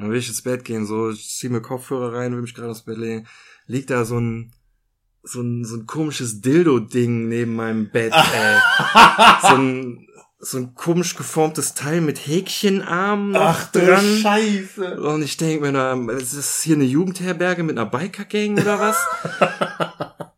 Dann will ich ins Bett gehen, so, ich zieh mir Kopfhörer rein, will mich gerade aufs Bett legen. Liegt da so ein, so ein, so ein komisches Dildo-Ding neben meinem Bett, ey. so ein, so ein komisch geformtes Teil mit Häkchenarm noch Ach dran. Scheiße. Und ich denke mir, na, ist das hier eine Jugendherberge mit einer Biker-Gang oder was?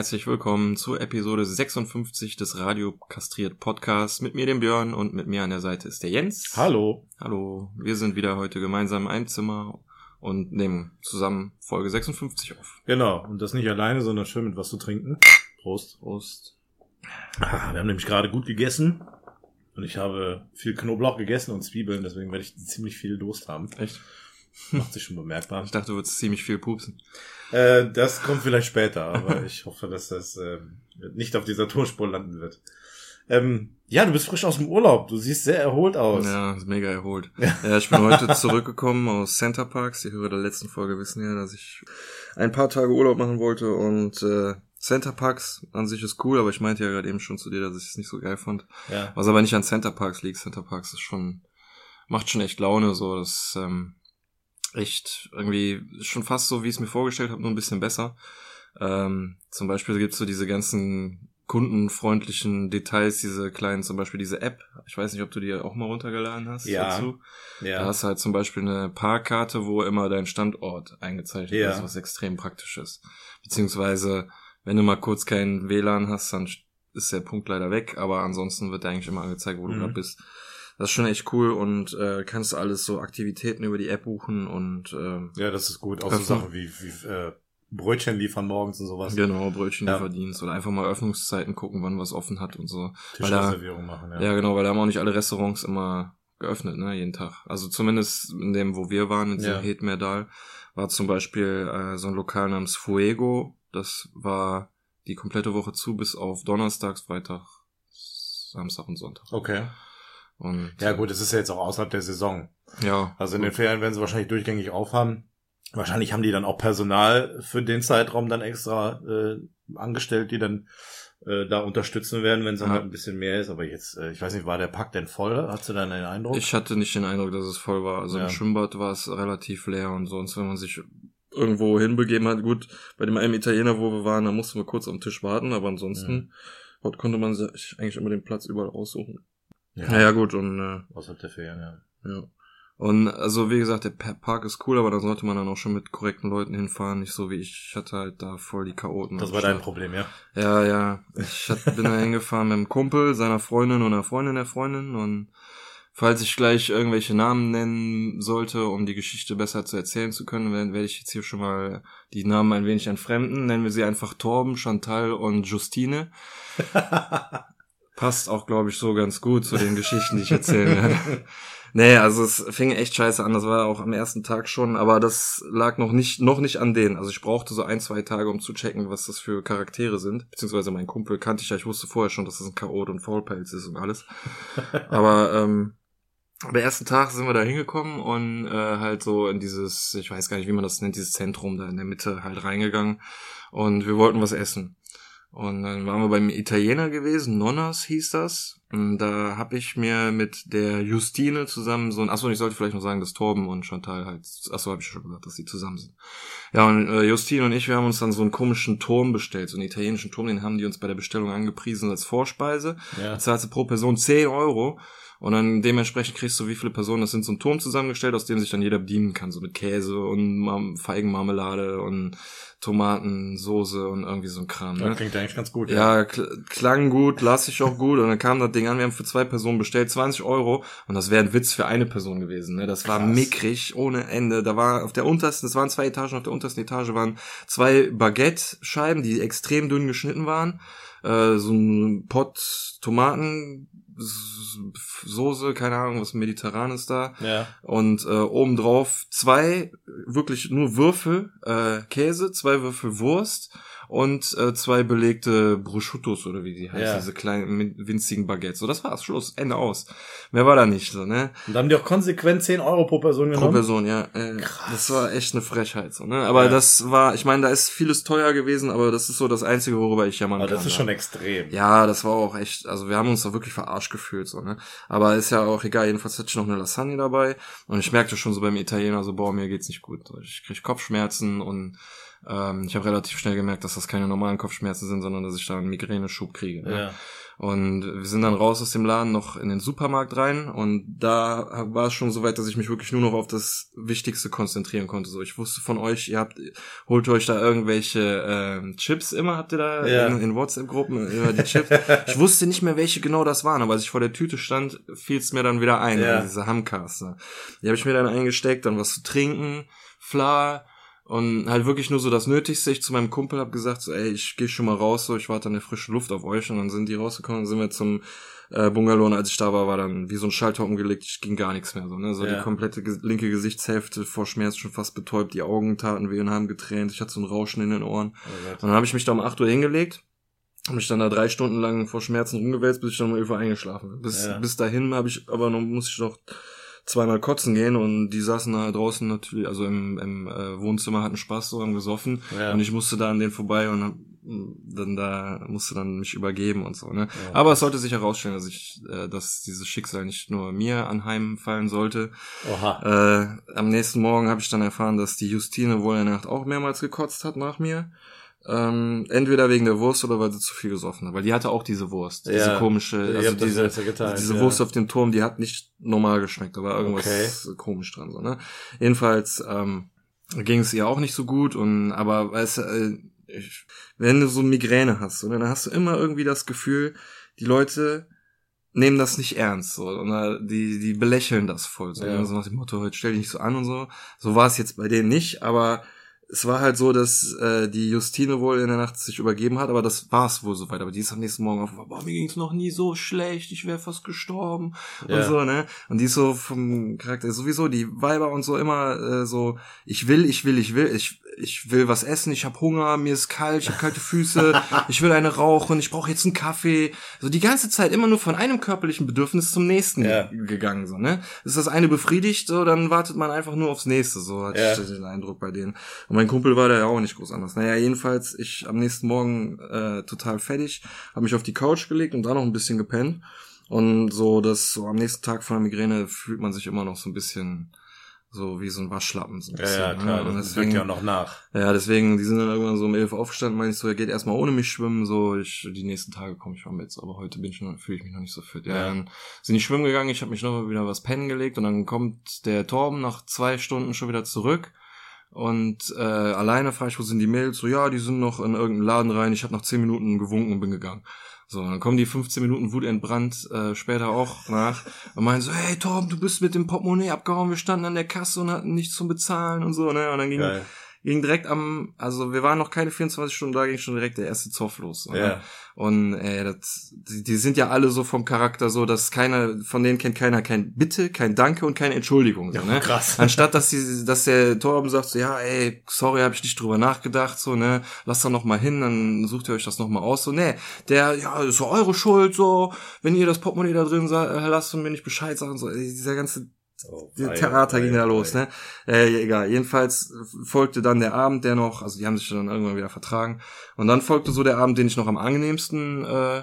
herzlich willkommen zur Episode 56 des Radio Kastriert Podcasts mit mir, dem Björn, und mit mir an der Seite ist der Jens. Hallo. Hallo, wir sind wieder heute gemeinsam in einem Zimmer und nehmen zusammen Folge 56 auf. Genau. Und das nicht alleine, sondern schön mit was zu trinken. Prost. Prost. Ah, Wir haben nämlich gerade gut gegessen. Und ich habe viel Knoblauch gegessen und Zwiebeln, deswegen werde ich ziemlich viel Durst haben. Echt? Macht sich schon bemerkbar. Ich dachte, du würdest ziemlich viel pupsen. Äh, das kommt vielleicht später, aber ich hoffe, dass das ähm, nicht auf dieser Tonspur landen wird. Ähm, ja, du bist frisch aus dem Urlaub. Du siehst sehr erholt aus. Ja, mega erholt. Ja, ich bin heute zurückgekommen aus Center Parks. Die Hörer der letzten Folge wissen ja, dass ich ein paar Tage Urlaub machen wollte und äh, Center Parks an sich ist cool, aber ich meinte ja gerade eben schon zu dir, dass ich es nicht so geil fand. Ja. Was aber nicht an Center Parks liegt. Center Parks ist schon, macht schon echt Laune, so, das, ähm, echt irgendwie schon fast so, wie ich es mir vorgestellt habe, nur ein bisschen besser. Ähm, zum Beispiel gibt's so diese ganzen kundenfreundlichen Details, diese kleinen, zum Beispiel diese App. Ich weiß nicht, ob du die auch mal runtergeladen hast Ja. dazu. Da Ja. hast du halt zum Beispiel eine Parkkarte, wo immer dein Standort eingezeichnet Ja. ist, was extrem praktisch ist. Beziehungsweise, wenn du mal kurz kein WLAN hast, dann ist der Punkt leider weg, aber ansonsten wird der eigentlich immer angezeigt, wo du Mhm. gerade bist. Das ist schon echt cool und äh, kannst alles so Aktivitäten über die App buchen und ähm, ja, das ist gut. Auch so. Sachen wie, wie äh, Brötchen liefern morgens und sowas. genau, Brötchen Ja. verdienst oder einfach mal Öffnungszeiten gucken, wann was offen hat und so. Tischreservierung machen, ja. ja. genau, weil da haben auch nicht alle Restaurants immer geöffnet, ne, jeden Tag. Also zumindest in dem, wo wir waren, in diesem Ja. Hetmerdal, war zum Beispiel äh, so ein Lokal namens Fuego. Das war die komplette Woche zu, bis auf Donnerstags, Freitag, Samstag und Sonntag. Okay. Und Ja gut, es ist ja jetzt auch außerhalb der Saison. ja, Also in den Ferien werden sie wahrscheinlich durchgängig aufhaben. Wahrscheinlich haben die dann auch Personal für den Zeitraum dann extra äh, angestellt, die dann äh, da unterstützen werden, wenn es dann Ja. halt ein bisschen mehr ist. Aber jetzt, äh, ich weiß nicht, war der Park denn voll? Hast du dann den Eindruck? Ich hatte nicht den Eindruck, dass es voll war. Also Ja. im Schwimmbad war es relativ leer und sonst, wenn man sich irgendwo hinbegeben hat, gut, bei dem einen Italiener, wo wir waren, da mussten wir kurz am Tisch warten, aber ansonsten dort konnte man sich eigentlich immer den Platz überall aussuchen. Ja, Naja, gut, und äh, außerhalb der Ferien, ja. ja. Und also wie gesagt, der Pa- Park ist cool, aber da sollte man dann auch schon mit korrekten Leuten hinfahren, nicht so wie ich. Ich hatte halt da voll die Chaoten. Das war dein. Problem, ja. Ja, ja. Ich hat, bin da hingefahren mit einem Kumpel, seiner Freundin und einer Freundin der Freundin und falls ich gleich irgendwelche Namen nennen sollte, um die Geschichte besser zu erzählen zu können, werde ich jetzt hier schon mal die Namen ein wenig entfremden. Nennen wir sie einfach Torben, Chantal und Justine. Passt auch, glaube ich, so ganz gut zu den Geschichten, die ich erzählen werde. Nee, also es fing echt scheiße an. Das war auch am ersten Tag schon, aber das lag noch nicht, noch nicht an denen. Also ich brauchte so ein, zwei Tage, um zu checken, was das für Charaktere sind. Beziehungsweise mein Kumpel kannte ich ja. Ich wusste vorher schon, dass das ein Chaot und Faulpelz ist und alles. aber ähm, am ersten Tag sind wir da hingekommen und äh, halt so in dieses, ich weiß gar nicht, wie man das nennt, dieses Zentrum da in der Mitte halt reingegangen. Und wir wollten was essen. Und dann waren wir beim Italiener gewesen, Nonnas hieß das. Und da habe ich mir mit der Justine zusammen so ein, achso, ich sollte vielleicht noch sagen, dass Torben und Chantal halt, achso, habe ich schon gesagt, dass sie zusammen sind. Ja, und äh, Justine und ich, wir haben uns dann so einen komischen Turm bestellt, so einen italienischen Turm, den haben die uns bei der Bestellung angepriesen als Vorspeise. ja. Da zahlst du pro Person 10 Euro. Und dann dementsprechend kriegst du, wie viele Personen, das sind so ein Turm zusammengestellt, aus dem sich dann jeder bedienen kann, so mit Käse und Feigenmarmelade und Tomaten, Soße und irgendwie so ein Kram. Das Ne? klingt eigentlich ganz gut. Ja, kl klang gut, las ich auch gut und dann kam das Ding an, wir haben für zwei Personen bestellt, 20 Euro und das wäre ein Witz für eine Person gewesen. Ne? Das war Krass. mickrig ohne Ende. Da war auf der untersten, es waren zwei Etagen, auf der untersten Etage waren zwei Baguette-Scheiben, die extrem dünn geschnitten waren, äh, so ein Pot Tomaten Soße, keine Ahnung, was mediterranes da. Ja. Und äh, obendrauf zwei, wirklich nur Würfel äh, Käse, zwei Würfel Wurst und äh, zwei belegte Bruschettos oder wie die heißen, Ja. diese kleinen winzigen Baguettes. So, das war's, Schluss, Ende aus. Mehr war da nicht, so, ne? Und da haben die auch konsequent 10 Euro pro Person Pro genommen. Person, ja. Äh, Krass. Das war echt eine Frechheit, so, ne? Aber Ja. das war, ich meine, da ist vieles teuer gewesen, aber das ist so das Einzige, worüber ich jammern Aber kann. das ist ja. schon extrem. Ja, das war auch echt, also wir haben uns da wirklich verarscht gefühlt, so, ne? Aber ist ja auch egal, jedenfalls hatte ich noch eine Lasagne dabei und ich merkte schon so beim Italiener so, boah, mir geht's nicht gut. Ich krieg Kopfschmerzen und ähm, ich habe relativ schnell gemerkt, dass das keine normalen Kopfschmerzen sind, sondern dass ich da einen Migräneschub kriege. Ne? Ja. Und wir sind dann raus aus dem Laden noch in den Supermarkt rein und da war es schon so weit, dass ich mich wirklich nur noch auf das Wichtigste konzentrieren konnte. So, ich wusste von euch, ihr habt, holt euch da irgendwelche ähm, Chips immer, habt ihr da Ja. in, in WhatsApp-Gruppen über die Chips. ich wusste nicht mehr, welche genau das waren, aber als ich vor der Tüte stand, fiel es mir dann wieder ein, Ja. diese Hamkas. Ne? Die habe ich mir dann eingesteckt, dann was zu trinken, Fla und halt wirklich nur so das Nötigste. Ich zu meinem Kumpel habe gesagt, so, ey, ich gehe schon mal raus, so, ich warte an der frischen Luft auf euch und dann sind die rausgekommen, dann sind wir zum äh, Bungalow und als ich da war, war dann wie so ein Schalter umgelegt, ich ging gar nichts mehr so, ne, so Ja. die komplette linke Gesichtshälfte vor Schmerz schon fast betäubt, die Augen taten weh und haben getränt, ich hatte so ein Rauschen in den Ohren. Oh. Und dann habe ich mich da um 8 Uhr hingelegt, habe mich dann da drei Stunden lang vor Schmerzen rumgewälzt, bis ich dann 11 Uhr eingeschlafen bin. Bis, Ja. bis dahin habe ich, aber noch muss ich noch zweimal kotzen gehen und die saßen da draußen natürlich, also im, im äh, Wohnzimmer hatten Spaß so, haben gesoffen Ja. und ich musste da an denen vorbei und hab, mh, dann da musste dann mich übergeben und so, ne? Ja. Aber es sollte sich herausstellen, dass ich, äh, dass dieses Schicksal nicht nur mir anheimfallen sollte. Oha. Äh, am nächsten Morgen habe ich dann erfahren, dass die Justine wohl in der Nacht auch mehrmals gekotzt hat nach mir. Ähm, entweder wegen der Wurst oder weil sie zu viel gesoffen hat. Weil die hatte auch diese Wurst. Ja. Diese komische, also diese, geteilt, diese ja. Wurst auf dem Turm, die hat nicht normal geschmeckt. Da war irgendwas komisch dran. So, ne? Jedenfalls ähm, ging es ihr auch nicht so gut. Und aber weißt du, äh, ich, wenn du so Migräne hast, so, ne, dann hast du immer irgendwie das Gefühl, die Leute nehmen das nicht ernst, so, und äh, die, die belächeln das voll, so, Ja. ne? so nach dem Motto, heute stell dich nicht so an und so. So war es jetzt bei denen nicht, aber es war halt so, dass äh, die Justine wohl in der Nacht sich übergeben hat, aber das war es wohl soweit. Aber die ist am nächsten Morgen auf, boah, mir ging's noch nie so schlecht, ich wäre fast gestorben Ja. und so, ne? Und die ist so vom Charakter sowieso die Weiber und so immer äh, so, ich will, ich will, ich will, ich ich will was essen, ich habe Hunger, mir ist kalt, ich habe kalte Füße, ich will eine rauchen, ich brauche jetzt einen Kaffee. So die ganze Zeit immer nur von einem körperlichen Bedürfnis zum nächsten Ja. gegangen, so, ne? Ist das eine befriedigt, so, dann wartet man einfach nur aufs nächste, so hatte Ja. ich den Eindruck bei denen. Und mein Kumpel war da ja auch nicht groß anders. Naja, jedenfalls, ich am nächsten Morgen äh, total fertig, habe mich auf die Couch gelegt und dann noch ein bisschen gepennt. Und so, das so am nächsten Tag von der Migräne fühlt man sich immer noch so ein bisschen so wie so ein Waschlappen. So ein Ja, bisschen, ja, ne? klar. Und Das wirkt ja auch noch nach. ja, deswegen, die sind dann irgendwann so um elf aufgestanden, meinte ich so, er geht erstmal ohne mich schwimmen, so, ich, die nächsten Tage komme ich mal mit, aber heute bin ich noch, fühle ich mich noch nicht so fit. Ja, Ja. dann sind die schwimmen gegangen, ich habe mich noch mal wieder was pennen gelegt und dann kommt der Torben nach zwei Stunden schon wieder zurück und äh, alleine frage ich, wo sind die Mails? So, ja, die sind noch in irgendeinen Laden rein, ich habe nach zehn Minuten gewunken und bin gegangen. So, dann kommen die 15 Minuten wutentbrannt äh, später auch nach und meinen so, hey Torben, du bist mit dem Portemonnaie abgehauen, wir standen an der Kasse und hatten nichts zum Bezahlen und so, ne? Und dann ging Geil. Ging direkt am, also wir waren noch keine 24 Stunden da, ging schon direkt der erste Zoff los. ne? Ja. Und ey, das, die, die sind ja alle so vom Charakter so, dass keiner, von denen kennt keiner kein Bitte, kein Danke und keine Entschuldigung. So, Ja, ne? krass. Anstatt dass die, dass der Torben sagt so, ja, ey, sorry, habe ich nicht drüber nachgedacht, so, ne, lasst da noch mal hin, dann sucht ihr euch das noch mal aus, so, ne, der, ja, ist so eure Schuld, so, wenn ihr das Portemonnaie da drin äh, lasst und mir nicht Bescheid sagen, so, dieser ganze Oh, Theater ging da los, ne? Äh, egal. Jedenfalls folgte dann der Abend, der noch, also die haben sich dann irgendwann wieder vertragen. Und dann folgte so der Abend, den ich noch am angenehmsten äh,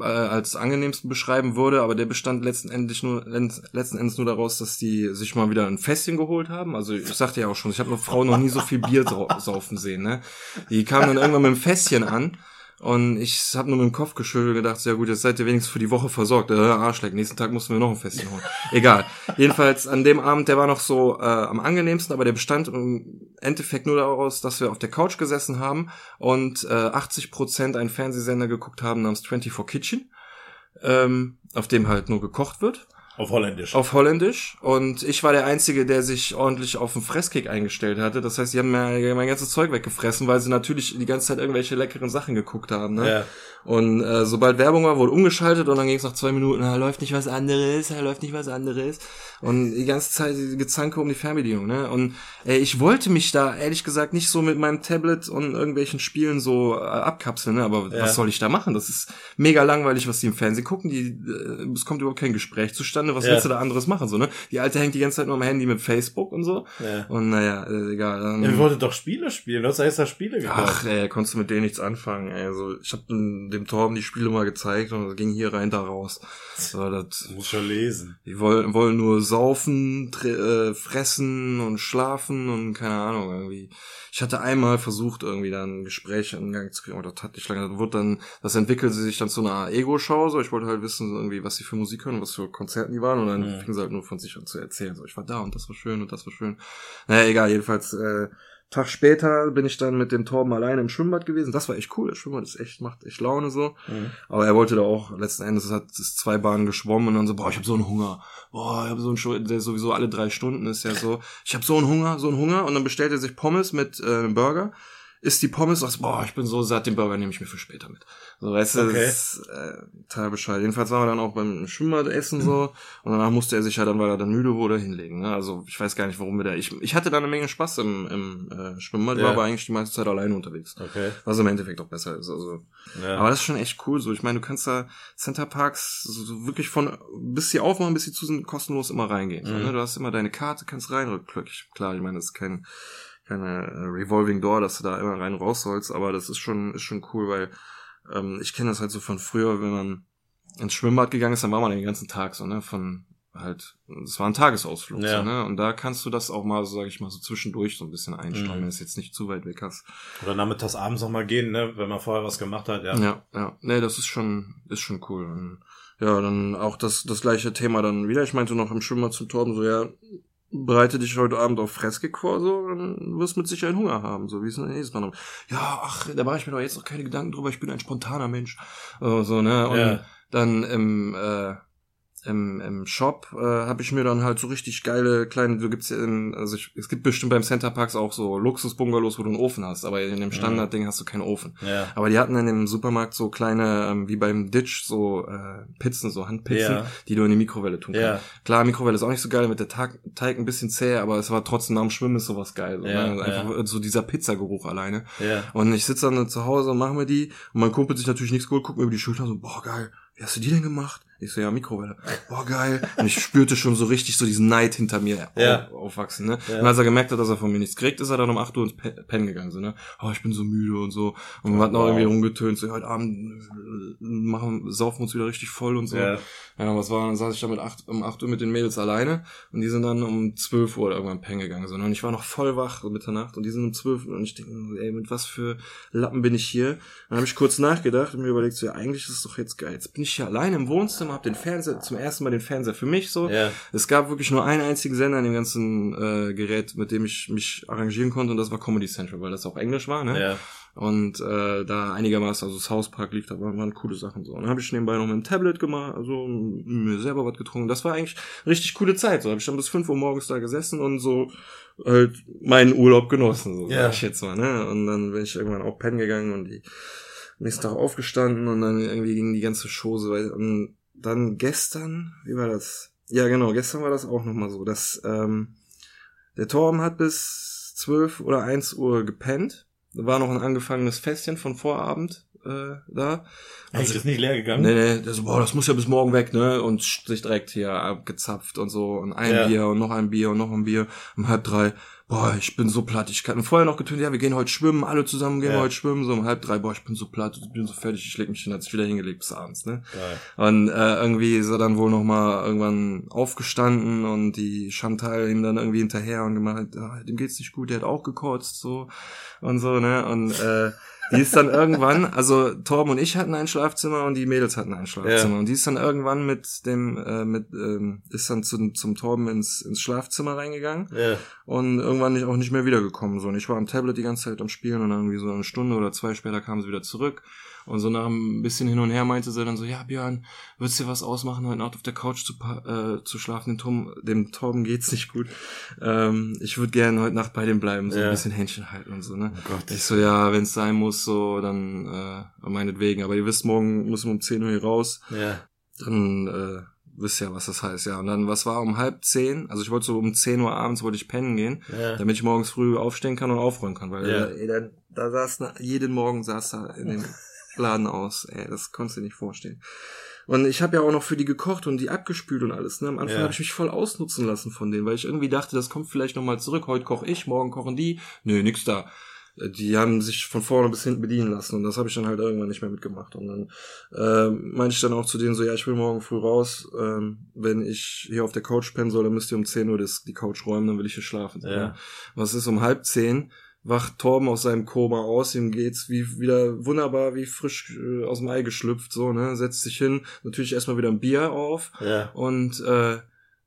äh, als angenehmsten beschreiben würde, aber der bestand letzten Endes nur letzten Endes nur daraus, dass die sich mal wieder ein Fässchen geholt haben. Also ich sagte ja auch schon, ich habe noch Frauen noch nie so viel Bier sau- saufen sehen, ne? Die kamen dann irgendwann mit einem Fässchen an. Und ich habe nur mit dem Kopf geschüttelt und gedacht, sehr gut, jetzt seid ihr wenigstens für die Woche versorgt. Äh, Arschleck, nächsten Tag mussten wir noch ein Fässchen holen. Egal. Jedenfalls an dem Abend, der war noch so äh, am angenehmsten, aber der bestand im Endeffekt nur daraus, dass wir auf der Couch gesessen haben und äh, 80% einen Fernsehsender geguckt haben namens 24 Kitchen, ähm, auf dem halt nur gekocht wird. Auf Holländisch. Auf Holländisch. Und ich war der Einzige, der sich ordentlich auf den Fresskick eingestellt hatte. Das heißt, die haben mir mein ganzes Zeug weggefressen, weil sie natürlich die ganze Zeit irgendwelche leckeren Sachen geguckt haben. Ne? Ja. Und äh, sobald Werbung war, wurde umgeschaltet und dann ging es nach zwei Minuten, da läuft nicht was anderes, da läuft nicht was anderes. Und die ganze Zeit die Gezanke um die Fernbedienung, ne? Und ey, ich wollte mich da ehrlich gesagt nicht so mit meinem Tablet und irgendwelchen Spielen so äh, abkapseln, ne? Aber ja. was soll ich da machen? Das ist mega langweilig, was die im Fernsehen gucken. Die, äh, es kommt überhaupt kein Gespräch zustande. Was ja. willst du da anderes machen, so, ne? Die Alte hängt die ganze Zeit nur am Handy mit Facebook und so. Ja. Und naja, äh, egal. Dann, ja, wir wollten doch Spiele spielen. Was heißt da Spiele gekauft? Ach, ey, konntest du mit denen nichts anfangen, ey. Also, ich habe dem Torben die Spiele mal gezeigt und es ging hier rein, da raus. So, das, muss schon lesen. Die wollen, wollen nur saufen, äh, fressen und schlafen und keine Ahnung irgendwie. Ich hatte einmal versucht, irgendwie dann ein Gespräch in Gang zu kriegen, aber das hat nicht lange. Das wurde dann, das entwickelte sich dann zu einer Ego-Show, so. Ich wollte halt wissen, irgendwie, was sie für Musik hören, was für Konzerten die waren, und dann ja. fing sie halt nur von sich an zu erzählen, so. Ich war da und das war schön und das war schön. Naja, egal, jedenfalls, äh, Tag später bin ich dann mit dem Torben alleine im Schwimmbad gewesen. Das war echt cool. Das Schwimmbad ist echt, macht echt Laune so. Mhm. Aber er wollte da auch, letzten Endes hat es zwei Bahnen geschwommen und dann so, boah, ich habe so einen Hunger. Boah, ich habe so einen der sowieso alle drei Stunden ist ja so. Ich habe so einen Hunger, so einen Hunger. Und dann bestellt er sich Pommes mit äh, einem Burger isst die Pommes, sagst, boah, ich bin so satt, den Burger nehme ich mir für später mit. So, weißt du, okay. das ist äh, total Bescheid. Jedenfalls waren wir dann auch beim Schwimmbad essen so und danach musste er sich ja dann, weil er dann müde wurde, hinlegen. Ne? Also ich weiß gar nicht, warum wir da. Ich, ich hatte da eine Menge Spaß im, im äh, Schwimmbad, ja. war aber eigentlich die meiste Zeit alleine unterwegs. Okay. Was im Endeffekt auch besser ist. Also. Ja. Aber das ist schon echt cool. So, ich meine, du kannst da Center Parks so wirklich von bis sie aufmachen, bis sie zu sind, kostenlos immer reingehen. Mhm. So, ne? Du hast immer deine Karte, kannst rein. Klar, ich meine, das ist kein keine äh, Revolving Door, dass du da immer rein raus sollst, aber das ist schon, ist schon cool, weil ähm, ich kenne das halt so von früher, wenn man ins Schwimmbad gegangen ist, dann war man den ganzen Tag so, ne, von halt, es war ein Tagesausflug, ja. so, ne, und da kannst du das auch mal, so sag ich mal, so zwischendurch so ein bisschen einstreuen, mhm. wenn es jetzt nicht zu weit weg hast. Oder nachmittags abends noch mal gehen, ne, wenn man vorher was gemacht hat, ja. Ja, ja, ne, das ist schon, ist schon cool. Und, ja, dann auch das, das gleiche Thema dann wieder. Ich meinte noch im Schwimmbad zum Torben so, ja, bereite dich heute Abend auf Freskik vor, so, dann wirst du mit Sicherheit Hunger haben, so wie es nächstes Mal. Ja, ach, da mache ich mir doch jetzt noch keine Gedanken drüber, ich bin ein spontaner Mensch. So, ne? Und ja. dann im, äh, im, im Shop äh, habe ich mir dann halt so richtig geile kleine, du gibt's ja in, also ich, es gibt bestimmt beim Center Parks auch so Luxus-Bungalows, wo du einen Ofen hast, aber in dem Standard-Ding hast du keinen Ofen. Ja. Aber die hatten in dem Supermarkt so kleine, ähm, wie beim Ditch, so äh, Pizzen, so Handpizzen, ja. die du in die Mikrowelle tun kannst. Ja. Klar, Mikrowelle ist auch nicht so geil, mit der Tag, Teig ein bisschen zäh, aber es war trotzdem nach dem Schwimmen ist sowas geil. So, ja, ne? Einfach ja. so dieser Pizzageruch alleine. Ja. Und ich sitze dann zu Hause und mache mir die und mein Kumpel sich natürlich nichts gut, guckt mir über die Schulter so, boah, geil, wie hast du die denn gemacht? Ich so, ja, Mikrowelle. Boah, geil. Und ich spürte schon so richtig so diesen Neid hinter mir ja. aufwachsen, ne? Ja. Und als er gemerkt hat, dass er von mir nichts kriegt, ist er dann um 8 Uhr ins Pennen gegangen, so, ne? Oh, ich bin so müde und so. Und man hat noch wow. irgendwie rumgetönt, so, heute Abend äh, machen, saufen uns wieder richtig voll und so. Ja. Ja, was war, dann saß ich da mit 8, um 8 Uhr mit den Mädels alleine und die sind dann um 12 Uhr irgendwann pennen gegangen, so, ne? Und ich war noch voll wach, Mitternacht, und die sind um 12 Uhr und ich denke, ey, mit was für Lappen bin ich hier? Dann habe ich kurz nachgedacht und mir überlegt, so, ja, eigentlich ist es doch jetzt geil. Jetzt bin ich hier alleine im Wohnzimmer, hab den Fernseher zum ersten Mal den Fernseher für mich so. Ja. Es gab wirklich nur einen einzigen Sender in dem ganzen äh, Gerät, mit dem ich mich arrangieren konnte und das war Comedy Central, weil das auch Englisch war, ne? Ja. Und äh, da einigermaßen, also South Park lief, da waren, coole Sachen so. Und dann habe ich nebenbei noch mit dem Tablet gemacht, also mir selber was getrunken. Das war eigentlich eine richtig coole Zeit. So habe ich dann bis fünf Uhr morgens da gesessen und so halt meinen Urlaub genossen, so ja. sag ich jetzt mal, ne? Und dann bin ich irgendwann auch pennen gegangen und die nächsten Tag aufgestanden und dann irgendwie ging die ganze Show so weiter. Und dann gestern, wie war das? Ja, genau, gestern war das auch nochmal so, dass ähm, der Torben hat bis 12 oder 1 Uhr gepennt. Da war noch ein angefangenes Festchen von Vorabend äh, da. Also, Echt, ist nicht leer gegangen? Nee, nee, das, boah, das muss ja bis morgen weg, ne? Und sich direkt hier abgezapft und so. Und ein ja. Bier und noch ein Bier und noch ein Bier. Um halb drei boah, ich bin so platt. Ich kann vorher noch getönt, ja, wir gehen heute schwimmen, alle zusammen gehen ja. heute schwimmen, so um halb drei, boah, ich bin so platt, ich bin so fertig, ich leg mich hin, hat sich wieder hingelegt bis abends, ne? Geil. Und äh, irgendwie ist er dann wohl noch mal irgendwann aufgestanden und die Chantal ihm dann irgendwie hinterher und gemacht, ah, dem geht's nicht gut, der hat auch gekotzt, so und so, ne? Und äh, die ist dann irgendwann, also Torben und ich hatten ein Schlafzimmer und die Mädels hatten ein Schlafzimmer. Ja. Und die ist dann irgendwann mit dem, äh, mit, ähm, ist dann zum, zum Torben ins, ins Schlafzimmer reingegangen ja. und irgendwann nicht, auch nicht mehr wiedergekommen. So. Und ich war am Tablet die ganze Zeit am Spielen und dann irgendwie so eine Stunde oder zwei später kam sie wieder zurück. Und so nach ein bisschen hin und her meinte sie dann so, ja, Björn, würdest du dir was ausmachen, heute Nacht auf der Couch zu, äh, zu schlafen? Dem, Tom, dem Torben geht's nicht gut. Ähm, ich würde gerne heute Nacht bei dem bleiben, so Ja. ein bisschen Händchen halten und so, ne? Oh Gott. Ich so, ja, wenn es sein muss, so, dann äh, meinetwegen. Aber ihr wisst, morgen müssen wir um 10 Uhr hier raus. Ja. Dann äh, wisst ihr ja, was das heißt, ja. Und dann, was war um halb zehn? Also ich wollte so um 10 Uhr abends wollte ich pennen gehen, Ja. damit ich morgens früh aufstehen kann und aufräumen kann. Weil Ja. ey, dann, da saß jeden Morgen saß da in dem Laden aus. Ey, das konntest du dir nicht vorstellen. Und ich habe ja auch noch für die gekocht und die abgespült und alles. Ne? Am Anfang Ja. habe ich mich voll ausnutzen lassen von denen, weil ich irgendwie dachte, das kommt vielleicht nochmal zurück. Heute koche ich, morgen kochen die. Nö, nix da. Die haben sich von vorne bis hinten bedienen lassen und das habe ich dann halt irgendwann nicht mehr mitgemacht. Und dann äh, meinte ich dann auch zu denen so, ja, ich will morgen früh raus. Ähm, wenn ich hier auf der Couch pennen soll, dann müsst ihr um 10 Uhr das, die Couch räumen, dann will ich hier schlafen. Ja. ne? Was ist um halb zehn? Wacht Torben aus seinem Koma aus, ihm geht's wie wieder wunderbar, wie frisch äh, aus dem Ei geschlüpft, so, ne? Setzt sich hin, natürlich erstmal wieder ein Bier auf Ja. und äh,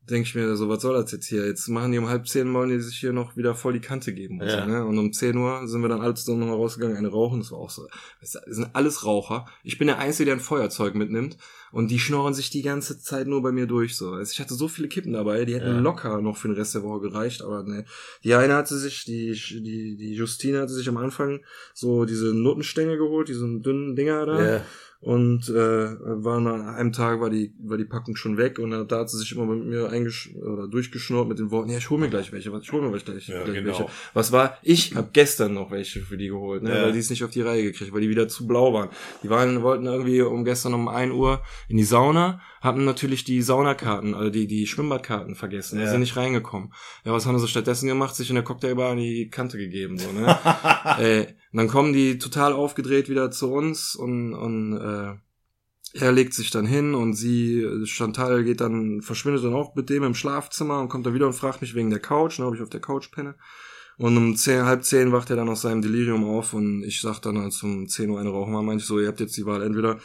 denke ich mir so, was soll das jetzt hier? Jetzt machen die um halb zehn, wollen die sich hier noch wieder voll die Kante geben. Und, Ja. so, ne? und um 10 Uhr sind wir dann alle zusammen nochmal rausgegangen, eine rauchen, das war auch so. Das sind alles Raucher. Ich bin der Einzige, der ein Feuerzeug mitnimmt und die schnorren sich die ganze Zeit nur bei mir durch. so. Also ich hatte so viele Kippen dabei, die hätten Ja. locker noch für den Rest der Woche gereicht, aber ne. Die eine hatte sich, die, die, die Justine hatte sich am Anfang so diese Nuttenstängel geholt, diese dünnen Dinger da. Ja. Und äh, war nach einem Tag war die war die Packung schon weg und da hat sie sich immer mit mir eingesch oder durchgeschnurrt mit den Worten, ja, ich hol mir gleich welche, was ich hol mir gleich, Ja, gleich genau. welche. Was war? Ich habe gestern noch welche für die geholt, ne, Ja. weil die es nicht auf die Reihe gekriegt, weil die wieder zu blau waren. Die waren wollten irgendwie um gestern um 1 Uhr in die Sauna, hatten natürlich die Saunakarten, also die die Schwimmbadkarten vergessen, Ja. sind nicht reingekommen. Ja, was haben sie stattdessen gemacht? Sich in der Cocktailbar an die Kante gegeben, so, ne? äh, und dann kommen die total aufgedreht wieder zu uns und, und äh, er legt sich dann hin und sie, äh, Chantal geht dann, verschwindet dann auch mit dem im Schlafzimmer und kommt dann wieder und fragt mich wegen der Couch, ne, ob ich auf der Couch penne. Und um zehn, halb zehn wacht er dann aus seinem Delirium auf und ich sag dann, als um 10 Uhr eine rauchen war, meinte ich so, ihr habt jetzt die Wahl, entweder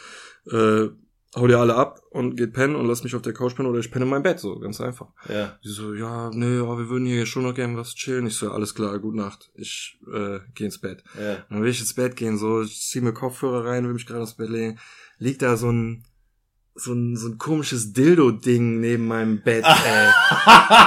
äh, hau dir alle ab und geht pennen und lass mich auf der Couch pennen oder ich penne in meinem Bett, so, ganz einfach. Ja. Die so, ja, nee, aber wir würden hier schon noch gerne was chillen. Ich so, ja, alles klar, gute Nacht. Ich äh, gehe ins Bett. Ja. Dann will ich ins Bett gehen, so, ich zieh mir Kopfhörer rein, will mich gerade aufs Bett legen. Liegt da so ein, so ein, so ein komisches Dildo-Ding neben meinem Bett, ey.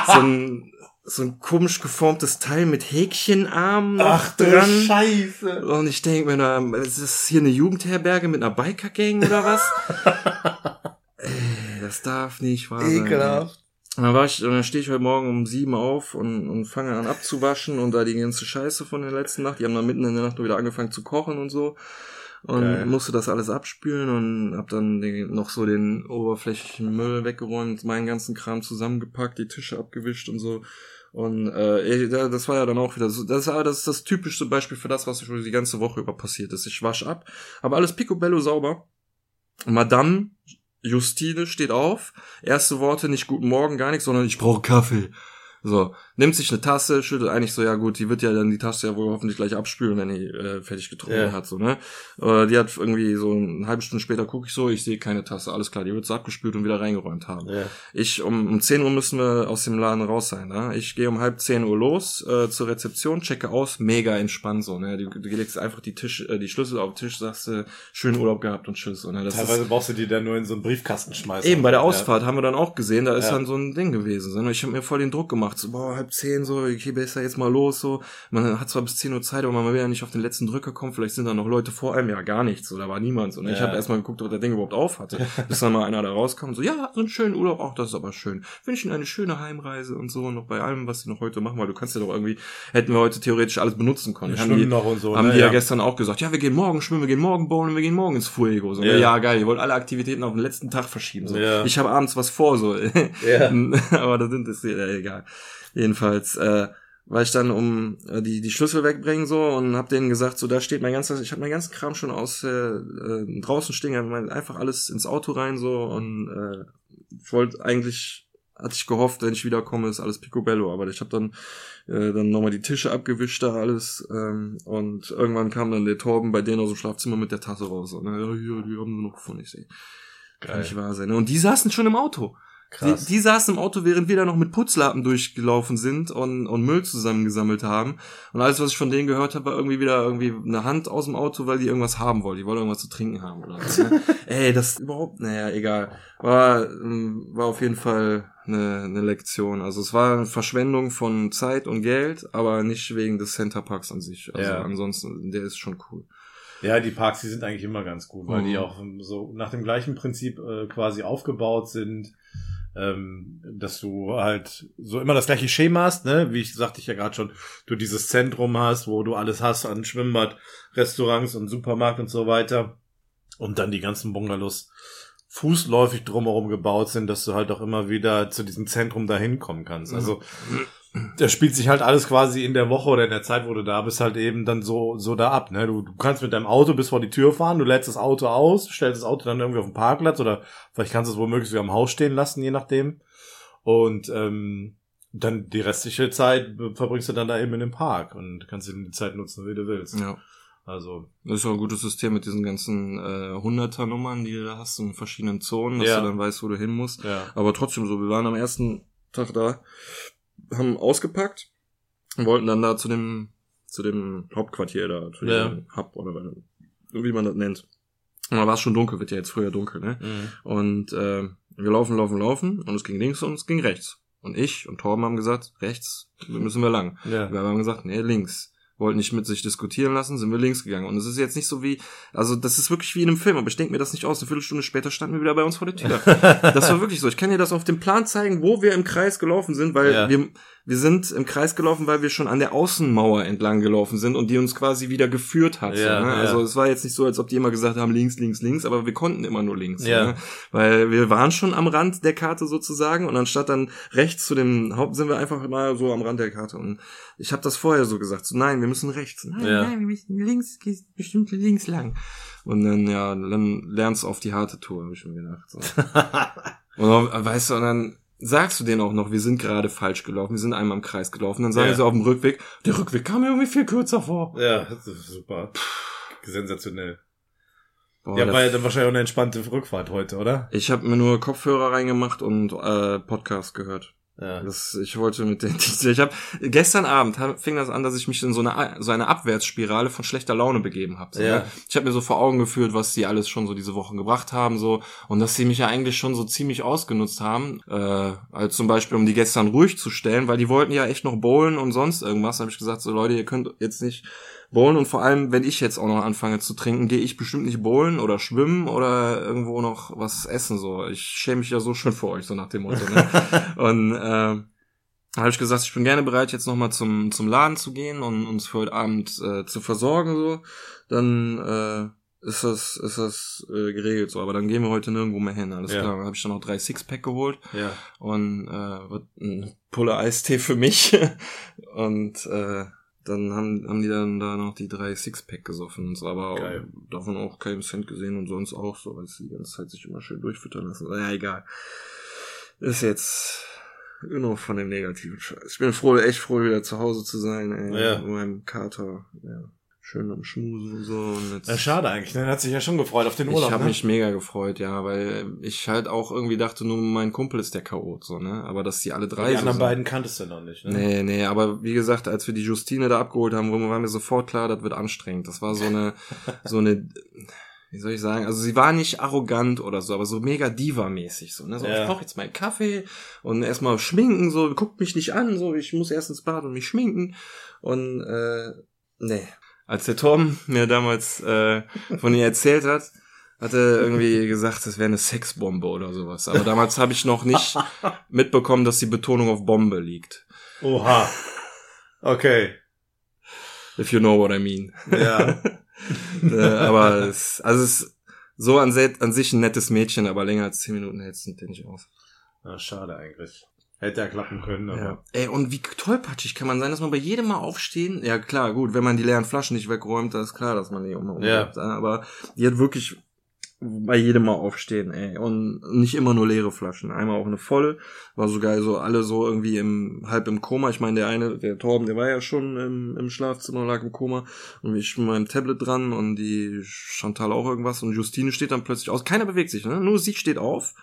so ein, so ein komisch geformtes Teil mit Häkchenarm noch Ach du dran. Scheiße. Und ich denke mir, da, ist das hier eine Jugendherberge mit einer Biker-Gang oder was? ey, das darf nicht wahr sein. Ekelhaft. Und dann, war ich, und dann stehe ich heute Morgen um sieben auf und, und fange an abzuwaschen und da die ganze Scheiße von der letzten Nacht, die haben dann mitten in der Nacht wieder angefangen zu kochen und so. Und Geil. musste das alles abspülen und hab dann den, noch so den oberflächlichen Müll weggeräumt, meinen ganzen Kram zusammengepackt, die Tische abgewischt und so. Und äh, das war ja dann auch wieder so, das, das ist das typischste Beispiel für das, was schon die ganze Woche über passiert ist. Ich wasch ab, aber alles picobello sauber. Madame Justine steht auf, erste Worte, nicht guten Morgen, gar nichts, sondern ich brauche Kaffee. So, nimmt sich eine Tasse, schüttelt eigentlich so, ja gut, die wird ja dann die Tasse ja wohl hoffentlich gleich abspülen, wenn die äh, fertig getrunken Ja. hat, so, ne? Äh, die hat irgendwie so eine halbe Stunde später gucke ich so, ich sehe keine Tasse, alles klar, die wird so abgespült und wieder reingeräumt haben. Ja. Ich, um, um 10 Uhr müssen wir aus dem Laden raus sein, ne? Ich gehe um halb 10 Uhr los äh, zur Rezeption, checke aus, mega entspannt so, ne? Du, du legst einfach die Tisch, äh, die Schlüssel auf den Tisch, sagst äh, schönen Urlaub gehabt und tschüss. So, ne? das Teilweise ist, brauchst du die dann nur in so einen Briefkasten schmeißen. Eben, bei der Ausfahrt haben wir dann auch gesehen, da ist Ja. dann so ein Ding gewesen. So, ne? Ich habe mir voll den Druck gemacht, so, boah, halb zehn, so, okay, besser jetzt mal los, so. Man hat zwar bis 10 Uhr Zeit, aber man will ja nicht auf den letzten Drücker kommen, vielleicht sind da noch Leute vor einem, ja, gar nichts, so, da war niemand. So, ne? Ich Ja. habe erstmal geguckt, ob das Ding überhaupt auf hatte, bis dann mal einer da rauskam, so, ja, so einen schönen Urlaub, ach, das ist aber schön. Wünsche Ihnen eine schöne Heimreise und so, und noch bei allem, was Sie noch heute machen, weil du kannst ja doch irgendwie, hätten wir heute theoretisch alles benutzen können. Wir Haben schwimmen die, noch und so. haben ne? die ja. gestern auch gesagt, ja, wir gehen morgen schwimmen, wir gehen morgen bowlen, wir gehen morgen ins Fuego. So, ne? Ja. ja. geil, ihr wollt alle Aktivitäten auf den letzten Tag verschieben. So. Ja. Ich habe abends was vor, so. Ja. Aber da sind es ja egal. Jedenfalls, äh, war ich dann um äh, die die Schlüssel wegbringen so und hab denen gesagt, so da steht mein ganzer, ich habe mein ganzen Kram schon aus äh, äh, draußen stehen, hab einfach alles ins Auto rein so und äh, ich wollte eigentlich hatte ich gehofft, wenn ich wiederkomme, ist alles picobello, aber ich habe dann äh, dann nochmal die Tische abgewischt da alles ähm, und irgendwann kam dann der Torben bei denen aus dem Schlafzimmer mit der Tasse raus und ne, ja, hier, die haben wir noch gefunden, ich sehe kann nicht wahr sein. Und die saßen schon im Auto. Die, die saßen im Auto, während wir da noch mit Putzlappen durchgelaufen sind und, und Müll zusammengesammelt haben. Und alles, was ich von denen gehört habe, war irgendwie wieder irgendwie eine Hand aus dem Auto, weil die irgendwas haben wollten. Die wollten irgendwas zu trinken haben oder was. Ne? Ey, das überhaupt, naja, egal. War, ähm, war auf jeden Fall eine, eine Lektion. Also es war eine Verschwendung von Zeit und Geld, aber nicht wegen des Centerparks an sich. Also Ja. ansonsten, der ist schon cool. Ja, die Parks, die sind eigentlich immer ganz gut, weil Mhm. die auch so nach dem gleichen Prinzip äh, quasi aufgebaut sind, ähm, dass du halt so immer das gleiche Schema hast, ne? Wie ich sagte ich ja gerade schon, du dieses Zentrum hast, wo du alles hast an Schwimmbad, Restaurants und Supermarkt und so weiter. Und dann die ganzen Bungalows fußläufig drumherum gebaut sind, dass du halt auch immer wieder zu diesem Zentrum dahin kommen kannst. Also das spielt sich halt alles quasi in der Woche oder in der Zeit, wo du da bist, halt eben dann so, so da ab. Ne? Du, du kannst mit deinem Auto bis vor die Tür fahren, du lädst das Auto aus, stellst das Auto dann irgendwie auf den Parkplatz oder vielleicht kannst du es womöglich sogar am Haus stehen lassen, je nachdem. Und ähm, dann die restliche Zeit verbringst du dann da eben in dem Park und kannst die Zeit nutzen, wie du willst. Ja. Also, Das ist auch ein gutes System mit diesen ganzen äh, Hunderter-Nummern, die du da hast in verschiedenen Zonen, dass Ja. du dann weißt, wo du hin musst. ja. Aber trotzdem so, wir waren am ersten Tag da, haben ausgepackt und wollten dann da zu dem, zu dem Hauptquartier da, zu Ja. dem Hub oder wie man das nennt. Und da war es schon dunkel, wird ja jetzt früher dunkel, ne? Mhm. Und äh, wir laufen, laufen, laufen und es ging links und es ging rechts. Und ich und Torben haben gesagt, rechts müssen wir lang. Ja. Wir haben gesagt, nee, links. Wollten nicht mit sich diskutieren lassen, sind wir links gegangen. Und es ist jetzt nicht so wie, also das ist wirklich wie in einem Film, aber ich denke mir das nicht aus. Eine Viertelstunde später standen wir wieder bei uns vor der Tür. Das war wirklich so. Ich kann dir das auf dem Plan zeigen, wo wir im Kreis gelaufen sind, weil Ja. wir, wir sind im Kreis gelaufen, weil wir schon an der Außenmauer entlang gelaufen sind und die uns quasi wieder geführt hat. Ja, ne? ja. Also es war jetzt nicht so, als ob die immer gesagt haben, links, links, links, aber wir konnten immer nur links. Ja. Ne? Weil wir waren schon am Rand der Karte sozusagen und anstatt dann rechts zu dem Haupt sind wir einfach mal so am Rand der Karte. Und ich habe das vorher so gesagt, so nein, wir müssen rechts. Nein, Ja. nein, wir müssen links, gehst bestimmt links lang. Und dann, ja, dann lernst du auf die harte Tour, habe ich mir gedacht. So. und dann, weißt du, und dann sagst du denen auch noch, wir sind gerade falsch gelaufen, wir sind einmal im Kreis gelaufen. Dann sagen Ja. sie auf dem Rückweg, der Rückweg kam mir irgendwie viel kürzer vor. ja, super. Sensationell. Boah, ja, war ja dann wahrscheinlich auch eine entspannte Rückfahrt heute, oder? ich habe mir nur Kopfhörer reingemacht und äh, Podcast gehört. Ja. Das, ich wollte mit den, ich habe gestern Abend fing das an, dass ich mich in so eine so eine Abwärtsspirale von schlechter Laune begeben habe. So, Ja. ne? Ich habe mir so vor Augen geführt, was die alles schon so diese Wochen gebracht haben, so und dass sie mich ja eigentlich schon so ziemlich ausgenutzt haben, äh, als zum Beispiel um die gestern ruhig zu stellen, weil die wollten ja echt noch bowlen und sonst irgendwas. Habe ich gesagt, so Leute, ihr könnt jetzt nicht bowlen und vor allem, wenn ich jetzt auch noch anfange zu trinken, gehe ich bestimmt nicht bowlen oder schwimmen oder irgendwo noch was essen. So, ich schäme mich ja so schön für euch, so nach dem Motto. Ne? und äh, habe ich gesagt, ich bin gerne bereit, jetzt nochmal zum, zum Laden zu gehen und uns für heute Abend äh, zu versorgen. So, dann äh, ist das, ist das äh, geregelt so. Aber dann gehen wir heute nirgendwo mehr hin. Alles Ja. klar. Dann habe ich dann noch drei Sixpack geholt Ja. und äh, wird ein Pulle Eistee für mich. und äh, dann haben, haben die dann da noch die drei Sixpack gesoffen und so, aber Geil. davon auch keinen Cent gesehen und sonst auch so, weil sie die ganze Zeit sich immer schön durchfüttern lassen. Ja, egal. Ist jetzt genug von dem negativen Scheiß. Ich bin froh, echt froh, wieder zu Hause zu sein, ey. Ja. Mit meinem Kater, ja. Schön am Schmusen und so. Und jetzt Ja, schade eigentlich, ne? Er hat sich ja schon gefreut auf den Urlaub. ich habe ne? mich mega gefreut, ja, weil ich halt auch irgendwie dachte, nur mein Kumpel ist der Chaot, so, ne? Aber dass die alle drei Die so anderen sind. beiden kanntest du noch nicht, ne? Nee, nee, aber wie gesagt, als wir die Justine da abgeholt haben, war mir sofort klar, das wird anstrengend. Das war so eine, so eine, wie soll ich sagen, also sie war nicht arrogant oder so, aber so mega Diva-mäßig, so, ne? So, Ja. ich brauche jetzt meinen Kaffee und erstmal schminken, so, guckt mich nicht an, so, ich muss erst ins Bad und mich schminken und, äh, nee. Als der Tom mir damals äh, von ihr erzählt hat, hat er irgendwie gesagt, das wäre eine Sexbombe oder sowas. Aber damals habe ich noch nicht mitbekommen, dass die Betonung auf Bombe liegt. Oha. Okay. If you know what I mean. Ja. äh, aber es, also es ist so an, an sich ein nettes Mädchen, aber länger als zehn Minuten hältst du nicht aus. Na, schade eigentlich. Hätte ja klappen können, aber. Ja. Ey, und wie tollpatschig kann man sein, dass man bei jedem Mal aufstehen, ja klar, gut, wenn man die leeren Flaschen nicht wegräumt, dann ist klar, dass man die um, Ja. aber die hat wirklich bei jedem Mal aufstehen, ey. Und nicht immer nur leere Flaschen. Einmal auch eine volle. War so geil, so alle so irgendwie im, halb im Koma. Ich meine, der eine, der Torben, der war ja schon im, im Schlafzimmer, lag im Koma. Und ich mit meinem Tablet dran und die Chantal auch irgendwas. Und Justine steht dann plötzlich aus. Keiner bewegt sich, ne? Nur sie steht auf.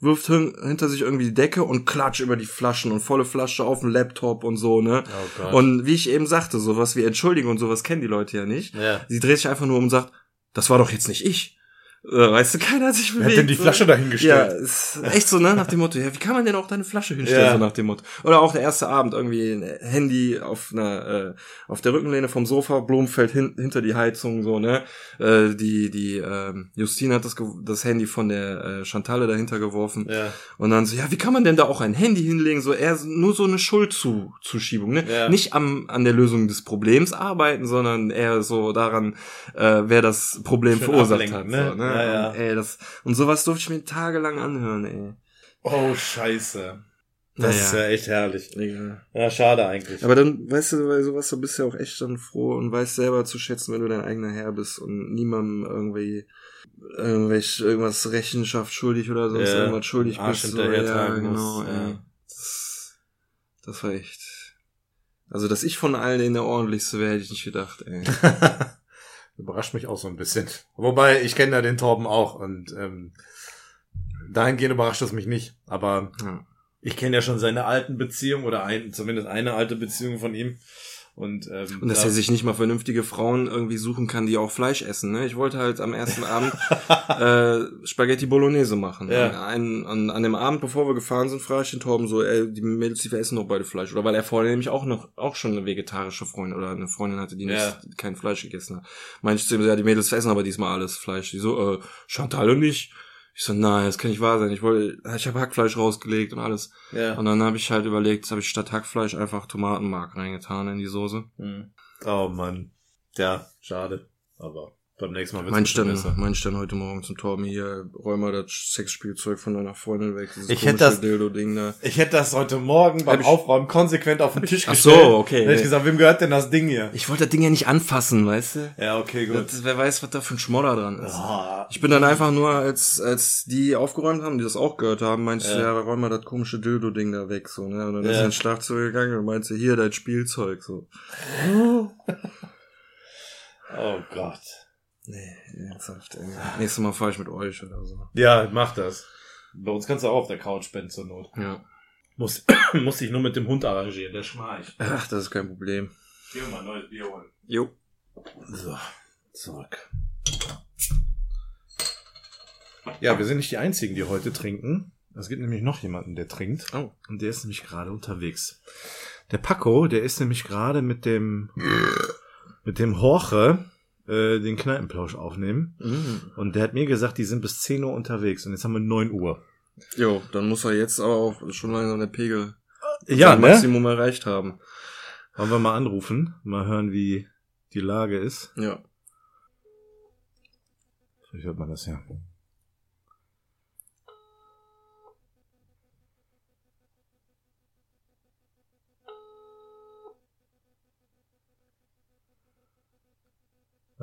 Wirft hin, hinter sich irgendwie die Decke und klatscht über die Flaschen und volle Flasche auf den Laptop und so, ne? Oh. Und wie ich eben sagte, sowas wie Entschuldigung und sowas kennen die Leute ja nicht. ja. Sie dreht sich einfach nur um und sagt, das war doch jetzt nicht ich. Äh, Weißt du, keiner hat sich bewegt. Wer hat denn die. Flasche Ja, dahingestellt? ist echt so, ne, nach dem Motto, ja, wie kann man denn auch deine Flasche hinstellen, Ja. so nach dem Motto. Oder auch der erste Abend, irgendwie ein Handy auf einer, äh, auf der Rückenlehne vom Sofa, Blumen fällt hin, hinter die Heizung, so, ne. Äh, die, die, ähm, Justine hat das, das Handy von der äh, Chantalle dahinter geworfen. Ja. Und dann so, ja, wie kann man denn da auch ein Handy hinlegen? So eher nur so eine Schuldzuschiebung, ne? Ja. Nicht am, an der Lösung des Problems arbeiten, sondern eher so daran, äh, wer das Problem Schön verursacht hat. ne? So, ne? Ja, ja. Und, ey, das, und sowas durfte ich mir tagelang anhören, ey. Oh, scheiße. Das Naja. ist ja echt herrlich. Egal. Ja, schade eigentlich. Aber dann, weißt du, bei sowas, da bist du ja auch echt dann froh und weißt selber zu schätzen, wenn du dein eigener Herr bist und niemandem irgendwie irgendwelche, irgendwas Rechenschaft schuldig oder sonst Ja, irgendwas schuldig Arsch bist. hinterher ja, tragen genau, musst, ey. ja. Das, das war echt. Also, dass ich von allen in der ordentlichste wäre, hätte ich nicht gedacht, ey. Überrascht mich auch so ein bisschen. Wobei, ich kenne ja den Torben auch und ähm, dahingehend überrascht es mich nicht. Aber Ja. ich kenne ja schon seine alten Beziehungen oder ein, zumindest eine alte Beziehung von ihm. Und, ähm, Und dass da- er sich nicht mal vernünftige Frauen irgendwie suchen kann, die auch Fleisch essen. Ne? Ich wollte halt am ersten Abend äh, Spaghetti Bolognese machen. Ja. Ein, an, an dem Abend, bevor wir gefahren sind, frage ich den Torben so, ey, die Mädels, die wir essen noch beide Fleisch. Oder weil er vorher nämlich auch noch auch schon eine vegetarische Freundin oder eine Freundin hatte, die Ja. nicht, kein Fleisch gegessen hat. Meinte ich zu ihm, so, ja, die Mädels essen aber diesmal alles Fleisch. Die so, äh, Chantal und nicht. Ich so, nein, das kann nicht wahr sein. Ich wollte, ich habe Hackfleisch rausgelegt und alles. ja. Und dann habe ich halt überlegt, habe ich statt Hackfleisch einfach Tomatenmark reingetan in die Soße. Hm. Oh Mann. Ja, schade. Aber beim nächsten Mal wird's Mein Stern, mein Stern heute Morgen zum Torben hier, räum mal das Sexspielzeug von deiner Freundin weg. Dieses Ich hätte komische das- Dildo-Ding da. Ich hätte das heute Morgen beim Aufräumen konsequent auf den Tisch Ach gestellt. so, okay, Dann hätte ich gesagt, wem gehört denn das Ding hier? Ich wollte das Ding ja nicht anfassen, weißt du? Ja, okay, gut. Das, wer weiß, was da für ein Schmodder dran ist. Ah, Ich bin dann einfach nur, als, als die aufgeräumt haben, die das auch gehört haben, meinte ich, Ja. ja, räum mal das komische Dildo-Ding da weg, so, ne? Und dann ist Ja. er ins Schlafzimmer gegangen und meinte, hier, dein Spielzeug, so. oh Gott. Nee, ernsthaft, ey. Nächstes Mal fahre ich mit euch oder so. Ja, mach das. Bei uns kannst du auch auf der Couch pennen zur Not. Ja. Muss, muss ich nur mit dem Hund arrangieren, der schnarcht. Ach, das ist kein Problem. Geh mal ein neues Bier holen. Jo. So, zurück. Ja, wir sind nicht die Einzigen, die heute trinken. Es gibt nämlich noch jemanden, der trinkt. Oh. Und der ist nämlich gerade unterwegs. Der Paco, der ist nämlich gerade mit dem, mit dem Horche, äh, den Kneipenplausch aufnehmen. Mhm. Und der hat mir gesagt, die sind bis 10 Uhr unterwegs. Und jetzt haben wir 9 Uhr. Jo, dann muss er jetzt aber auch schon langsam der Pegel Ja, sein ne? Maximum erreicht haben. Wollen wir mal anrufen? Mal hören, wie die Lage ist. Ja. Vielleicht hört man das ja.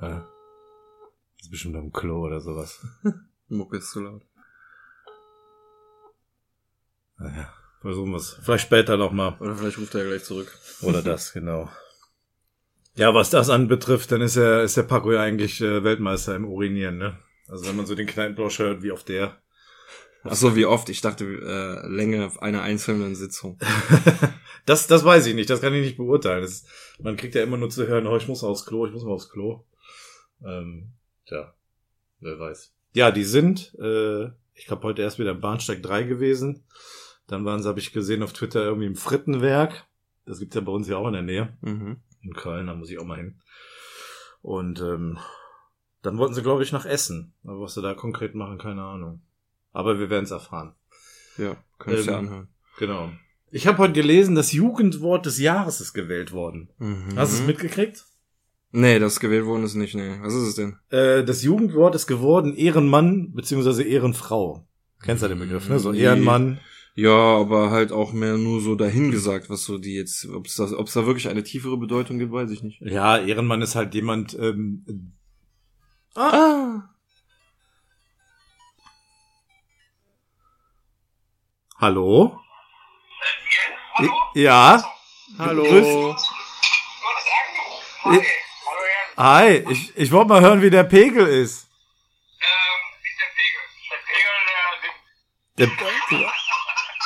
Ja. Ist bestimmt am Klo oder sowas. Mucke ist zu laut. Naja, versuchen wir es. Vielleicht später nochmal. Oder vielleicht ruft er ja gleich zurück. Oder das, genau. Ja, was das anbetrifft, dann ist er, ist der Paco ja eigentlich äh, Weltmeister im Urinieren, ne? Also wenn man so den Kneipenplausch hört, wie auf der. Ach so, wie oft? Ich dachte, äh, Länge einer einzelnen Sitzung. das, das weiß ich nicht, das kann ich nicht beurteilen. Das, man kriegt ja immer nur zu hören, oh, ich muss aufs Klo, ich muss mal aufs Klo. Ähm, tja, wer weiß. Ja, die sind, äh, ich glaube, heute erst wieder im Bahnsteig 3 gewesen. Dann waren sie, habe ich gesehen, auf Twitter irgendwie im Frittenwerk. Das gibt's ja bei uns ja auch in der Nähe. Mhm. In Köln, da muss ich auch mal hin. Und ähm, dann wollten sie, glaube ich, nach Essen. Aber was sie da konkret machen, keine Ahnung. Aber wir werden es erfahren. Ja, du Ähm, ja anhören. Genau. Ich habe heute gelesen, das Jugendwort des Jahres ist gewählt worden. Mhm. Hast du es mitgekriegt? Nee, das gewählt worden ist nicht, nee. Was ist es denn? Äh, das Jugendwort ist geworden Ehrenmann beziehungsweise Ehrenfrau. Kennst du den Begriff, ne? So Nee. Ehrenmann. Ja, aber halt auch mehr nur so dahingesagt, was so die jetzt, ob es da, ob's da wirklich eine tiefere Bedeutung gibt, weiß ich nicht. Ja, Ehrenmann ist halt jemand. Ähm, Ah. hallo? Hallo? Ja. Hallo. Grüß- Du hattest angerufen. Hi. Ich, ich wollte mal hören, wie der Pegel ist. Ähm, wie ist der Pegel? Der Pegel,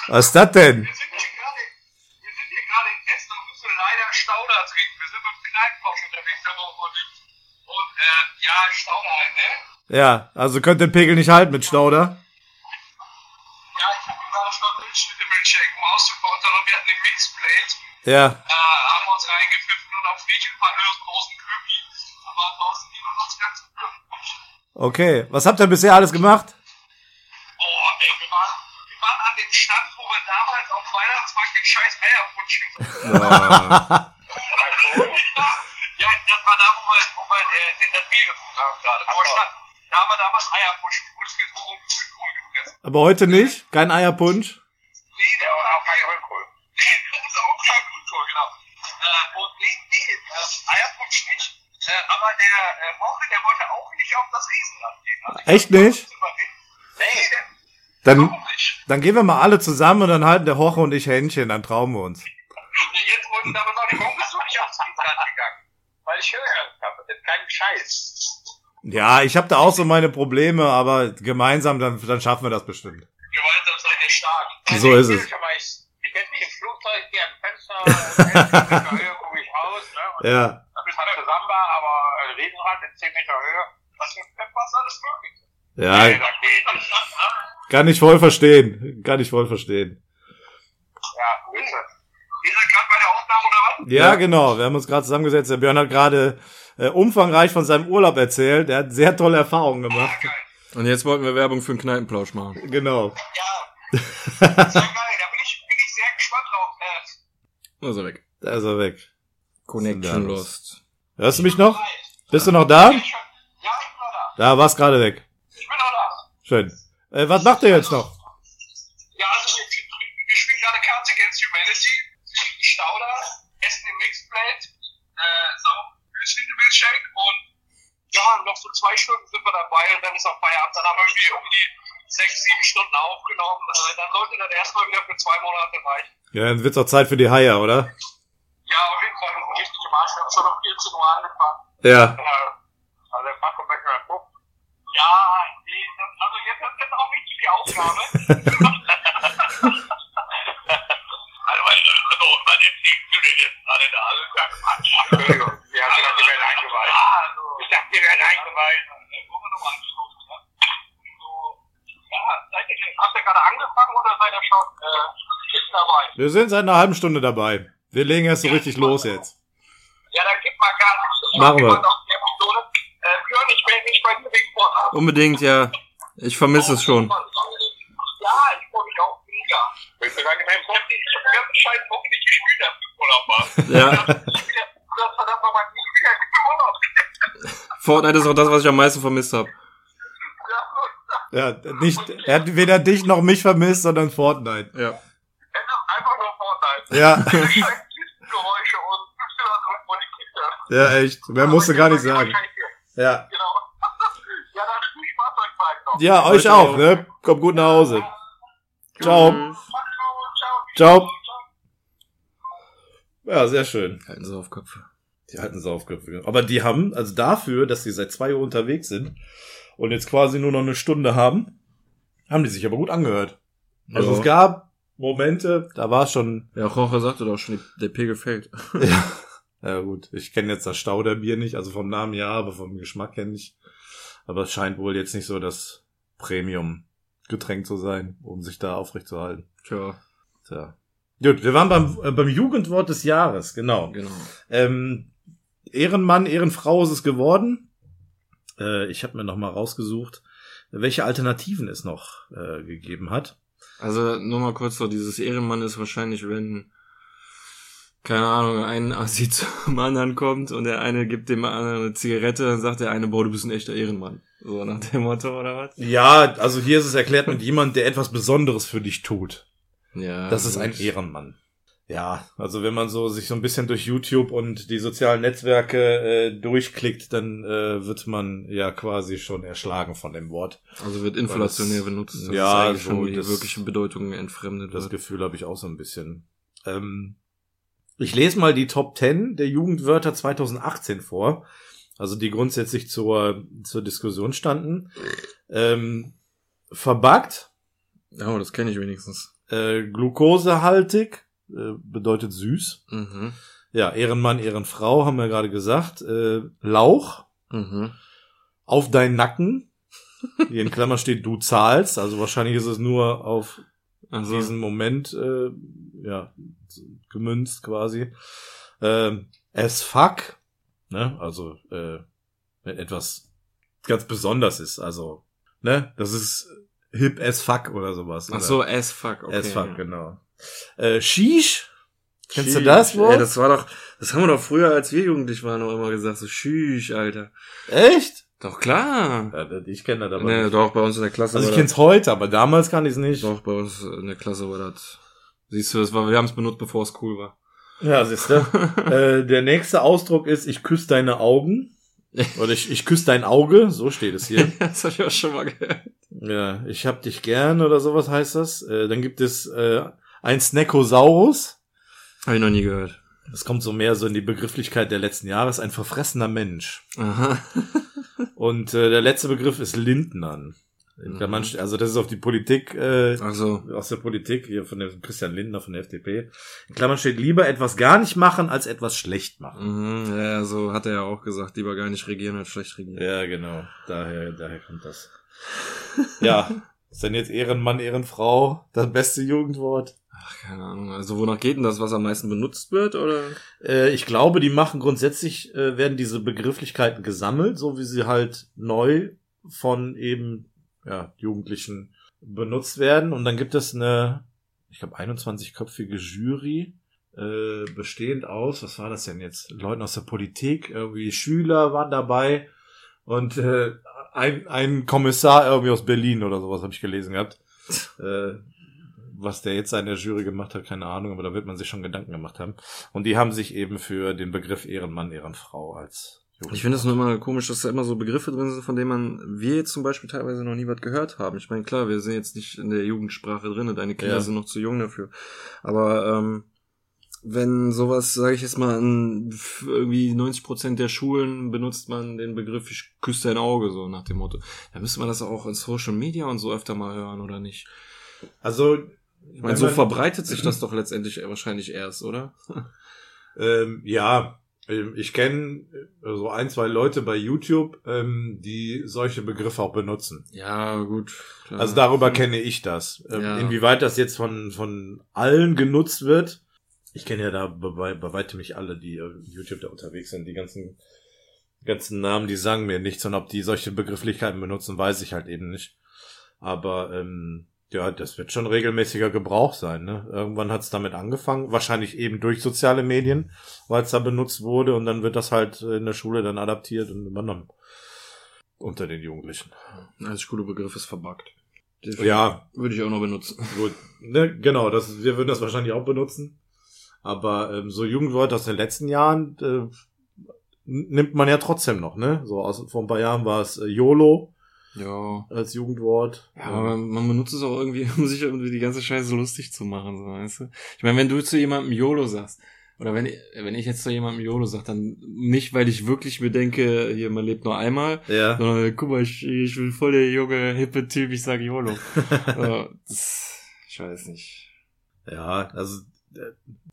Was ist das denn? Wir sind hier gerade, wir in Essen und müssen leider Stauder trinken. Wir sind mit dem Kneipenfausch unterwegs, da war und, und äh, ja, Stauder halt, ne? Ja, also könnt den Pegel nicht halten mit Stauder. Ja, ich habe gerade schon Milch mit dem Milchshake um auszukontern und wir hatten den Mixplate, Ja. äh, haben uns reingepfiffen und auf Riechen ein paar großen Okay. Was habt ihr bisher alles gemacht? Oh, ey, wir waren, wir waren an dem Stand, wo wir damals auf Weihnachtsmarkt den scheiß Eierpunsch getrunken Ja, das war da, wo wir, wo wir äh, das Bier getrunken haben gerade. Wo wir standen. Da haben wir damals Eierpunsch getrunken und gegessen. Aber heute nicht? Kein Eierpunsch? Nee, der war auch kein Grünkohl. das ist auch kein Grünkohl, genau. Äh, und nee, nee, äh, Eierpunsch nicht. Äh, aber der äh, Woche, der wollte auch nicht auf das Riesenrad gehen. Also Echt nicht? Nee, Dann, dann gehen wir mal alle zusammen und dann halten der Hoche und ich Händchen, dann trauen wir uns. Jetzt wir aber noch nicht, warum bist du nicht aufs Riesenrad gegangen? Weil ich Höhenangst habe. Das ist kein Scheiß. Ja, ich habe da auch so meine Probleme, aber gemeinsam, dann, dann schaffen wir das bestimmt. Gemeinsam seid ihr stark. So ist es. Ich, bin im Flugzeug, gehe am Fenster, in Höhe gucke ich raus, ne? Ja, ist halt für Samba, aber äh, Riesenrad in 10 Meter Höhe. Was ist was alles möglich? ja, kann ich voll verstehen. Kann ich voll verstehen. Ja, ist es. Ihr seid gerade bei der Aufnahme oder was? Ja, Ja. genau. Wir haben uns gerade zusammengesetzt. Der Björn hat gerade äh, umfangreich von seinem Urlaub erzählt. Er hat sehr tolle Erfahrungen gemacht. Und jetzt wollten wir Werbung für einen Kneipenplausch machen. Genau. Ja. Sehr geil, da bin ich, bin ich sehr gespannt drauf. Äh, Also weg. Da ist er weg. Connection lost. Hörst du mich noch? Bist du noch da? Ich, ja, ich bin noch da. Da warst gerade weg. Ich bin noch da. Schön. Äh, was macht ihr jetzt noch? Ja, also wir, spielen gerade Cards Against Humanity, trinken Stauder, essen den Mixplate, äh, saugen Milchshake und ja, noch so zwei Stunden sind wir dabei und dann ist auch Feierabend. Dann haben wir irgendwie um die sechs, sieben Stunden aufgenommen. Äh, dann sollte das erstmal wieder für zwei Monate reichen. Ja, dann wird's auch Zeit für die Haie, oder? Ja, auf jeden Fall ein richtiger Marsch. Wir haben schon um 14 Uhr angefangen. Ja. Äh, also der Paco gucken. Ja, nee, das, also jetzt ist jetzt auch nicht die Aufgabe. also, also, man nimmt die Gülle jetzt gerade da. Also, Entschuldigung, wir haben gedacht, die werden eingeweiht. Also, ich dachte, die werden eingeweiht. Wollen wir nochmal anstoßen, ne? So, ja, seid ihr, habt ihr gerade angefangen oder seid ihr schon, äh, dabei? Wir sind seit einer halben Stunde dabei. Wir legen erst so richtig los jetzt. Ja, dann gib mal Gas. Machen mach wir. Äh. Unbedingt, ja. Ich vermisse es schon. Ja, ich freue mich auch mega. Willst du gar nicht mehr im Podcast? Ich habe ganz scheiß Woche nicht gespielt, als du Urlaub warst. Ja. Hast verdammt nochmal nie wieder Urlaub. Fortnite ist auch das, was ich am meisten vermisst habe. Ja, nicht, er hat weder dich noch mich vermisst, sondern Fortnite. Ja. es ist einfach nur Vorteil. Ja, Scheiß Kistengeräusche und irgendwo die Kiste. Ja, echt. Mehr musst du gar nicht sagen. Ja. Genau. Ja, dann viel Spaß euch beiden noch. Ja, euch auch, ne? Kommt gut nach Hause. Ciao. Ciao. ciao. Ja, sehr schön. Halten Sie auf Köpfe. Die halten Saufköpfe. Aber die haben, also dafür, dass sie seit zwei Uhr unterwegs sind und jetzt quasi nur noch eine Stunde haben, haben die sich aber gut angehört. Also Ja. es gab Momente, da war es schon, Ja, Roche sagte doch schon, der Pegel fällt. ja, ja gut, ich kenne jetzt das Stauderbier nicht, also vom Namen ja, aber vom Geschmack kenne ich. Aber es scheint wohl jetzt nicht so das Premium-Getränk zu sein, um sich da aufrecht zu halten. Tja, Tja. Gut, wir waren beim, äh, beim Jugendwort des Jahres, genau. genau. Ähm, Ehrenmann, Ehrenfrau ist es geworden. Äh, ich habe mir noch mal rausgesucht, welche Alternativen es noch äh, gegeben hat. Also nur mal kurz so, dieses Ehrenmann ist wahrscheinlich, wenn, keine Ahnung, ein Assi zum anderen kommt und der eine gibt dem anderen eine Zigarette, dann sagt der eine, boah, du bist ein echter Ehrenmann. So nach dem Motto, oder was? Ja, also hier ist es erklärt mit jemand, der etwas Besonderes für dich tut. Ja. Das ist ein. Ehrenmann. Ja, also wenn man so sich so ein bisschen durch YouTube und die sozialen Netzwerke äh, durchklickt, dann äh, wird man ja quasi schon erschlagen von dem Wort. Also wird inflationär das- benutzt. ja, ist eigentlich schon die das- wirkliche Bedeutung entfremdet Das wird. Gefühl habe ich auch so ein bisschen. Ähm, ich lese mal die Top 10 der Jugendwörter 2018 vor. Also die grundsätzlich zur, zur Diskussion standen. Ähm, verbuggt, Oh, das kenne ich wenigstens. Äh, glukosehaltig, äh, bedeutet süß. Mhm. Ja, Ehrenmann, Ehrenfrau, haben wir gerade gesagt. Äh, Lauch, Mhm. auf deinen Nacken. Hier in Klammer steht, du zahlst. Also wahrscheinlich ist es nur auf Also, diesen Moment äh, ja, gemünzt quasi. Ähm, as fuck, ne? Also äh, wenn etwas ganz besonders ist. Also, ne? Das ist hip as fuck oder sowas. ach so, as fuck, okay. as fuck, ja. genau. Äh, Sheesh, kennst du Sheesh. das Wort? Ey, das war doch, das haben wir doch früher, als wir jugendlich waren, noch immer gesagt, so Schüch, Alter. Echt? Doch klar. Ja, ich kenne das aber Nee, nicht. doch, bei uns in der Klasse Also ich war kenn's heute, aber damals kann ich es nicht. doch, bei uns in der Klasse war das. Siehst du, das war, wir haben es benutzt, bevor es cool war. Ja, siehst du. äh, der nächste Ausdruck ist, ich küsse deine Augen. Oder ich, ich küsse dein Auge, so steht es hier. das habe ich auch schon mal gehört. ja, ich hab dich gern oder sowas heißt das. Äh, dann gibt es äh, ein Snackosaurus. Habe ich noch nie gehört. Das kommt so mehr so in die Begrifflichkeit der letzten Jahre. Ist ein verfressener Mensch. Aha. Und äh, der letzte Begriff ist Lindnern. In Mhm. Also das ist auf die Politik, äh, Also, aus der Politik, hier von dem Christian Lindner von der FDP. In Klammern steht lieber etwas gar nicht machen, als etwas schlecht machen. mhm, ja, so hat er ja auch gesagt, lieber gar nicht regieren als schlecht regieren. Ja, genau. Daher, daher kommt das. Ja. Ist denn jetzt Ehrenmann, Ehrenfrau das beste Jugendwort? Ach, keine Ahnung. Also, wonach geht denn das, was am meisten benutzt wird, oder? Äh, ich glaube, die machen grundsätzlich, äh, werden diese Begrifflichkeiten gesammelt, so wie sie halt neu von eben ja, Jugendlichen benutzt werden. Und dann gibt es eine, ich glaube, 21-köpfige Jury, äh, bestehend aus, was war das denn jetzt? Leuten aus der Politik, irgendwie Schüler waren dabei und äh, ein, ein Kommissar irgendwie aus Berlin oder sowas habe ich gelesen gehabt. Äh, was der jetzt in der Jury gemacht hat, keine Ahnung, aber da wird man sich schon Gedanken gemacht haben. Und die haben sich eben für den Begriff Ehrenmann, Ehrenfrau als Ich finde es nur immer komisch, dass da immer so Begriffe drin sind, von denen man, wir jetzt zum Beispiel teilweise noch nie was gehört haben. Ich meine, klar, wir sind jetzt nicht in der Jugendsprache drin, deine Kinder Ja. sind noch zu jung dafür. Aber ähm, wenn sowas, sage ich jetzt mal, in irgendwie 90 Prozent der Schulen benutzt man den Begriff, ich küsse dein Auge, so nach dem Motto. Da müsste man das auch in Social Media und so öfter mal hören, oder nicht? Also, Ich meine, so verbreitet sich das doch letztendlich wahrscheinlich erst, oder? ähm, ja, ähm, ich kenne so ein, zwei Leute bei YouTube, ähm, die solche Begriffe auch benutzen. Ja, gut. Klar. Also darüber kenne ich das. Ähm, Ja. Inwieweit das jetzt von, von allen genutzt wird. Ich kenne ja da bei, bei weitem nicht alle, die auf YouTube da unterwegs sind. Die ganzen, ganzen Namen, die sagen mir nichts. Und ob die solche Begrifflichkeiten benutzen, weiß ich halt eben nicht. Aber ähm, ja, das wird schon regelmäßiger Gebrauch sein. Ne? Irgendwann hat es damit angefangen. Wahrscheinlich eben durch soziale Medien, weil es da benutzt wurde. Und dann wird das halt in der Schule dann adaptiert und übernommen. Unter den Jugendlichen. Als Schulebegriff ist verbuggt. Ja, Würde ich auch noch benutzen. Gut, ne, genau, das, wir würden das wahrscheinlich auch benutzen. Aber ähm, so Jugendwort aus den letzten Jahren äh, nimmt man ja trotzdem noch, ne? So aus, vor ein paar Jahren war es äh, YOLO Ja. als Jugendwort. Ja, aber man, man benutzt es auch irgendwie, um sich irgendwie die ganze Scheiße lustig zu machen, so, weißt du? Ich meine, wenn du zu jemandem YOLO sagst, oder wenn ich, wenn ich jetzt zu jemandem YOLO sag, dann nicht, weil ich wirklich mir denke, hier, man lebt nur einmal, ja. sondern guck mal, ich, ich bin voll der junge, hippe Typ, ich sag YOLO. das, ich weiß nicht. ja, also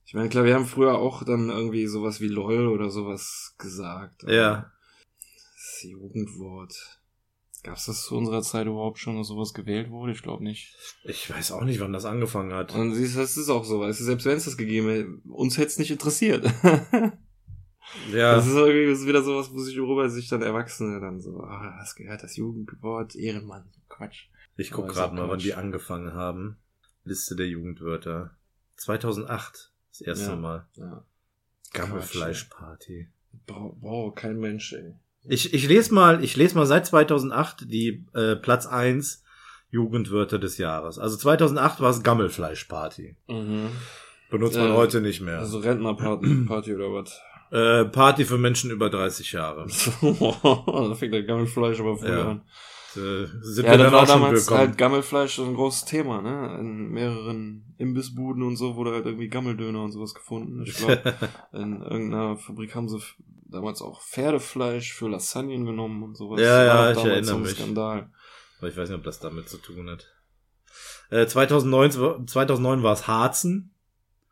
Ich meine, klar, wir haben früher auch dann irgendwie sowas wie LOL oder sowas gesagt. Ja. Das Jugendwort. Gab's das zu unserer Zeit überhaupt schon, dass sowas gewählt wurde? Ich glaube nicht. ich weiß auch nicht, wann das angefangen hat. Und siehst, du, das ist auch so, weißt du, selbst wenn es das gegeben hätte, uns hätte es nicht interessiert. Ja, Das ist irgendwie das ist wieder sowas, wo sich worüber sich dann Erwachsene dann so, ah, hast gehört, das Jugendwort, Ehrenmann, Quatsch. ich guck gerade mal, wann die angefangen haben. Liste der Jugendwörter. 2008, das erste Ja. Mal. Ja. Gammelfleischparty. Boah, boah, kein Mensch, ey. Ich, ich lese mal, ich lese mal seit 2008 die äh, Platz 1 Jugendwörter des Jahres. Also 2008 war es Gammelfleischparty. Mhm. Benutzt man Äh, heute nicht mehr. Also Rentnerparty Party oder was? äh, Party für Menschen über 30 Jahre. da fängt der Gammelfleisch aber früher Ja. an. Äh, sind Ja, wir dann war auch schon damals willkommen. halt Gammelfleisch so ein großes Thema, ne? In mehreren Imbissbuden und so wurde halt irgendwie Gammeldöner und sowas gefunden. Ich glaube, in irgendeiner Fabrik haben sie damals auch Pferdefleisch für Lasagnen genommen und sowas. Ja, ja, ich erinnere mich. Skandal. Aber ich weiß nicht, ob das damit zu tun hat. Äh, 2009, 2009 war es Harzen,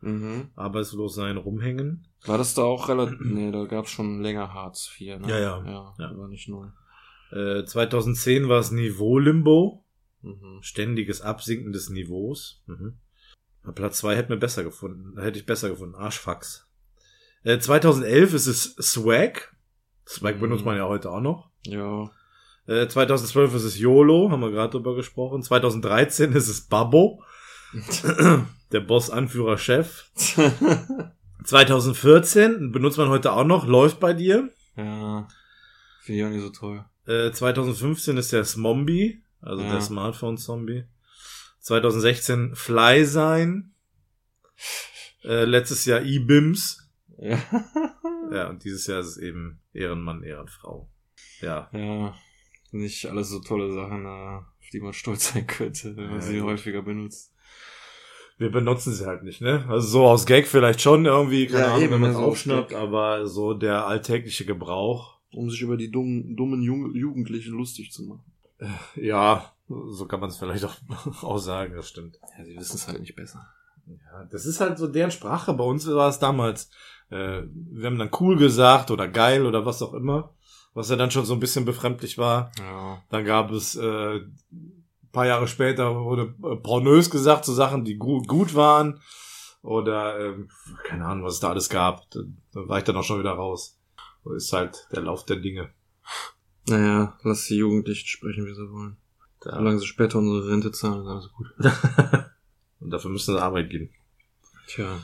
Mhm. arbeitslos sein, rumhängen. War das da auch relativ, nee, da gab's schon länger Hartz IV, ne? Ja, ja. Ja, Ja. war nicht neu. Äh, 2010 war es Niveau-Limbo, Mhm. ständiges Absinken des Niveaus. Mhm. Platz zwei hätte mir besser gefunden, hätte ich besser gefunden, Arschfax. Äh, 2011 ist es Swag. Swag Mhm. benutzt man ja heute auch noch. Ja. Äh, 2012 ist es YOLO, haben wir gerade drüber gesprochen. 2013 ist es Babbo, der Boss, Anführer, Chef. 2014 benutzt man heute auch noch, läuft bei dir. ja. Finde ich auch nicht so toll. Äh, 2015 ist der Smombie, also Ja. der Smartphone-Zombie. 2016 Fly sein. Äh, letztes Jahr E-Bims. Ja. Ja, und dieses Jahr ist es eben Ehrenmann, Ehrenfrau. Ja. ja. Nicht alles so tolle Sachen, äh, auf die man stolz sein könnte, wenn man Ja, sie gut. häufiger benutzt. Wir benutzen sie halt nicht, ne? Also so aus Gag vielleicht schon irgendwie, keine Ja, Ahnung, eben, wenn man es so aus aufschnappt, aber so der alltägliche Gebrauch, Um sich über die dummen, dummen Jugendlichen lustig zu machen. ja, so kann man es vielleicht auch, auch sagen, das stimmt. Ja, sie wissen es halt nicht besser. Ja, das ist halt so deren Sprache. Bei uns war es damals. Äh, wir haben dann cool gesagt oder geil oder was auch immer, was ja dann schon so ein bisschen befremdlich war. Ja. Dann gab es äh, ein paar Jahre später wurde äh, pornös gesagt zu Sachen, die gut, gut waren. Oder ähm, keine Ahnung, was es da alles gab. Da, da war ich dann auch schon wieder raus. So ist halt der Lauf der Dinge. Naja, lass die Jugendlichen sprechen, wie sie wollen. Ja. Solange sie später unsere Rente zahlen, ist alles gut. Und dafür müssen sie Arbeit gehen. Tja,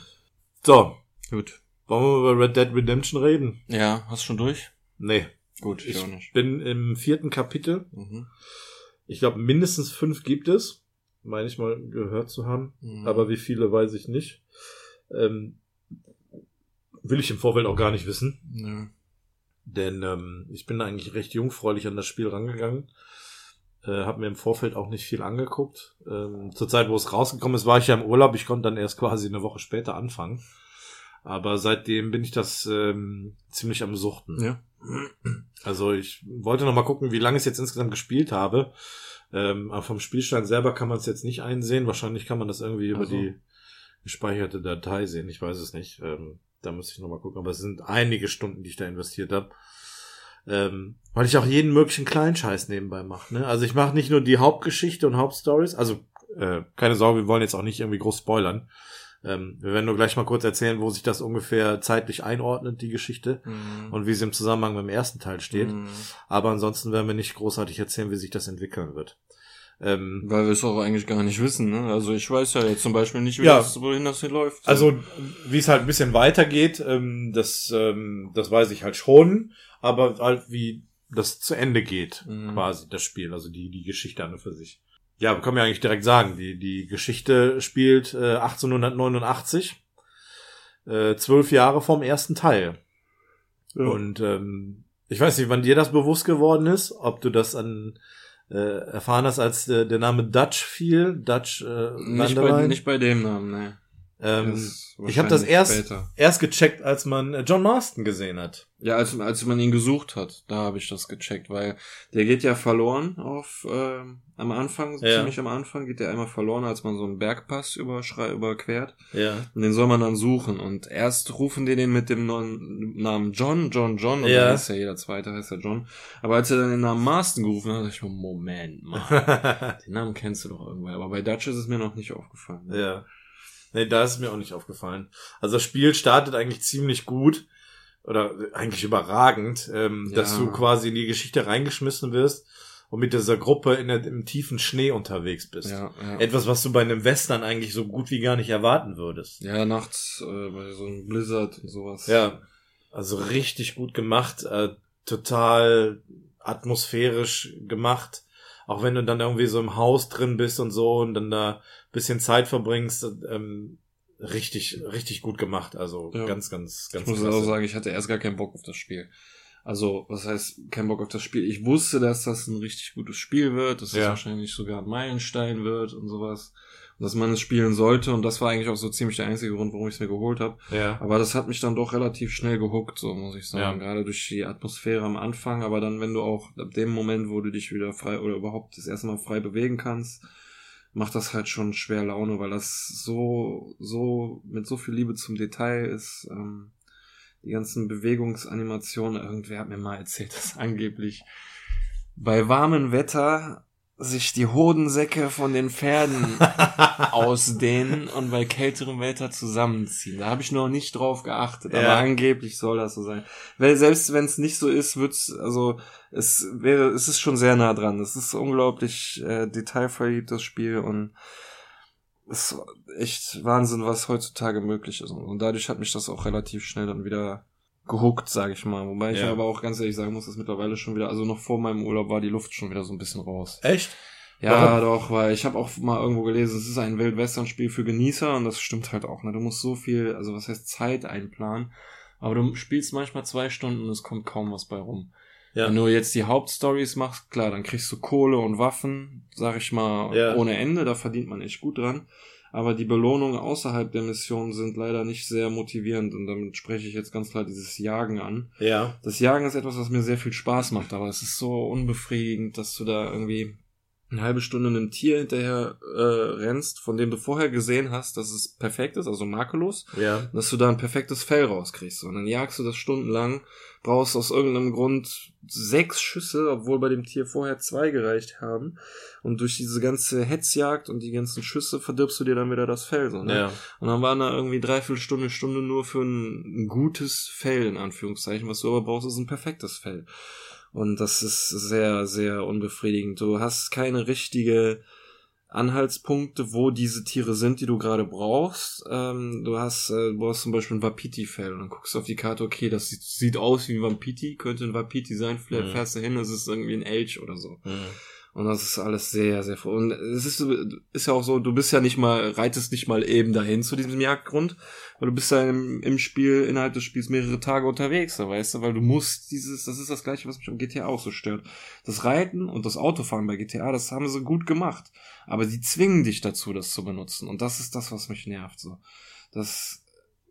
So, gut. Wollen wir über Red Dead Redemption reden? Ja, hast du schon durch? Nee. Gut, ich, Ich auch nicht. bin im vierten Kapitel. Mhm. Ich glaube, mindestens fünf gibt es, meine ich mal gehört zu haben. Mhm. Aber wie viele weiß ich nicht. Ähm, will ich im Vorfeld auch gar nicht wissen. Nö. Denn ähm, ich bin eigentlich recht jungfräulich an das Spiel rangegangen. Äh, hab mir im Vorfeld auch nicht viel angeguckt. Ähm, zur Zeit, wo es rausgekommen ist, war ich ja im Urlaub. Ich konnte dann erst quasi eine Woche später anfangen. Aber seitdem bin ich das ähm, ziemlich am Suchten. Ja. Also ich wollte noch mal gucken, wie lange ich es jetzt insgesamt gespielt habe. Ähm, aber vom Spielstand selber kann man es jetzt nicht einsehen. Wahrscheinlich kann man das irgendwie über Ach so. die gespeicherte Datei sehen. Ich weiß es nicht. Ähm, da müsste ich noch mal gucken. Aber es sind einige Stunden, die ich da investiert habe. Ähm, weil ich auch jeden möglichen Kleinscheiß nebenbei mache. Ne? Also ich mache nicht nur die Hauptgeschichte und Hauptstories. Also äh, keine Sorge, wir wollen jetzt auch nicht irgendwie groß spoilern. Ähm, wir werden nur gleich mal kurz erzählen, wo sich das ungefähr zeitlich einordnet, die Geschichte. Mhm. Und wie sie im Zusammenhang mit dem ersten Teil steht. Mhm. Aber ansonsten werden wir nicht großartig erzählen, wie sich das entwickeln wird. Ähm, Weil wir es auch eigentlich gar nicht wissen, ne? Also ich weiß ja jetzt zum Beispiel nicht, wie Ja. das, wohin das hier läuft. also, wie es halt ein bisschen weitergeht, ähm, das, ähm, das weiß ich halt schon, aber halt wie das zu Ende geht, Mhm. quasi, das Spiel, also die, die Geschichte an und für sich. Ja, wir können ja eigentlich direkt sagen, die, die Geschichte spielt äh, 1889, äh, zwölf Jahre vom ersten Teil. Ja. Und ähm, ich weiß nicht, wann dir das bewusst geworden ist, ob du das an äh, erfahren hast, als äh, der Name Dutch fiel, Dutch äh, nicht, bei, nicht bei dem Namen, ne. ähm, ich habe das erst Später. erst gecheckt, als man äh, John Marston gesehen hat. Ja, als, als man ihn gesucht hat, da habe ich das gecheckt, weil der geht ja verloren auf ähm, am Anfang, Ja. ziemlich am Anfang geht der einmal verloren, als man so einen Bergpass überschrei überquert. Ja. Und den soll man dann suchen. Und erst rufen die den mit dem neuen Namen John, John, John. Und Ja. dann ist ja jeder zweite, heißt ja John. Aber als er dann den Namen Marston gerufen hat, dachte ich mir, Moment mal, den Namen kennst du doch irgendwer. Aber bei Dutch ist es mir noch nicht aufgefallen. ja. Nee, da ist mir auch nicht aufgefallen. Also das Spiel startet eigentlich ziemlich gut oder eigentlich überragend, ähm, Ja. dass du quasi in die Geschichte reingeschmissen wirst und mit dieser Gruppe in der, im tiefen Schnee unterwegs bist. Ja, ja. Etwas, was du bei einem Western eigentlich so gut wie gar nicht erwarten würdest. ja nachts äh, bei so einem Blizzard und sowas. Ja, also richtig gut gemacht, äh, total atmosphärisch gemacht. Auch wenn du dann irgendwie so im Haus drin bist und so und dann da bisschen Zeit verbringst, ähm, richtig, richtig gut gemacht. Also Ja. ganz, ganz, ganz Ich muss auch sagen, ich hatte erst gar keinen Bock auf das Spiel. Also, was heißt kein Bock auf das Spiel? Ich wusste, dass das ein richtig gutes Spiel wird, dass es Ja. wahrscheinlich sogar ein Meilenstein wird und sowas. Und dass man es spielen sollte. Und das war eigentlich auch so ziemlich der einzige Grund, warum ich es mir geholt habe. Ja. Aber das hat mich dann doch relativ schnell gehuckt, so muss ich sagen. Ja. Gerade durch die Atmosphäre am Anfang, aber dann, wenn du auch ab dem Moment, wo du dich wieder frei oder überhaupt das erste Mal frei bewegen kannst, macht das halt schon schwer Laune, weil das so, so, mit so viel Liebe zum Detail ist. Ähm, die ganzen Bewegungsanimationen, irgendwer hat mir mal erzählt, dass angeblich bei warmem Wetter sich die Hodensäcke von den Pferden ausdehnen und bei kälterem Wetter zusammenziehen. Da habe ich noch nicht drauf geachtet, aber Ja. angeblich soll das so sein. Weil selbst wenn es nicht so ist, wird's also es wäre es ist schon sehr nah dran. Es ist unglaublich äh, detailverliebt das Spiel und es ist echt Wahnsinn, was heutzutage möglich ist. Und dadurch hat mich das auch relativ schnell dann wieder gehuckt, sage ich mal. Wobei ich Ja. aber auch ganz ehrlich sagen muss, dass mittlerweile schon wieder, also noch vor meinem Urlaub war die Luft schon wieder so ein bisschen raus. Echt? Ja, doch, weil ich habe auch mal irgendwo gelesen, es ist ein Wildwestern-Spiel für Genießer und das stimmt halt auch. Ne? Du musst so viel, also was heißt Zeit einplanen, aber du spielst manchmal zwei Stunden und es kommt kaum was bei rum. Ja. Wenn du jetzt die Hauptstories machst, klar, dann kriegst du Kohle und Waffen, sag ich mal, Ja. ohne Ende, da verdient man echt gut dran. Aber die Belohnungen außerhalb der Mission sind leider nicht sehr motivierend und damit spreche ich jetzt ganz klar dieses Jagen an. Ja. Das Jagen ist etwas, was mir sehr viel Spaß macht, aber es ist so unbefriedigend, dass du da irgendwie eine halbe Stunde einem Tier hinterher äh, rennst, von dem du vorher gesehen hast, dass es perfekt ist, also makellos, Ja. dass du da ein perfektes Fell rauskriegst. Und dann jagst du das stundenlang, brauchst aus irgendeinem Grund sechs Schüsse, obwohl bei dem Tier vorher zwei gereicht haben. Und durch diese ganze Hetzjagd und die ganzen Schüsse verdirbst du dir dann wieder das Fell. So, ne? Ja. Und dann waren da irgendwie dreiviertel Stunde, Stunde nur für ein, ein gutes Fell, in Anführungszeichen. Was du aber brauchst, ist ein perfektes Fell. Und das ist sehr, sehr unbefriedigend. Du hast keine richtige Anhaltspunkte, wo diese Tiere sind, die du gerade brauchst. Ähm, du hast, äh, du brauchst zum Beispiel ein Wapiti-Fell und dann guckst du auf die Karte, okay, das sieht, sieht aus wie ein Wapiti, könnte ein Wapiti sein, vielleicht Mhm. fährst du hin, das ist irgendwie ein Elch oder so. Mhm. Und das ist alles sehr, sehr froh. Und es ist, ist ja auch so, du bist ja nicht mal, reitest nicht mal eben dahin zu diesem Jagdgrund, weil du bist ja im, im Spiel, innerhalb des Spiels mehrere Tage unterwegs, da weißt du, weil du musst dieses, das ist das gleiche, was mich am GTA auch so stört. Das Reiten und das Autofahren bei GTA, das haben sie gut gemacht. Aber sie zwingen dich dazu, das zu benutzen. Und das ist das, was mich nervt, so. Dass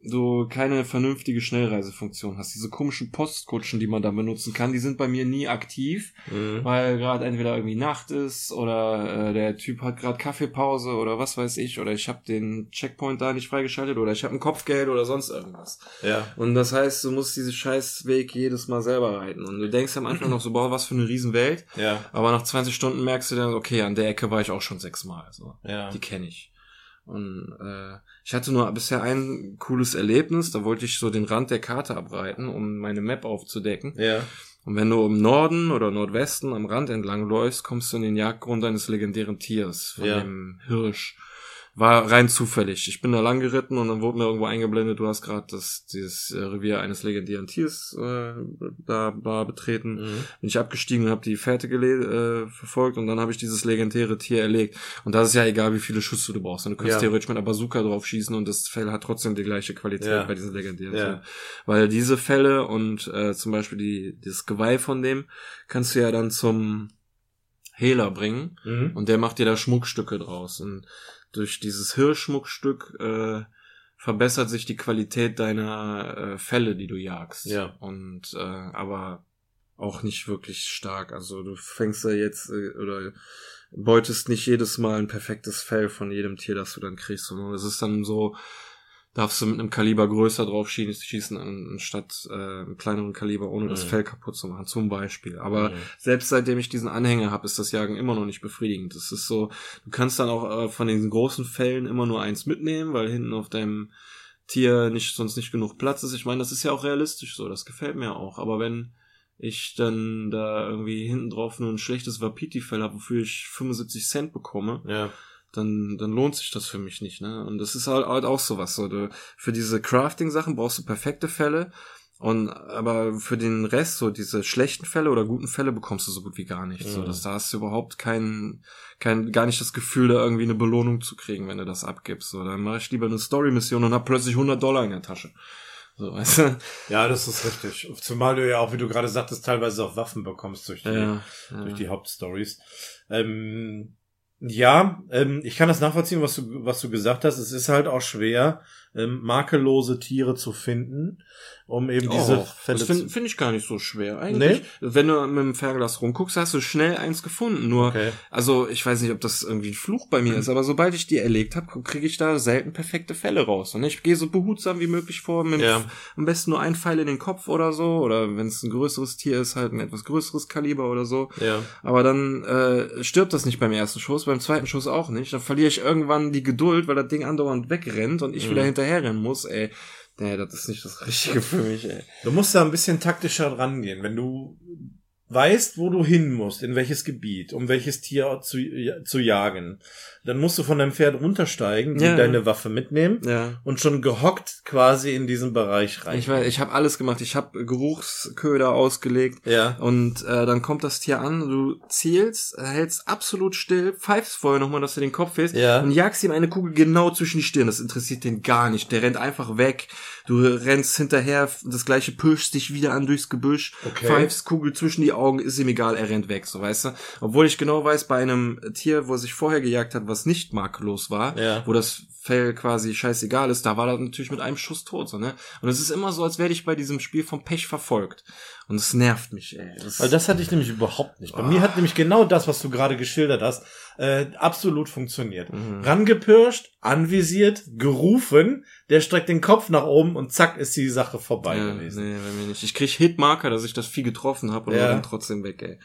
du keine vernünftige Schnellreisefunktion hast. Diese komischen Postkutschen, die man da benutzen kann, die sind bei mir nie aktiv Mhm. weil gerade entweder irgendwie Nacht ist oder äh, der Typ hat gerade Kaffeepause oder was weiß ich oder ich habe den Checkpoint da nicht freigeschaltet oder ich habe ein Kopfgeld oder sonst irgendwas. Ja. Und das heißt, du musst diesen Scheißweg jedes Mal selber reiten und du denkst am Anfang noch so, boah, was für eine Riesenwelt, Ja. aber nach 20 Stunden merkst du dann, okay, an der Ecke war ich auch schon sechsmal, so. Ja. Die kenne ich. Und äh, ich hatte nur bisher ein cooles Erlebnis, da wollte ich so den Rand der Karte abreiten, um meine Map aufzudecken. Ja. Und wenn du im Norden oder Nordwesten am Rand entlang läufst, kommst du in den Jagdgrund eines legendären Tiers, von Ja. dem Hirsch. War rein zufällig. Ich bin da lang geritten und dann wurde mir irgendwo eingeblendet, du hast gerade das dieses äh, Revier eines legendären Tiers äh, da, da betreten. Mhm. Bin ich abgestiegen und habe die Fährte äh, verfolgt und dann habe ich dieses legendäre Tier erlegt. Und das ist ja egal, wie viele Schüsse du brauchst. Und du kannst Ja. theoretisch mit einer Bazooka drauf schießen und das Fell hat trotzdem die gleiche Qualität Ja. bei diesen legendären Ja. Tieren. Weil diese Fälle und äh, zum Beispiel die, das Geweih von dem kannst du ja dann zum Hehler bringen Mhm. und der macht dir da Schmuckstücke draus. Und durch dieses Hirschschmuckstück äh, verbessert sich die Qualität deiner äh, Fälle, die du jagst. Ja. Und äh, aber auch nicht wirklich stark. Also du fängst da jetzt äh, oder beutest nicht jedes Mal ein perfektes Fell von jedem Tier, das du dann kriegst, sondern es ist dann so, darfst du mit einem Kaliber größer drauf schießen, anstatt äh, einem kleineren Kaliber, ohne das Mhm. Fell kaputt zu machen, zum Beispiel. Aber Mhm. selbst seitdem ich diesen Anhänger habe, ist das Jagen immer noch nicht befriedigend. Es ist so, du kannst dann auch äh, von diesen großen Fällen immer nur eins mitnehmen, weil hinten auf deinem Tier nicht sonst nicht genug Platz ist. Ich meine, das ist ja auch realistisch so, das gefällt mir auch. Aber wenn ich dann da irgendwie hinten drauf nur ein schlechtes Wapiti-Fell habe, wofür ich 75 Cent bekomme, Ja. Dann, dann lohnt sich das für mich nicht, ne? Und das ist halt, halt auch sowas, so, du, für diese Crafting-Sachen brauchst du perfekte Fälle, und, aber für den Rest, so diese schlechten Fälle oder guten Fälle bekommst du so gut wie gar nicht, so, Mhm. dass da hast du überhaupt kein, kein, gar nicht das Gefühl, da irgendwie eine Belohnung zu kriegen, wenn du das abgibst, so, dann mache ich lieber eine Story-Mission und hab plötzlich 100 Dollar in der Tasche. So, weißt du? Ja, das ist richtig. Zumal du ja auch, wie du gerade sagtest, teilweise auch Waffen bekommst durch die, Ja, ja. durch die Hauptstories. Ähm, ja, ähm, ich kann das nachvollziehen, was du, was du gesagt hast. Es ist halt auch schwer, ähm, makellose Tiere zu finden, um eben diese oh, Fälle das finde find ich gar nicht so schwer. Eigentlich, wenn du mit dem Fernglas rumguckst, hast du schnell eins gefunden. Nur, Okay. also ich weiß nicht, ob das irgendwie ein Fluch bei mir ist, aber sobald ich die erlegt habe, kriege ich da selten perfekte Fälle raus. Und ich gehe so behutsam wie möglich vor, mit Ja. am besten nur ein Pfeil in den Kopf oder so, oder wenn es ein größeres Tier ist, halt ein etwas größeres Kaliber oder so. Ja. Aber dann äh, stirbt das nicht beim ersten Schuss, beim zweiten Schuss auch nicht. Dann verliere ich irgendwann die Geduld, weil das Ding andauernd wegrennt und ich wieder Mhm. hinterherrennen muss, ey. Nee, das ist nicht das Richtige für mich, ey. Du musst da ein bisschen taktischer rangehen. Wenn du weißt, wo du hin musst, in welches Gebiet, um welches Tier zu, zu jagen, dann musst du von deinem Pferd runtersteigen, Ja. deine Waffe mitnehmen Ja. und schon gehockt quasi in diesen Bereich rein. Ich weiß, ich habe alles gemacht. Ich habe Geruchsköder ausgelegt ja. und äh, dann kommt das Tier an, du zielst, hältst absolut still, pfeifst vorher nochmal, dass du den Kopf hältst Ja. und jagst ihm eine Kugel genau zwischen die Stirn. Das interessiert den gar nicht. Der rennt einfach weg. Du rennst hinterher, das gleiche pirschst dich wieder an durchs Gebüsch, Okay. pfeifst Kugel zwischen die Augen, ist ihm egal, er rennt weg, so weißt du. Obwohl ich genau weiß, bei einem Tier, wo er sich vorher gejagt hat, was nicht makellos war, Ja. wo das Fell quasi scheißegal ist, da war das natürlich mit einem Schuss tot, so, ne? Und es ist immer so, als werde ich bei diesem Spiel vom Pech verfolgt. Und es nervt mich, ey. Das, Weil das hatte ich nämlich überhaupt nicht. Bei mir hat nämlich genau das, was du gerade geschildert hast, äh, absolut funktioniert. Mhm. Rangepirscht, anvisiert, gerufen, der streckt den Kopf nach oben und zack ist die Sache vorbei ja, gewesen. nee, bei mir nicht. Ich krieg Hitmarker, dass ich das Vieh getroffen habe und Ja. dann trotzdem weg, ey.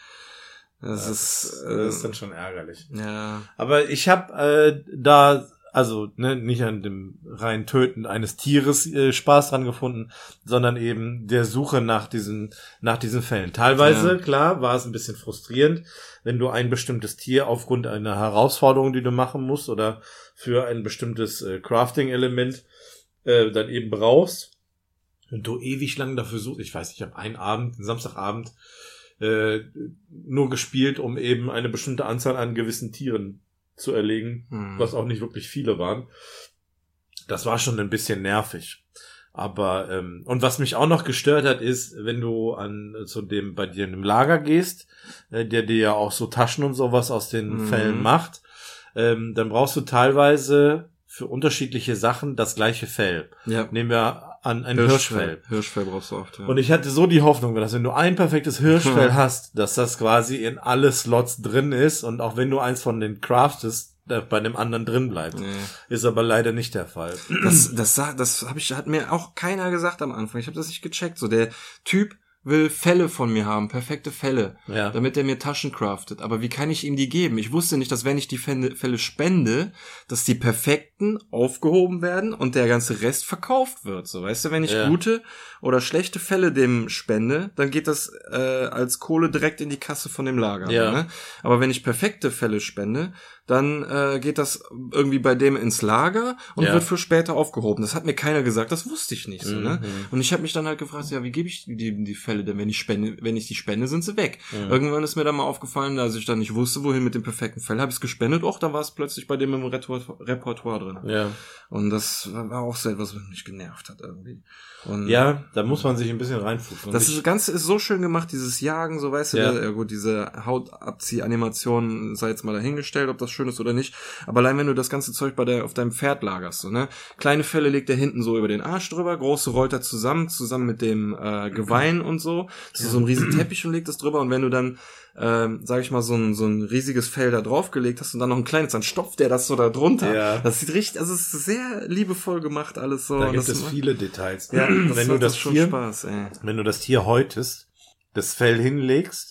Das ist, äh, das ist dann schon ärgerlich. ja. Aber ich habe äh, da also ne, nicht an dem rein Töten eines Tieres äh, Spaß dran gefunden, sondern eben der Suche nach diesen nach diesen Fällen. Teilweise Ja. klar war es ein bisschen frustrierend, wenn du ein bestimmtes Tier aufgrund einer Herausforderung, die du machen musst oder für ein bestimmtes äh, Crafting-Element äh, dann eben brauchst und du ewig lang dafür suchst. Ich weiß, ich habe einen Abend, einen Samstagabend äh, nur gespielt, um eben eine bestimmte Anzahl an gewissen Tieren zu erlegen, Hm. was auch nicht wirklich viele waren. Das war schon ein bisschen nervig. Aber ähm, und was mich auch noch gestört hat, ist, wenn du an zu dem bei dir in einem Lager gehst, äh, der dir ja auch so Taschen und sowas aus den Mhm. Fällen macht, ähm, dann brauchst du teilweise für unterschiedliche Sachen das gleiche Fell. Ja. Nehmen wir an ein Hirschfell. Hirschfell brauchst du oft, ja. Und ich hatte so die Hoffnung, dass wenn du ein perfektes Hirschfell hast, dass das quasi in alle Slots drin ist und auch wenn du eins von den craftest, bei dem anderen drin bleibt. nee. Ist aber leider nicht der Fall. Das, das, sa- das hab ich, hat mir auch keiner gesagt am Anfang. Ich habe das nicht gecheckt. So, der Typ will Fälle von mir haben, perfekte Fälle, Ja. damit er mir Taschen craftet. Aber wie kann ich ihm die geben? Ich wusste nicht, dass wenn ich die Fälle, spende, dass die perfekten aufgehoben werden und der ganze Rest verkauft wird. So, weißt du, wenn ich Ja. gute oder schlechte Fälle dem spende, dann geht das äh, als Kohle direkt in die Kasse von dem Lager. Ja. Ne? Aber wenn ich perfekte Fälle spende, dann äh, geht das irgendwie bei dem ins Lager und Ja. wird für später aufgehoben. Das hat mir keiner gesagt, das wusste ich nicht so, ne? Mhm. Und ich habe mich dann halt gefragt, ja, wie gebe ich die, die Fälle denn, wenn ich spende, wenn ich die spende, sind sie weg. Mhm. Irgendwann ist mir dann mal aufgefallen, als ich dann nicht wusste, wohin mit dem perfekten Fell, habe ich es gespendet, och, da war es plötzlich bei dem im Repertoire, drin. Ja. Und das war auch so etwas, was mich genervt hat irgendwie. Und ja, da muss man sich ein bisschen reinfuchsen. Das ist, Ganze ist so schön gemacht, dieses Jagen, so weißt du, Ja. ja. gut, diese Hautabzieh-Animation sei jetzt mal dahingestellt, ob das schön ist oder nicht. Aber allein wenn du das ganze Zeug bei der, auf deinem Pferd lagerst, so, ne? Kleine Fälle legt er hinten so über den Arsch drüber, große rollt er zusammen, zusammen mit dem äh, Geweih und so. Das ist so ein riesen Teppich und legt das drüber. Und wenn du dann, ähm, sag ich mal, so ein, so ein riesiges Fell da draufgelegt hast und dann noch ein kleines, dann stopft der das so da drunter. Ja. Das sieht richtig, also es ist sehr liebevoll gemacht alles so. da gibt das es viele Details. Ja, wenn du macht das schon Tier, Spaß, ey. wenn du das Tier häutest, das Fell hinlegst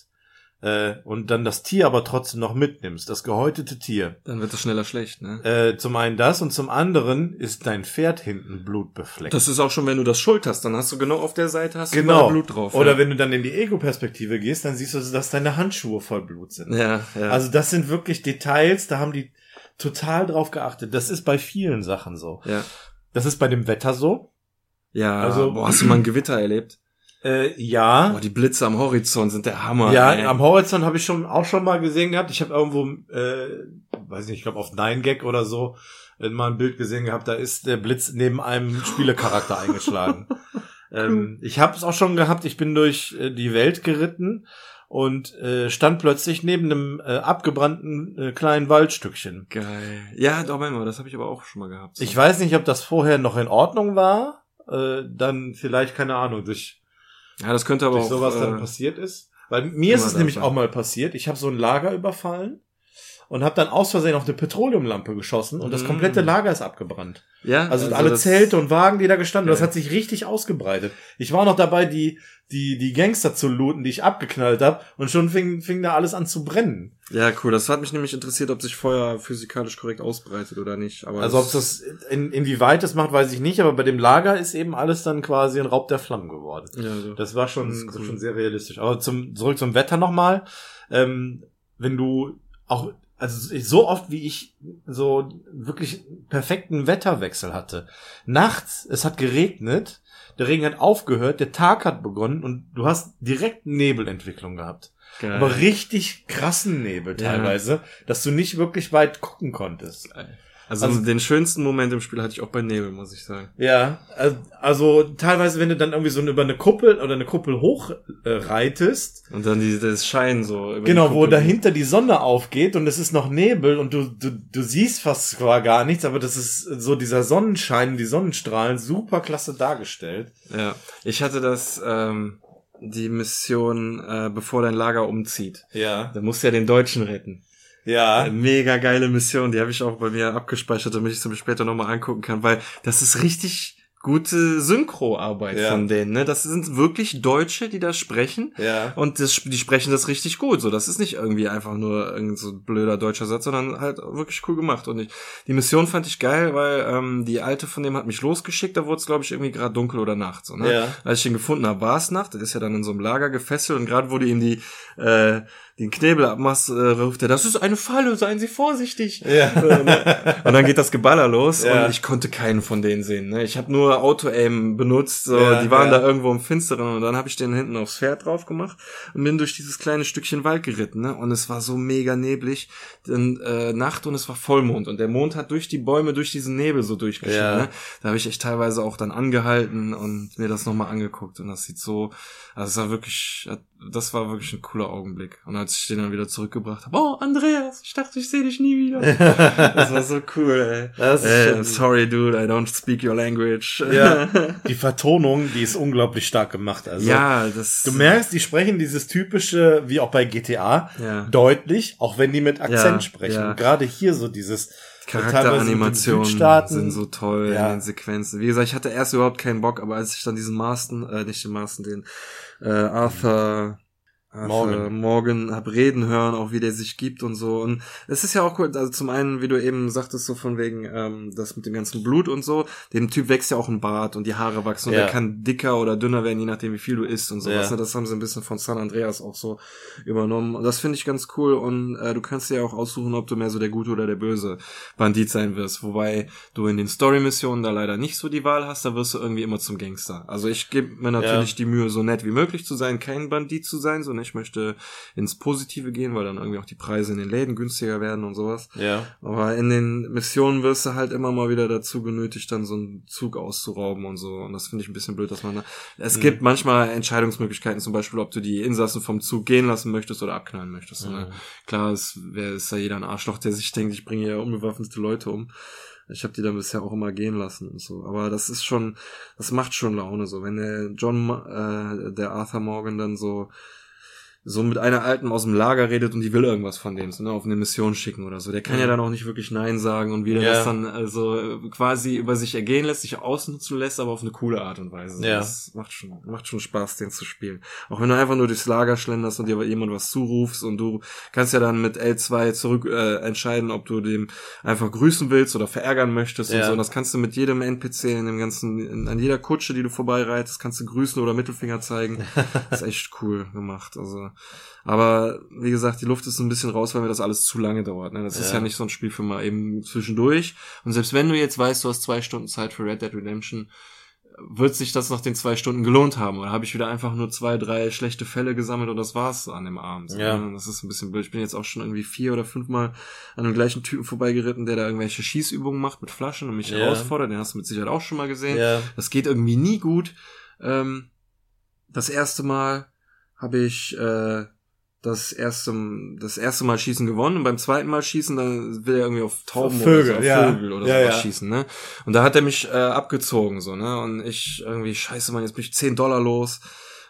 äh, und dann das Tier aber trotzdem noch mitnimmst, das gehäutete Tier. Dann wird das schneller schlecht, ne? Äh, zum einen das und zum anderen ist dein Pferd hinten blutbefleckt. Das ist auch schon, wenn du das schulterst, dann hast du genau auf der Seite hast du genau. überall Blut drauf. Oder ja. wenn du dann in die Ego-Perspektive gehst, dann siehst du, dass deine Handschuhe voll Blut sind. ja, ja. Also das sind wirklich Details, da haben die total drauf geachtet. Das ist bei vielen Sachen so. ja. Das ist bei dem Wetter so. Ja, also, boah, hast du mal ein Gewitter erlebt? Äh, ja. Boah, die Blitze am Horizont sind der Hammer. Ja, ey. am Horizont habe ich schon auch schon mal gesehen gehabt. Ich habe irgendwo, äh, weiß nicht, ich glaube auf 9gag oder so, äh, mal ein Bild gesehen gehabt. Da ist der Blitz neben einem Spielecharakter eingeschlagen. Ähm, ich habe es auch schon gehabt, ich bin durch äh, die Welt geritten und äh, stand plötzlich neben einem äh, abgebrannten äh, kleinen Waldstückchen. Geil. Ja, doch, mal, das habe ich aber auch schon mal gehabt. so. Ich weiß nicht, ob das vorher noch in Ordnung war, äh, dann vielleicht, keine Ahnung, durch, ja, das könnte aber auch. sowas dann äh, passiert ist. Weil mir ist es nämlich sein. auch mal passiert, ich habe so ein Lager überfallen und habe dann aus Versehen auf eine Petroleumlampe geschossen und das Mm. komplette Lager ist abgebrannt. ja, Also, alle das- Zelte und Wagen, die da gestanden, Geil. das hat sich richtig ausgebreitet. Ich war noch dabei, die die die Gangster zu looten, die ich abgeknallt habe, und schon fing fing da alles an zu brennen. Ja, cool. Das hat mich nämlich interessiert, ob sich Feuer physikalisch korrekt ausbreitet oder nicht. Aber Also ob das in, inwieweit das macht, weiß ich nicht, aber bei dem Lager ist eben alles dann quasi ein Raub der Flammen geworden. Ja, so. Das war schon, ist das cool. schon sehr realistisch. Aber zum, zurück zum Wetter nochmal. Ähm, wenn du auch, also so oft wie ich so wirklich perfekten Wetterwechsel hatte. Nachts, es hat geregnet, der Regen hat aufgehört, der Tag hat begonnen und du hast direkt Nebelentwicklung gehabt. Geil. Aber richtig krassen Nebel Ja. teilweise, dass du nicht wirklich weit gucken konntest. Also, Also- den schönsten Moment im Spiel hatte ich auch bei Nebel, muss ich sagen. Ja, also, teilweise, wenn du dann irgendwie so über eine Kuppel oder eine Kuppel hoch äh, reitest, Und dann die, das Schein so. über genau, wo dahinter die Sonne aufgeht und es ist noch Nebel und du, du, du siehst fast zwar gar nichts, aber das ist so dieser Sonnenschein, die Sonnenstrahlen, super klasse dargestellt. Ja. Ich hatte das, ähm, die Mission, äh, bevor dein Lager umzieht. Ja. Da musst du ja den Deutschen retten. Ja. Mega geile Mission, die habe ich auch bei mir abgespeichert, damit ich sie mir später nochmal angucken kann, weil das ist richtig gute Synchroarbeit Ja. von denen. Ne? Das sind wirklich Deutsche, die das sprechen. Ja. Und das, die sprechen das richtig gut. So, das ist nicht irgendwie einfach nur irgend so ein blöder deutscher Satz, sondern halt wirklich cool gemacht. Und ich, die Mission fand ich geil, weil ähm, die alte von dem hat mich losgeschickt. Da wurde es, glaube ich, irgendwie gerade dunkel oder Nacht. So, ne? Ja. Als ich ihn gefunden habe, war es Nacht. Der ist ja dann in so einem Lager gefesselt und gerade wurde ihm die äh, den Knebel abmachst, äh, ruft er, das ist eine Falle, seien Sie vorsichtig. Ja. Und dann geht das Geballer los Ja. und ich konnte keinen von denen sehen. Ne? Ich habe nur Auto-Aim benutzt, so, Ja, die waren da irgendwo im Finsteren und dann habe ich den hinten aufs Pferd drauf gemacht und bin durch dieses kleine Stückchen Wald geritten. Ne? Und es war so mega neblig, denn, äh, Nacht und es war Vollmond und der Mond hat durch die Bäume, durch diesen Nebel so durchgeschienen. Ne? Da habe ich echt teilweise auch dann angehalten und mir das nochmal angeguckt und das sieht so, also es war wirklich, das war wirklich ein cooler Augenblick. Und als ich den dann wieder zurückgebracht habe, oh Andreas, ich dachte, ich sehe dich nie wieder. das war so cool, ey. Das ist Äh, sorry, dude, I don't speak your language. Ja. Die Vertonung, die ist unglaublich stark gemacht. Also, ja, das. Du merkst, die sprechen dieses typische, wie auch bei GTA, Ja. deutlich, auch wenn die mit Akzent Ja, sprechen. ja. Und gerade hier so dieses Charakteranimationen sind so toll Ja. in den Sequenzen. Wie gesagt, ich hatte erst überhaupt keinen Bock, aber als ich dann diesen Marston, äh, nicht den Marston, den äh, Arthur, Arthur Morgan. Morgan hab reden hören, auch wie der sich gibt und so. Und es ist ja auch cool, also zum einen, wie du eben sagtest, so von wegen ähm, das mit dem ganzen Blut und so, dem Typ wächst ja auch ein Bart und die Haare wachsen und Ja. der kann dicker oder dünner werden, je nachdem wie viel du isst und sowas. Ja. Ne? Das haben sie ein bisschen von San Andreas auch so übernommen. Und das finde ich ganz cool und äh, du kannst dir ja auch aussuchen, ob du mehr so der gute oder der böse Bandit sein wirst. Wobei du in den Story-Missionen da leider nicht so die Wahl hast, da wirst du irgendwie immer zum Gangster. Also ich gebe mir natürlich Ja. die Mühe, so nett wie möglich zu sein, kein Bandit zu sein, sondern ich möchte ins Positive gehen, weil dann irgendwie auch die Preise in den Läden günstiger werden und sowas. Ja. Aber in den Missionen wirst du halt immer mal wieder dazu genötigt, dann so einen Zug auszurauben und so. Und das finde ich ein bisschen blöd, dass man da Es Mhm. gibt manchmal Entscheidungsmöglichkeiten, zum Beispiel, ob du die Insassen vom Zug gehen lassen möchtest oder abknallen möchtest. Mhm. Ne? Klar, es wär, ist ja jeder ein Arschloch, der sich denkt, ich bringe ja unbewaffnete Leute um. Ich habe die dann bisher auch immer gehen lassen und so. Aber das ist schon, das macht schon Laune so. Wenn der John, äh, der Arthur Morgan dann so so mit einer Alten aus dem Lager redet und die will irgendwas von dem, so, ne, auf eine Mission schicken oder so. Der kann ja Mhm. dann auch nicht wirklich Nein sagen und wie der Ja. das dann also quasi über sich ergehen lässt, sich ausnutzen lässt, aber auf eine coole Art und Weise. Ja. Das macht schon, macht schon Spaß, den zu spielen. Auch wenn du einfach nur durchs Lager schlenderst und dir jemand was zurufst und du kannst ja dann mit L2 zurück äh, entscheiden, ob du dem einfach grüßen willst oder verärgern möchtest und Ja. so. Und das kannst du mit jedem NPC in dem ganzen, in, an jeder Kutsche, die du vorbeireitest, kannst du grüßen oder Mittelfinger zeigen. das ist echt cool gemacht. Also, aber wie gesagt, die Luft ist ein bisschen raus, weil mir das alles zu lange dauert. Ne? Das ist Ja. ja nicht so ein Spiel für mal eben zwischendurch. Und selbst wenn du jetzt weißt, du hast zwei Stunden Zeit für Red Dead Redemption, wird sich das nach den zwei Stunden gelohnt haben? Oder habe ich wieder einfach nur zwei, drei schlechte Fälle gesammelt und das war's an dem Abend? Ja. Ne? Das ist ein bisschen blöd. Ich bin jetzt auch schon irgendwie vier oder fünfmal an dem gleichen Typen vorbeigeritten, der da irgendwelche Schießübungen macht mit Flaschen und mich Ja. herausfordert. Den hast du mit Sicherheit auch schon mal gesehen. Ja. Das geht irgendwie nie gut. Ähm, das erste Mal habe ich äh, das erste, das erste Mal schießen gewonnen und beim zweiten Mal schießen, dann will er irgendwie auf Tauben Vögel, oder so, auf ja. Vögel oder Ja, sowas ja. schießen, ne? Und da hat er mich äh, abgezogen, so, ne? Und ich irgendwie, scheiße, Mann, jetzt bin ich 10 Dollar los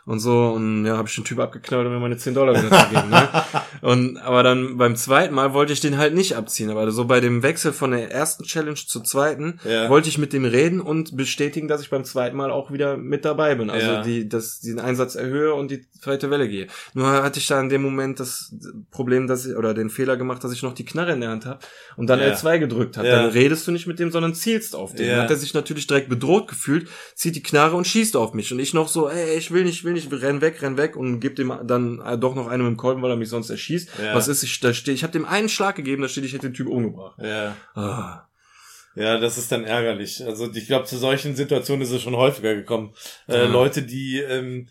und so und ja, habe ich den Typ abgeknallt, um mir meine 10 Dollar wieder zu geben, ne? Und aber dann beim zweiten Mal wollte ich den halt nicht abziehen, aber so bei dem Wechsel von der ersten Challenge zur zweiten Ja. wollte ich mit dem reden und bestätigen, dass ich beim zweiten Mal auch wieder mit dabei bin. Also Ja. die, dass den Einsatz erhöhe und die zweite Welle gehe. Nur hatte ich da in dem Moment das Problem, dass ich, oder den Fehler gemacht, dass ich noch die Knarre in der Hand habe und dann Ja. L2 gedrückt habe. Dann redest du nicht mit dem, sondern zielst auf den. Dann hat er sich natürlich direkt bedroht gefühlt, zieht die Knarre und schießt auf mich. Und ich noch so, ey, ich will nicht, will nicht, renn weg, renn weg und gib dem dann äh, doch noch einen mit dem Kolben, weil er mich sonst erschießt. Ja. Was ist, ich, da stehe, ich habe dem einen Schlag gegeben, da steht, ich hätte den Typ umgebracht. Ja. Ah. Ja, das ist dann ärgerlich. Also ich glaube, zu solchen Situationen ist es schon häufiger gekommen. Äh, Ja. Leute, die, ähm,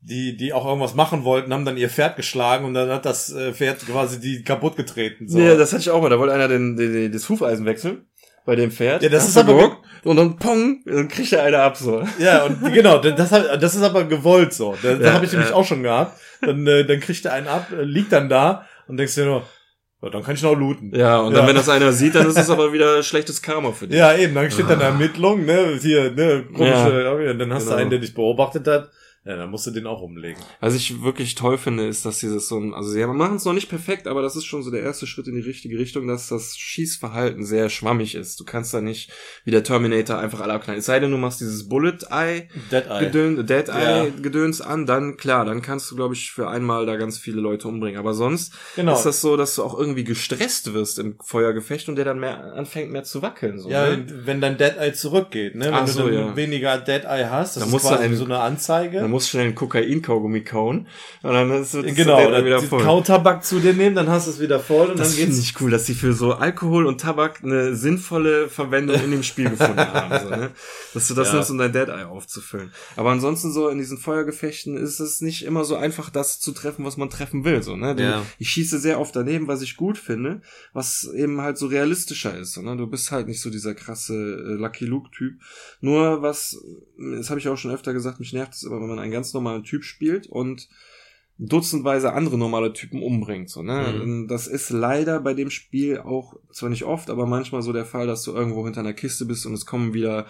die, die auch irgendwas machen wollten, haben dann ihr Pferd geschlagen und dann hat das äh, Pferd quasi die kaputt getreten. So. Nee, das hatte ich auch mal. Da wollte einer den, den, den, das Hufeisen wechseln bei dem Pferd. Ja, das ist aber geguckt? Und dann pong, dann kriegt er einer ab so. Ja, und genau, das, das ist aber gewollt so. Das, Ja, habe ich nämlich ja. auch schon gehabt. Dann, äh, dann kriegt er einen ab, äh, liegt dann da und denkst dir nur, ja, dann kann ich noch looten. Ja, und dann, wenn das einer sieht, dann ist es aber wieder schlechtes Karma für dich. Ja, eben, dann steht dann Ermittlung, ne, hier, ne, komische, Ja. dann hast Genau. du einen, der dich beobachtet hat, ja, dann musst du den auch umlegen. Was ich wirklich toll finde, ist, dass dieses so ein, also sie machen es noch nicht perfekt, aber das ist schon so der erste Schritt in die richtige Richtung, dass das Schießverhalten sehr schwammig ist. Du kannst da nicht wie der Terminator einfach alle abknallen. Es sei denn, du machst dieses Bullet Eye Dead Eye. Gedöns, Dead Eye Ja. Gedöns an, dann klar, dann kannst du, glaube ich, für einmal da ganz viele Leute umbringen. Aber sonst Genau. ist das so, dass du auch irgendwie gestresst wirst im Feuergefecht und der dann mehr anfängt mehr zu wackeln. So, Ja, ne? wenn dein Dead Eye zurückgeht, ne? Wenn Ach du so, dann ja. weniger Dead Eye hast, das Da ist musst du quasi einen- so eine Anzeige. Dann du schnell einen Kokain-Kaugummi kauen und dann ist es genau, oder wieder voll. Kautabak zu dir nehmen, dann hast du es wieder voll und Das dann finde geht's. ich cool, dass sie für so Alkohol und Tabak eine sinnvolle Verwendung in dem Spiel gefunden haben. So, ne? Dass du das Ja. nimmst, um dein Dead Eye aufzufüllen. Aber ansonsten so in diesen Feuergefechten ist es nicht immer so einfach, das zu treffen, was man treffen will. So, ne? Ja. Ich schieße sehr oft daneben, was ich gut finde, was eben halt so realistischer ist. So, ne? Du bist halt nicht so dieser krasse äh, Lucky Luke-Typ. Nur was, das habe ich auch schon öfter gesagt, mich nervt es immer, wenn man einen ganz normalen Typ spielt und dutzendweise andere normale Typen umbringt. So, ne? Mhm. Das ist leider bei dem Spiel auch zwar nicht oft, aber manchmal so der Fall, dass du irgendwo hinter einer Kiste bist und es kommen wieder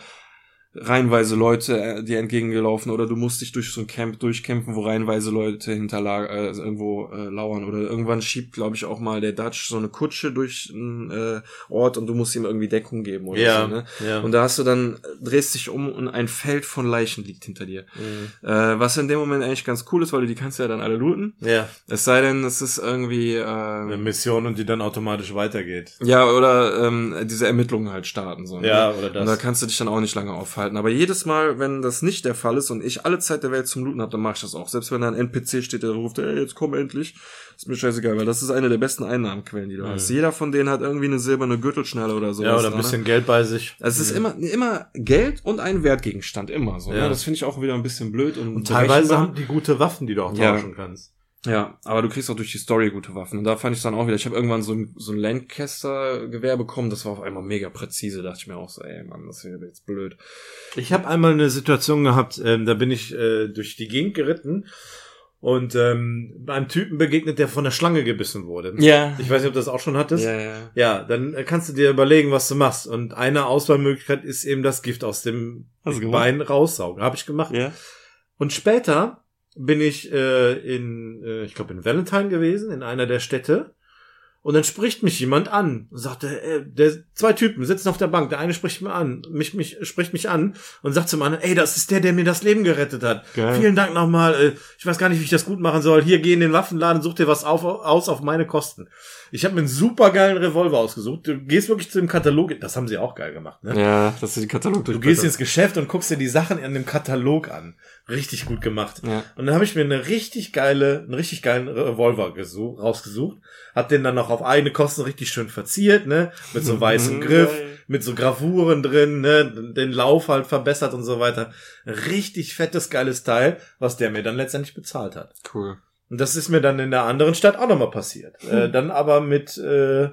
reihenweise Leute äh, dir entgegengelaufen oder du musst dich durch so ein Camp durchkämpfen, wo reihenweise Leute hinterlag äh, irgendwo äh, lauern oder irgendwann schiebt, glaube ich, auch mal der Dutch so eine Kutsche durch einen äh, Ort und du musst ihm irgendwie Deckung geben oder Ja, so, ne? ja. Und da hast du dann, drehst dich um und ein Feld von Leichen liegt hinter dir. Mhm. Äh, was in dem Moment eigentlich ganz cool ist, weil du die kannst ja dann alle looten. Ja, Es sei denn, es ist irgendwie, eine äh, Mission und die dann automatisch weitergeht. ja, oder ähm, diese Ermittlungen halt starten. So, ne? Ja, oder das. Und da kannst du dich dann auch nicht lange aufhalten. Aber jedes Mal, wenn das nicht der Fall ist und ich alle Zeit der Welt zum Looten habe, dann mache ich das auch. Selbst wenn da ein NPC steht, der ruft, ey, jetzt komm endlich. Ist mir scheißegal, weil das ist eine der besten Einnahmenquellen, die du hast. Jeder von denen hat irgendwie eine silberne Gürtelschnalle oder so. Mhm. ja, oder ein bisschen Geld bei sich. Also es ist immer, immer Geld und ein Wertgegenstand, immer so. Ja. Ne? Das finde ich auch wieder ein bisschen blöd. Und, Und teilweise haben die gute Waffen, die du auch Ja. tauschen kannst. Ja, aber du kriegst auch durch die Story gute Waffen. Und da fand ich dann auch wieder, ich habe irgendwann so ein, so ein Lancaster-Gewehr bekommen, das war auf einmal mega präzise. Da dachte ich mir auch so, ey Mann, das wäre jetzt blöd. Ich habe einmal eine Situation gehabt, ähm, da bin ich äh, durch die Gegend geritten und ähm, einem Typen begegnet, der von der Schlange gebissen wurde. Ja. Ich weiß nicht, ob du das auch schon hattest. Ja, ja. Ja, dann kannst du dir überlegen, was du machst. Und eine Auswahlmöglichkeit ist eben das Gift aus dem? Bein raussaugen. Habe ich gemacht. Ja. Und später bin ich äh, in, äh, ich glaube in Valentine gewesen, in einer der Städte. Und dann spricht mich jemand an und sagte, äh, der zwei Typen sitzen auf der Bank. Der eine spricht mir an, mich, mich spricht mich an und sagt zum anderen, ey, das ist der, der mir das Leben gerettet hat. Geil. Vielen Dank nochmal. Äh, ich weiß gar nicht, wie ich das gut machen soll. Hier geh in den Waffenladen, such dir was auf, aus auf meine Kosten. Ich habe mir einen supergeilen Revolver ausgesucht. Du gehst wirklich zu dem Katalog. Das haben sie auch geil gemacht. Ne? Ja, dass du die Katalog Du gehst ins Geschäft und guckst dir die Sachen in dem Katalog an. Richtig gut gemacht. Ja. Und dann habe ich mir eine richtig geile, einen richtig geilen Revolver gesucht, rausgesucht, hab den dann noch auf eigene Kosten richtig schön verziert, ne, mit so weißem Griff, Geil. mit so Gravuren drin, ne, den Lauf halt verbessert und so weiter. Richtig fettes geiles Teil, was der mir dann letztendlich bezahlt hat. Cool. Und das ist mir dann in der anderen Stadt auch nochmal passiert. Äh, dann aber mit, äh,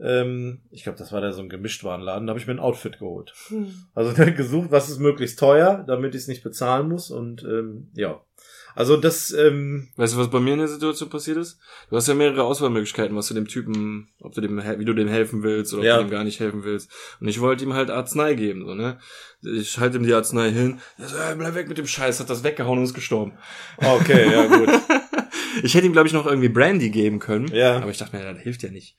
ähm, ich glaube, das war da so ein Gemischtwarenladen, da habe ich mir ein Outfit geholt. Also dann gesucht, was ist möglichst teuer, damit ich es nicht bezahlen muss und ähm, ja. Also das, ähm, Weißt du, was bei mir in der Situation passiert ist? Du hast ja mehrere Auswahlmöglichkeiten, was du dem Typen, ob du dem, wie du dem helfen willst oder ob Ja. du dem gar nicht helfen willst. Und ich wollte ihm halt Arznei geben, so, ne? Ich halte ihm die Arznei hin. Er so, ey, bleib weg mit dem Scheiß, hat das weggehauen und ist gestorben. okay, ja gut. Ich hätte ihm, glaube ich, noch irgendwie Brandy geben können. Ja. Aber ich dachte mir, das hilft ja nicht.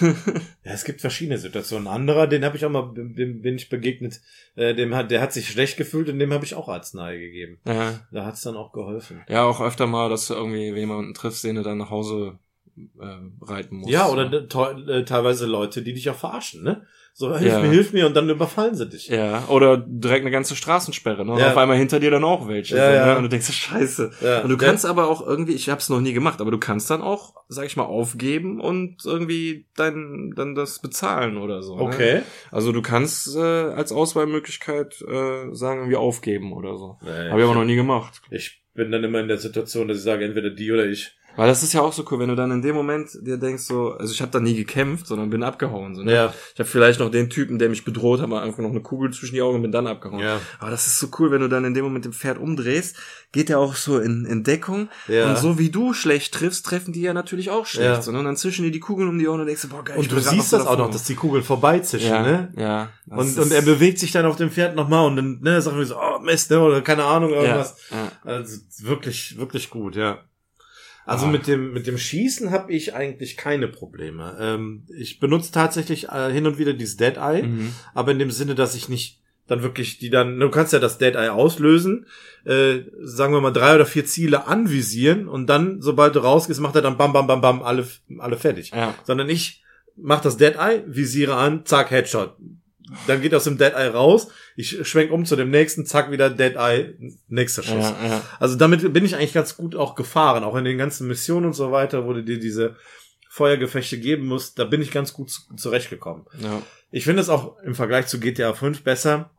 Ja, es gibt verschiedene Situationen. Ein anderer, den habe ich auch mal, dem bin ich begegnet, äh, dem hat, der hat sich schlecht gefühlt und dem habe ich auch Arznei gegeben. Ja. Da hat's dann auch geholfen. Ja, auch öfter mal, dass du irgendwie jemanden triffst, den du dann nach Hause äh, reiten musst. Ja, oder de- te- äh, teilweise Leute, die dich auch verarschen, ne? So, hilf Ja. mir, hilf mir und dann überfallen sie dich. Ja, oder direkt eine ganze Straßensperre, ne? Und Ja. auf einmal hinter dir dann auch welche. Ja, so. Ne? Und du denkst, scheiße. Ja. Und du kannst aber auch irgendwie, ich hab's noch nie gemacht, aber du kannst dann auch, sag ich mal, aufgeben und irgendwie dein, dann das bezahlen oder so. Ne? Okay. Also du kannst äh, als Auswahlmöglichkeit äh, sagen, irgendwie aufgeben oder so. Nee, Habe ich aber noch nie gemacht. Ich bin dann immer in der Situation, dass ich sage, entweder die oder ich. Weil das ist ja auch so cool, wenn du dann in dem Moment dir denkst so, also ich habe da nie gekämpft, sondern bin abgehauen. So, ne? Ja. Ich habe vielleicht noch den Typen, der mich bedroht hat, einfach noch eine Kugel zwischen die Augen und bin dann abgehauen. Ja. Aber das ist so cool, wenn du dann in dem Moment dem Pferd umdrehst, geht er auch so in, in Deckung. Ja. Und so wie du schlecht triffst, treffen die ja natürlich auch schlecht. Ja. So, ne? Und dann zischen dir die Kugeln um die Ohren und denkst, boah, geil. ich Und du siehst das auch noch, dass die Kugeln vorbeizischen, ja, ne? Ja. Und, und er bewegt sich dann auf dem Pferd nochmal und dann, ne, sagt er so, oh Mist, ne, oder keine Ahnung, irgendwas. Ja. Also wirklich, wirklich gut, ja. Also Ah. mit dem mit dem Schießen habe ich eigentlich keine Probleme. Ähm, ich benutze tatsächlich äh, hin und wieder dieses Dead Eye, Mhm. aber in dem Sinne, dass ich nicht dann wirklich die dann, du kannst ja das Dead Eye auslösen, äh, sagen wir mal drei oder vier Ziele anvisieren und dann, sobald du rausgehst, macht er dann bam bam bam bam alle alle fertig. Ja. Sondern ich mach das Dead Eye, visiere an, zack Headshot. Dann geht aus dem Dead Eye raus, ich schwenk um zu dem nächsten, zack wieder Dead Eye, nächster Schuss. Ja, ja. Also damit bin ich eigentlich ganz gut auch gefahren, auch in den ganzen Missionen und so weiter, wo du dir diese Feuergefechte geben musst, da bin ich ganz gut zu- zurechtgekommen. ja. Ich finde es auch im Vergleich zu GTA 5 besser,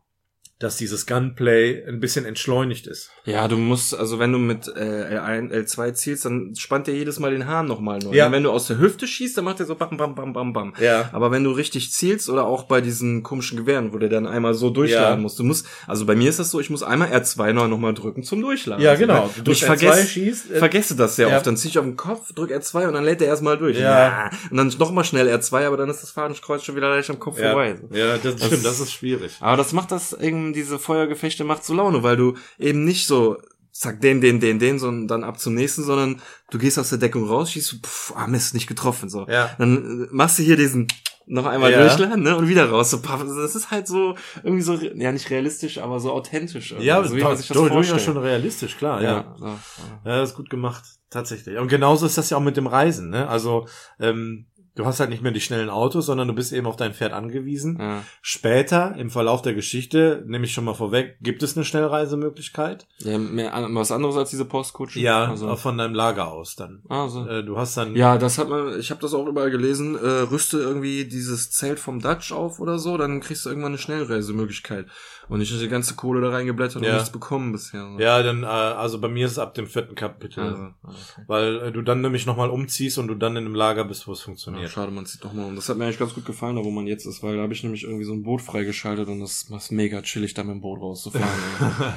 dass dieses Gunplay ein bisschen entschleunigt ist. Ja, du musst, also wenn du mit äh, L1, L2 zielst, dann spannt der jedes Mal den Hahn nochmal neu. Ja. Wenn du aus der Hüfte schießt, dann macht er so bam, bam, bam, bam, bam. Ja. Aber wenn du richtig zielst oder auch bei diesen komischen Gewehren, wo der dann einmal so durchladen Ja. musst, du musst, also bei mir ist das so, ich muss einmal R2 neu nochmal drücken zum Durchladen. Ja, Also, genau. ne? Du Und ich drückst R2, vergesse, schießt, äh, vergesse das sehr ja. oft. Dann zieh ich auf den Kopf, drück R2 und dann lädt der erstmal durch. Ja. Und dann nochmal schnell R2, aber dann ist das Fadenkreuz schon wieder leicht am Kopf vorbei. ja das, Das stimmt, ist- das ist schwierig. Aber das macht das diese Feuergefechte macht so Laune, weil du eben nicht so, zack, den, den, den, den, sondern dann ab zum nächsten, sondern du gehst aus der Deckung raus, schießt, so, pff, ah Mist, nicht getroffen, so. Ja. Dann äh, machst du hier diesen noch einmal Ja. durchladen, ne, und wieder raus, so, paff, das ist halt so, irgendwie so, ja, nicht realistisch, aber so authentisch. irgendwie, Ja, so wie man sich das durchaus vorstellt. schon realistisch, klar, ja. ja. ja. Ja, das ist gut gemacht, tatsächlich. Und genauso ist das ja auch mit dem Reisen, ne? Also, ähm, du hast halt nicht mehr die schnellen Autos, sondern du bist eben auf dein Pferd angewiesen. Ja. Später, im Verlauf der Geschichte, nehme ich schon mal vorweg, gibt es eine Schnellreisemöglichkeit? ja, mehr, was anderes als diese Postkutschen. Ja, also, von deinem Lager aus dann. also. Äh, du hast dann, Ja, das hat man, ich habe das auch überall gelesen, äh, rüste irgendwie dieses Zelt vom Dutch auf oder so, dann kriegst du irgendwann eine Schnellreisemöglichkeit. Und ich habe die ganze Kohle da reingeblättert Ja. und nichts bekommen bisher. ja, dann, äh, also bei mir ist es ab dem vierten Kapitel. Also, okay. Weil äh, du dann nämlich nochmal umziehst und du dann in einem Lager bist, wo es Ja, funktioniert. schade, man zieht doch mal um. Das hat mir eigentlich ganz gut gefallen, da wo man jetzt ist, weil da habe ich nämlich irgendwie so ein Boot freigeschaltet und das ist mega chillig, da mit dem Boot rauszufahren.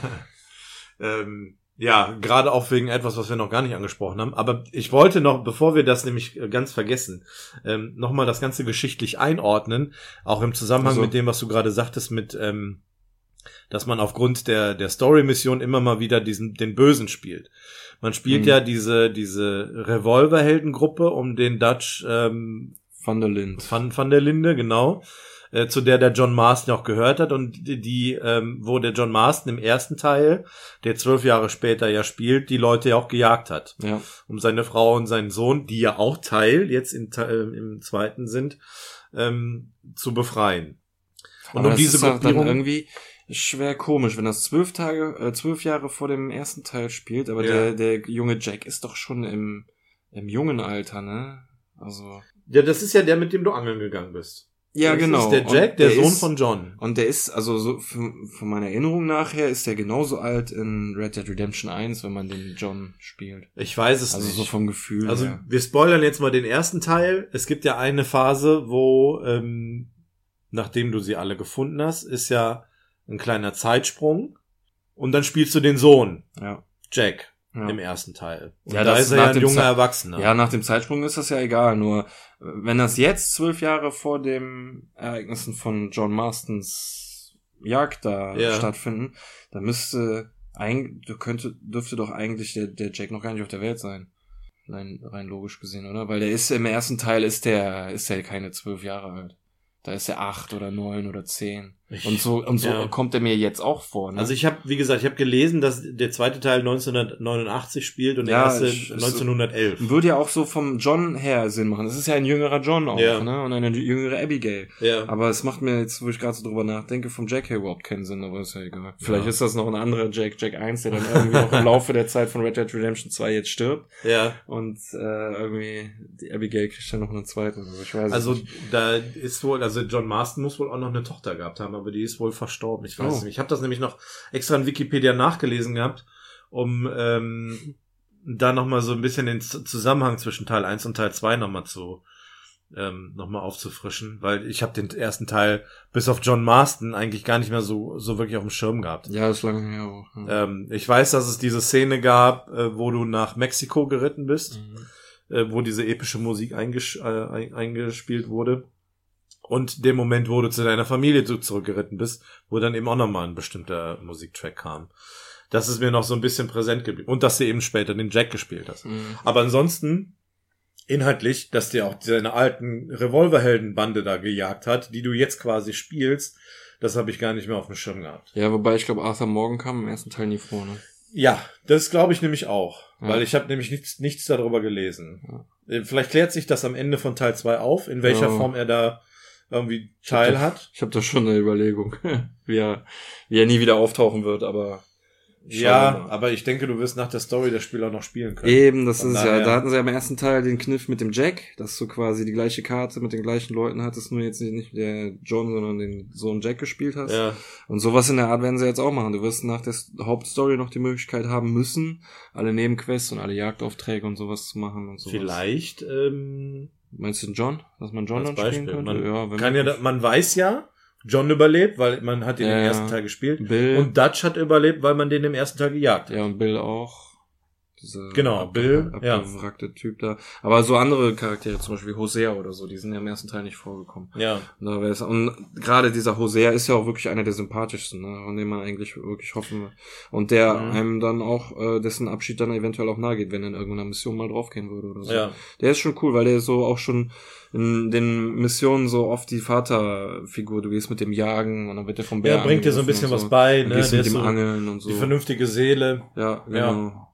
ähm, ja, gerade auch wegen etwas, was wir noch gar nicht angesprochen haben. Aber ich wollte noch, bevor wir das nämlich äh, ganz vergessen, ähm, nochmal das Ganze geschichtlich einordnen, auch im Zusammenhang Also- mit dem, was du gerade sagtest, mit, ähm, dass man aufgrund der, der Story-Mission immer mal wieder diesen, den Bösen spielt. Man spielt Mhm. ja diese, diese Revolverheldengruppe um den Dutch ähm, Van der Lind. Van, van der Linde, genau, äh, zu der der John Marston auch gehört hat und die, die ähm, wo der John Marston im ersten Teil, der zwölf Jahre später ja spielt, die Leute ja auch gejagt hat, Ja. um seine Frau und seinen Sohn, die ja auch Teil jetzt in, äh, im zweiten sind, ähm, zu befreien. Und Aber um diese Gruppierung, irgendwie schwer komisch, wenn das zwölf Tage, äh, zwölf Jahre vor dem ersten Teil spielt, aber Ja. der, der junge Jack ist doch schon im, im jungen Alter, ne? Also. ja, das ist ja der, mit dem du angeln gegangen bist. Ja, Das genau. ist der Jack, der, Sohn ist, von John. Und der ist, also so von von meiner Erinnerung nachher, ist der genauso alt in Red Dead Redemption 1, wenn man den John spielt. Ich weiß es Also nicht. so vom Gefühl Also her. wir spoilern jetzt mal den ersten Teil. Es gibt ja eine Phase, wo, ähm, nachdem du sie alle gefunden hast, ist ja ein kleiner Zeitsprung. Und dann spielst du den Sohn, Ja. Jack, Ja. im ersten Teil. Und Ja, da das ist er nach ja ein dem junger Ze- Erwachsener. Ja, nach dem Zeitsprung ist das ja egal. Nur wenn das jetzt zwölf Jahre vor dem Ereignissen von John Marstons Jagd da Ja. stattfinden, dann müsste eigentlich, könnte, dürfte doch eigentlich der, der Jack noch gar nicht auf der Welt sein. Rein, rein logisch gesehen, oder? Weil der ist im ersten Teil ist der, ist der keine zwölf Jahre alt. Da ist er acht oder neun oder zehn. Ich- Und so, und so ja. kommt er mir jetzt auch vor. Ne? Also ich habe, wie gesagt, ich habe gelesen, dass der zweite Teil 1989 spielt und der Ja, erste ich- 1911. würde ja auch so vom John her Sinn machen. Das ist ja ein jüngerer John auch, Ja. ne? Und eine jüngere Abigail. Ja. Aber es macht mir jetzt, wo ich gerade so drüber nachdenke, vom Jack her überhaupt keinen Sinn, aber ist ja egal. Vielleicht ist das noch ein anderer Jack, Jack 1, der dann irgendwie auch im Laufe der Zeit von Red Dead Redemption 2 jetzt stirbt. ja. Und äh, irgendwie die Abigail kriegt dann noch einen zweiten. Also ich weiß Also nicht. da ist wohl, also John Marston muss wohl auch noch eine Tochter gehabt haben, aber die ist wohl verstorben. Ich weiß Oh. nicht. Ich habe das nämlich noch extra in Wikipedia nachgelesen gehabt, um ähm, da nochmal so ein bisschen den Zusammenhang zwischen Teil 1 und Teil 2 nochmal zu ähm, nochmal aufzufrischen, weil ich habe den ersten Teil bis auf John Marston eigentlich gar nicht mehr so so wirklich auf dem Schirm gehabt. Ja, ist lange her auch. Ja. Ähm, ich weiß, dass es diese Szene gab, äh, wo du nach Mexiko geritten bist Mhm. äh, wo diese epische Musik einges äh, ein- eingespielt wurde. Und dem Moment, wo du zu deiner Familie zu- zurückgeritten bist, wo dann eben auch nochmal ein bestimmter Musiktrack kam. Das ist mir noch so ein bisschen präsent geblieben. Und dass du eben später den Jack gespielt hast. Mhm. Aber ansonsten, inhaltlich, dass dir auch deine alten Revolverheldenbande da gejagt hat, die du jetzt quasi spielst, das habe ich gar nicht mehr auf dem Schirm gehabt. Ja, wobei ich glaube, Arthur Morgan kam im ersten Teil nie vor, ne? Ja, das glaube ich nämlich auch, Ja. weil ich habe nämlich nichts, nichts darüber gelesen. Äh, Vielleicht klärt sich das am Ende von Teil 2 auf, in welcher Ja. Form er da irgendwie Ich hab Teil da- hat. Ich habe da schon eine Überlegung, wie er, wie er nie wieder auftauchen wird, aber Ja, aber ich denke, du wirst nach der Story das Spiel auch noch spielen können. Eben, das Von ist daher- ja, da hatten sie ja im ersten Teil den Kniff mit dem Jack, dass du quasi die gleiche Karte mit den gleichen Leuten hattest, nur jetzt nicht, nicht der John, sondern den Sohn Jack gespielt hast. Ja, Und sowas in der Art werden sie jetzt auch machen. Du wirst nach der Hauptstory noch die Möglichkeit haben müssen, alle Nebenquests und alle Jagdaufträge und sowas zu machen und sowas. vielleicht ähm, Meinst du John? Dass man John als dann spielen könnte? Man, wenn kann ja, man weiß ja, John überlebt, weil man hat ihn Ja, im ja. ersten Teil gespielt. Bill. Und Dutch hat überlebt, weil man den im ersten Teil gejagt hat. Ja, und Bill auch. Diese Genau, Bill, ja. abgewrackte Typ da. Aber so andere Charaktere, zum Beispiel Hosea oder so, die sind ja im ersten Teil nicht vorgekommen. Ja. Und, da und gerade dieser Hosea ist ja auch wirklich einer der sympathischsten, ne, von dem man eigentlich wirklich hoffen will. Und der Mhm. einem dann auch, äh, dessen Abschied dann eventuell auch nahe geht, wenn er in irgendeiner Mission mal draufgehen würde oder so. Ja. Der ist schon cool, weil der so auch schon in den Missionen so oft die Vaterfigur. Du gehst mit dem Jagen und dann wird er vom Bär Er bringt dir so ein bisschen was bei, ne? Der mit ist dem so Angeln und so. die vernünftige Seele. Ja, Ja. genau. Ja,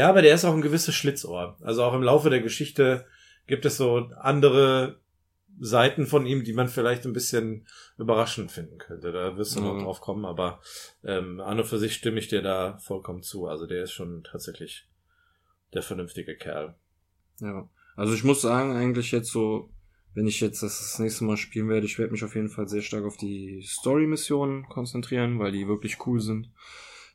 aber der ist auch ein gewisses Schlitzohr. Also auch im Laufe der Geschichte gibt es so andere Seiten von ihm, die man vielleicht ein bisschen überraschend finden könnte. Da wirst du noch Ja. drauf kommen, aber ähm, an und für sich stimme ich dir da vollkommen zu. Also der ist schon tatsächlich der vernünftige Kerl. Ja. Also ich muss sagen, eigentlich jetzt so, wenn ich jetzt das, das nächste Mal spielen werde, ich werde mich auf jeden Fall sehr stark auf die Story-Missionen konzentrieren, weil die wirklich cool sind.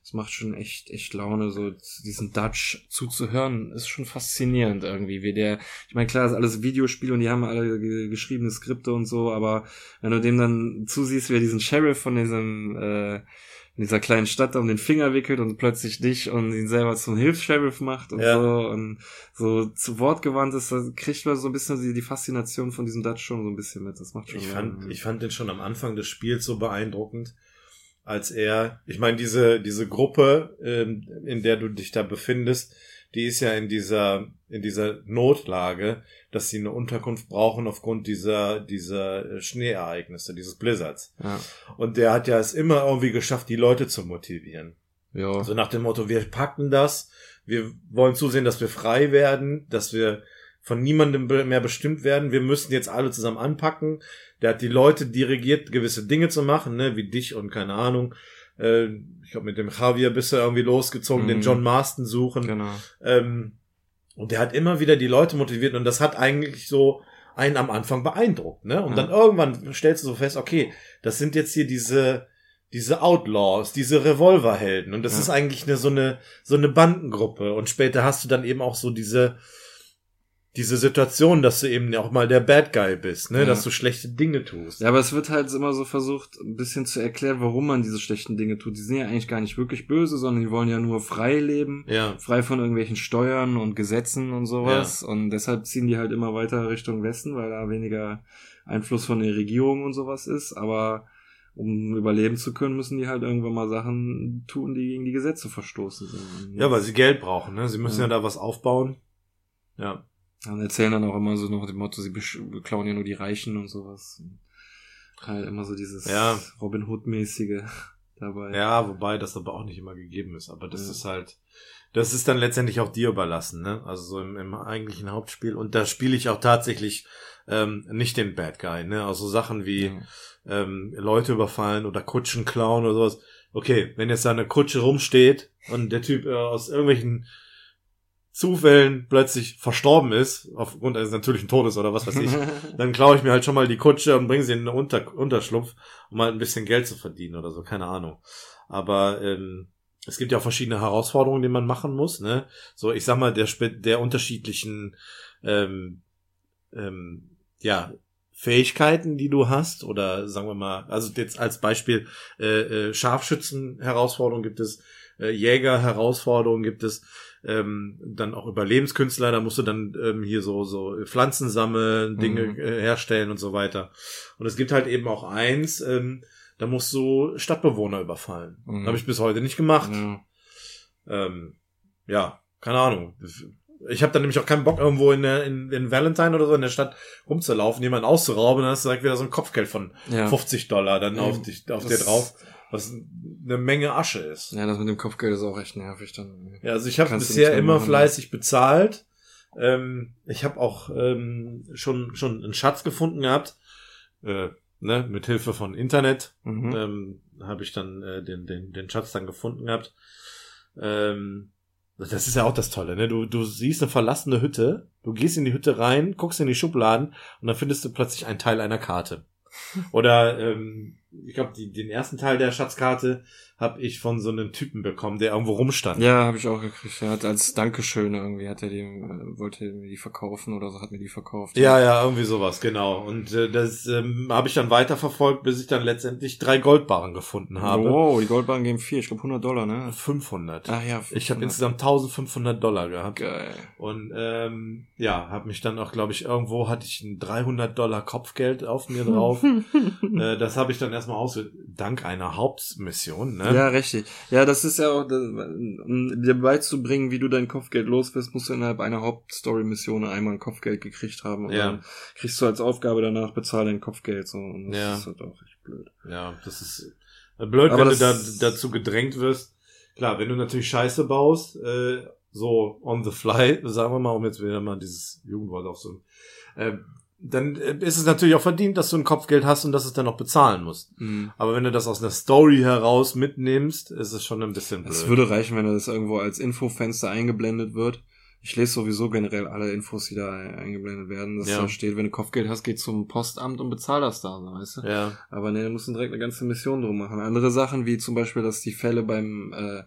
Es macht schon echt, echt Laune, so diesen Dutch zuzuhören, ist schon faszinierend irgendwie, wie der, ich meine, klar, das ist alles Videospiel und die haben alle ge geschriebene Skripte und so, aber wenn du dem dann zusiehst, wie er diesen Sheriff von diesem, äh, in dieser kleinen Stadt um den Finger wickelt und plötzlich dich und ihn selber zum Hilfs-Sheriff macht und Ja. so und so zu Wort gewandt ist, da kriegt man so ein bisschen die, die Faszination von diesem Dutch schon so ein bisschen mit. Das macht schon Ich Laune. fand, ich fand den schon am Anfang des Spiels so beeindruckend, als er, ich meine, diese, diese Gruppe, ähm, in der du dich da befindest, die ist ja in dieser, in dieser Notlage, dass sie eine Unterkunft brauchen aufgrund dieser, dieser äh, Schneeereignisse, dieses Blizzards. ja. Und der hat ja es immer irgendwie geschafft, die Leute zu motivieren. Ja. Also nach dem Motto, wir packen das, wir wollen zusehen, dass wir frei werden, dass wir von niemandem mehr bestimmt werden, wir müssen jetzt alle zusammen anpacken. Der hat die Leute dirigiert, gewisse Dinge zu machen, ne, wie dich und keine Ahnung. Äh, ich glaube, mit dem Javier bist du irgendwie losgezogen, Mhm. den John Marston suchen. Genau. Ähm, und der hat immer wieder die Leute motiviert und das hat eigentlich so einen am Anfang beeindruckt, ne? Und Ja. dann irgendwann stellst du so fest, okay, das sind jetzt hier diese diese Outlaws, diese Revolverhelden und das Ja. ist eigentlich eine so eine so eine Bandengruppe und später hast du dann eben auch so diese diese Situation, dass du eben auch mal der Bad Guy bist, ne, Ja. dass du schlechte Dinge tust. Ja, aber es wird halt immer so versucht, ein bisschen zu erklären, warum man diese schlechten Dinge tut. Die sind ja eigentlich gar nicht wirklich böse, sondern die wollen ja nur frei leben. Ja. Frei von irgendwelchen Steuern und Gesetzen und sowas. Und deshalb ziehen die halt immer weiter Richtung Westen, weil da weniger Einfluss von der Regierung und sowas ist. Aber um überleben zu können, müssen die halt irgendwann mal Sachen tun, die gegen die Gesetze verstoßen sind. Ja, weil sie Geld brauchen, ne? Sie müssen ja, Ja. da was aufbauen. Ja. Und erzählen dann auch immer so nach dem Motto, sie beklauen ja nur die Reichen und sowas. Und halt immer so dieses Ja. Robin Hood-mäßige dabei. Ja, wobei das aber auch nicht immer gegeben ist. Aber das Ja. ist halt, das ist dann letztendlich auch dir überlassen, ne? Also so im, im eigentlichen Hauptspiel. Und da spiele ich auch tatsächlich ähm, nicht den Bad Guy, ne? Also Sachen wie Ja. ähm, Leute überfallen oder Kutschen klauen oder sowas. Okay, wenn jetzt da eine Kutsche rumsteht und der Typ äh, aus irgendwelchen Zufällen plötzlich verstorben ist, aufgrund eines natürlichen Todes oder was weiß ich, dann klaue ich mir halt schon mal die Kutsche und bringe sie in den Unter Unterschlupf, um halt ein bisschen Geld zu verdienen oder so, keine Ahnung. Aber ähm, es gibt ja auch verschiedene Herausforderungen, die man machen muss, ne? So, ich sag mal, der, der unterschiedlichen ähm, ähm, ja, Fähigkeiten, die du hast, oder sagen wir mal, also jetzt als Beispiel äh, äh, Scharfschützen-Herausforderungen gibt es, äh, Jäger-Herausforderungen gibt es, ähm, dann auch Überlebenskünstler, da musst du dann ähm, hier so so Pflanzen sammeln, Dinge Mhm. äh, herstellen und so weiter. Und es gibt halt eben auch eins, ähm, da musst du Stadtbewohner überfallen. Mhm. Habe ich bis heute nicht gemacht. Ja. Ähm, ja, keine Ahnung. Ich habe dann nämlich auch keinen Bock, irgendwo in, der, in, in Valentine oder so in der Stadt rumzulaufen, jemanden auszurauben, dann hast du direkt wieder so ein Kopfgeld von Ja. 50 Dollar dann auf, dich, auf dir drauf, was eine Menge Asche ist. ja, das mit dem Kopfgeld ist auch echt nervig dann. Ja, also ich habe bisher immer machen. fleißig bezahlt. Ähm, ich habe auch ähm, schon schon einen Schatz gefunden gehabt, äh, ne, mit Hilfe von Internet Mhm. ähm, habe ich dann äh, den, den, den Schatz dann gefunden gehabt. Ähm, das ist ja auch das Tolle, ne? Du, du siehst eine verlassene Hütte, du gehst in die Hütte rein, guckst in die Schubladen und dann findest du plötzlich einen Teil einer Karte. Oder ähm, ich glaube, den ersten Teil der Schatzkarte habe ich von so einem Typen bekommen, der irgendwo rumstand. Ja, habe ich auch gekriegt. Er hat als Dankeschön irgendwie, hat er die, äh, wollte mir die verkaufen oder so, hat mir die verkauft. Ja, ja, irgendwie sowas, genau. Und äh, das ähm, habe ich dann weiterverfolgt, bis ich dann letztendlich drei Goldbarren gefunden habe. Wow, die Goldbahn geben vier, ich glaube 100 Dollar, ne? 500. Ach ja, Ich habe 500. insgesamt 1500 Dollar gehabt. Geil. Und ähm, ja, habe mich dann auch, glaube ich, irgendwo hatte ich ein 300 Dollar Kopfgeld auf mir drauf. äh, das habe ich dann erstmal aus, dank einer Hauptmission. Ne? Ja, richtig. Ja, das ist ja auch, das, um dir beizubringen, wie du dein Kopfgeld los wirst, musst du innerhalb einer Hauptstory-Mission einmal ein Kopfgeld gekriegt haben. Und Ja. dann kriegst du als Aufgabe danach, bezahl dein Kopfgeld. So. Und das Ja. ist halt auch echt blöd. Ja, das ist äh, blöd, Aber wenn du da, dazu gedrängt wirst. Klar, wenn du natürlich Scheiße baust, äh, so on the fly, sagen wir mal, um jetzt wieder mal dieses Jugendwort aufzunehmen, äh, dann äh, ist es natürlich auch verdient, dass du ein Kopfgeld hast und dass es dann auch bezahlen musst. Mhm. Aber wenn du das aus einer Story heraus mitnimmst, ist es schon ein bisschen blöd. Es würde reichen, wenn das irgendwo als Infofenster eingeblendet wird. Ich lese sowieso generell alle Infos, die da eingeblendet werden. Dass Ja. da steht, wenn du Kopfgeld hast, geh zum Postamt und bezahl das da, weißt du? ja, Aber ne, da musst du direkt eine ganze Mission drum machen. Andere Sachen, wie zum Beispiel, dass die Fälle beim, äh,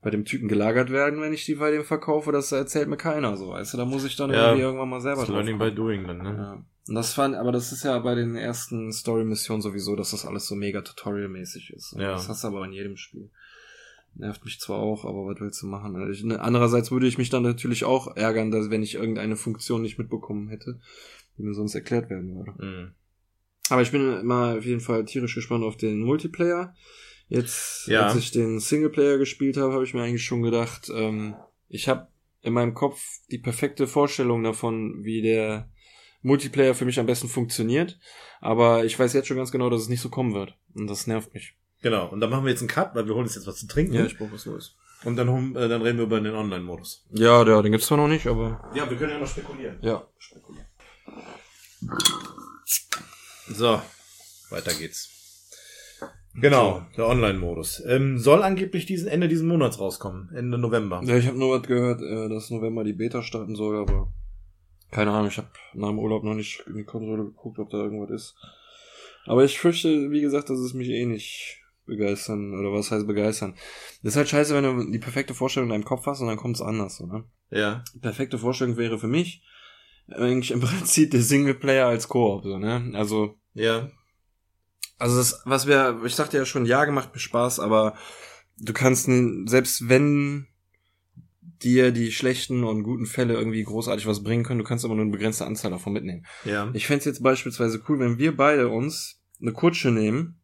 bei dem Typen gelagert werden, wenn ich die bei dem verkaufe, das erzählt mir keiner, so, weißt du? Da muss ich dann Ja. irgendwie irgendwann mal selber das Learning by doing dann, ne? Ja. Und das fand, aber das ist ja bei den ersten Story-Missionen sowieso, dass das alles so mega Tutorial-mäßig ist. Ja. Das hast du aber in jedem Spiel. Nervt mich zwar auch, aber was willst du machen? Also Ich, ne, andererseits würde ich mich dann natürlich auch ärgern, dass wenn ich irgendeine Funktion nicht mitbekommen hätte, die mir sonst erklärt werden würde. Mhm. Aber ich bin immer auf jeden Fall tierisch gespannt auf den Multiplayer. Jetzt, Ja. als ich den Singleplayer gespielt habe, habe ich mir eigentlich schon gedacht, ähm, ich habe in meinem Kopf die perfekte Vorstellung davon, wie der Multiplayer für mich am besten funktioniert. Aber ich weiß jetzt schon ganz genau, dass es nicht so kommen wird. Und das nervt mich. Genau, und dann machen wir jetzt einen Cut, weil wir holen uns jetzt was zu trinken. brauche was Neues. Und dann, äh, dann reden wir über den Online-Modus. Ja, der, den gibt's zwar noch nicht, aber Ja, wir können ja noch spekulieren. ja. So, weiter geht's. Genau, der Online-Modus. Ähm, soll angeblich diesen Ende diesen Monats rauskommen, Ende November. Ja, ich habe nur was gehört, äh, dass November die Beta starten soll, aber Keine Ahnung, ich habe nach dem Urlaub noch nicht in die Konsole geguckt, ob da irgendwas ist. Aber ich fürchte, wie gesagt, dass es mich eh nicht begeistern, oder was heißt begeistern. Das ist halt scheiße, wenn du die perfekte Vorstellung in deinem Kopf hast und dann kommt es anders, so, ne? Ja. Die perfekte Vorstellung wäre für mich eigentlich im Prinzip der Singleplayer als Koop, so, ne? Also, Ja. Also das, was wir, ich sagte ja schon, ja, gemacht mir Spaß, aber du kannst, selbst wenn dir die schlechten und guten Fälle irgendwie großartig was bringen können, du kannst immer nur eine begrenzte Anzahl davon mitnehmen. Ja. Ich fänd's jetzt beispielsweise cool, wenn wir beide uns eine Kutsche nehmen,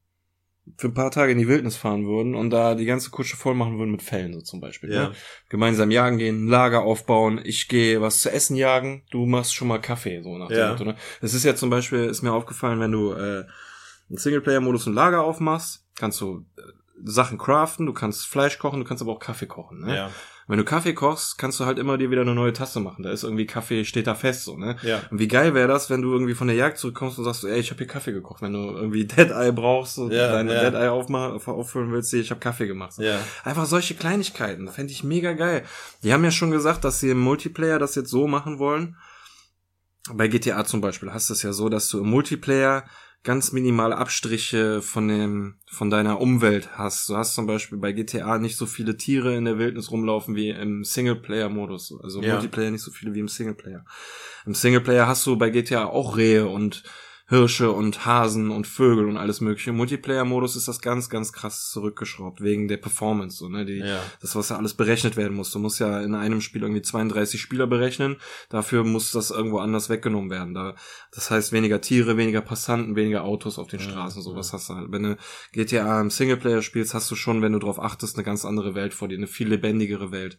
für ein paar Tage in die Wildnis fahren würden und da die ganze Kutsche voll machen würden mit Fellen, so zum Beispiel. Ja. Ne? Gemeinsam jagen gehen, Lager aufbauen, ich gehe was zu essen jagen, du machst schon mal Kaffee, so nach dem Ja. Motto. Ne? Das ist ja zum Beispiel, ist mir aufgefallen, wenn du äh, einen Singleplayer-Modus ein Lager aufmachst, kannst du äh, Sachen craften, du kannst Fleisch kochen, du kannst aber auch Kaffee kochen. Ne? Ja. Wenn du Kaffee kochst, kannst du halt immer dir wieder eine neue Tasse machen. Da ist irgendwie Kaffee, steht da fest, so, ne? Ja. Und wie geil wäre das, wenn du irgendwie von der Jagd zurückkommst und sagst, so, ey, ich habe hier Kaffee gekocht. Wenn du irgendwie Dead Eye brauchst und Ja, deine ja. Dead Eye aufmachen, auf- auffüllen willst, ich habe Kaffee gemacht. So. Ja. Einfach solche Kleinigkeiten, fände ich mega geil. Die haben ja schon gesagt, dass sie im Multiplayer das jetzt so machen wollen. Bei GTA zum Beispiel hast du es ja so, dass du im Multiplayer ganz minimale Abstriche von dem, von deiner Umwelt hast. Du hast zum Beispiel bei GTA nicht so viele Tiere in der Wildnis rumlaufen wie im Singleplayer-Modus. Also Ja. Multiplayer nicht so viele wie im Singleplayer. Im Singleplayer hast du bei GTA auch Rehe und Hirsche und Hasen und Vögel und alles mögliche. Im Multiplayer-Modus ist das ganz, ganz krass zurückgeschraubt, wegen der Performance, so, ne, die, Ja. das, was ja alles berechnet werden muss. Du musst ja in einem Spiel irgendwie 32 Spieler berechnen. Dafür muss das irgendwo anders weggenommen werden. Da, das heißt weniger Tiere, weniger Passanten, weniger Autos auf den Ja, Straßen. So ja. was hast du halt. Wenn du GTA im Singleplayer spielst, hast du schon, wenn du drauf achtest, eine ganz andere Welt vor dir, eine viel lebendigere Welt.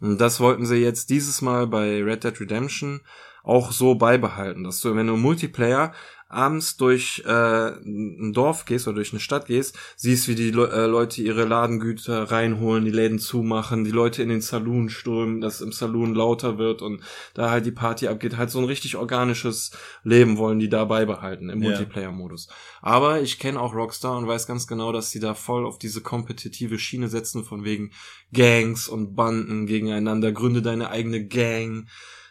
Und das wollten sie jetzt dieses Mal bei Red Dead Redemption auch so beibehalten, dass du, wenn du Multiplayer abends durch äh, ein Dorf gehst oder durch eine Stadt gehst, siehst, wie die Le äh, Leute ihre Ladengüter reinholen, die Läden zumachen, die Leute in den Saloon strömen, dass im Saloon lauter wird und da halt die Party abgeht. Halt so ein richtig organisches Leben wollen die da beibehalten im Ja. Multiplayer-Modus. Aber ich kenne auch Rockstar und weiß ganz genau, dass sie da voll auf diese kompetitive Schiene setzen, von wegen Gangs und Banden gegeneinander, gründe deine eigene Gang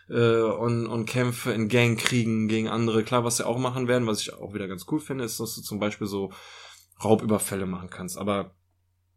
äh, und, und Kämpfe in Gangkriegen gegen andere. Klar, was sie auch machen werden, was ich auch wieder ganz cool finde, ist, dass du zum Beispiel so Raubüberfälle machen kannst. Aber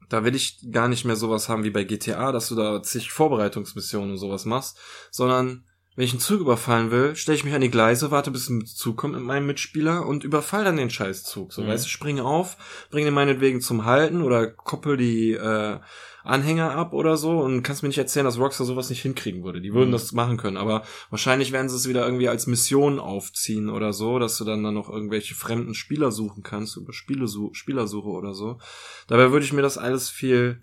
da will ich gar nicht mehr sowas haben wie bei GTA, dass du da zig Vorbereitungsmissionen und sowas machst, sondern wenn ich einen Zug überfallen will, stelle ich mich an die Gleise, warte bis ein Zug kommt mit meinem Mitspieler und überfall dann den Scheißzug. So, Mhm. weißt du, springe auf, bringe den meinetwegen zum Halten oder koppel die äh, Anhänger ab oder so und kannst mir nicht erzählen, dass Rockstar sowas nicht hinkriegen würde. Die würden Mhm. das machen können, aber wahrscheinlich werden sie es wieder irgendwie als Mission aufziehen oder so, dass du dann dann noch irgendwelche fremden Spieler suchen kannst über Spielesu Spielersuche oder so. Dabei würde ich mir das alles viel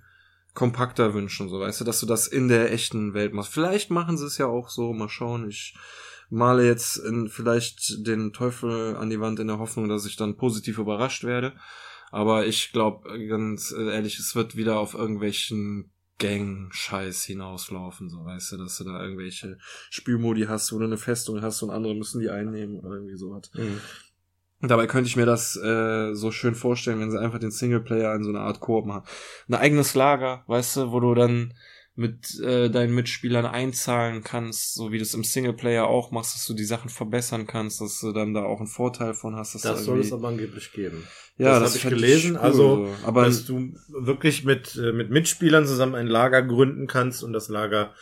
kompakter wünschen, so weißt du, dass du das in der echten Welt machst. Vielleicht machen sie es ja auch so, mal schauen. Ich male jetzt in, vielleicht den Teufel an die Wand in der Hoffnung, dass ich dann positiv überrascht werde. Aber ich glaube, ganz ehrlich, es wird wieder auf irgendwelchen Gang-Scheiß hinauslaufen, so weißt du, dass du da irgendwelche Spielmodi hast, wo du eine Festung hast und andere müssen die einnehmen oder irgendwie sowas. Mhm. Dabei könnte ich mir das äh, so schön vorstellen, wenn sie einfach den Singleplayer in so eine Art Koop machen. Ein eigenes Lager, weißt du, wo du dann mit äh, deinen Mitspielern einzahlen kannst, so wie du es im Singleplayer auch machst, dass du die Sachen verbessern kannst, dass du dann da auch einen Vorteil von hast. Dass Das du soll es aber angeblich geben. ja, das, habe ich gelesen. cool, also, so. aber dass du wirklich mit, äh, mit Mitspielern zusammen ein Lager gründen kannst und das Lager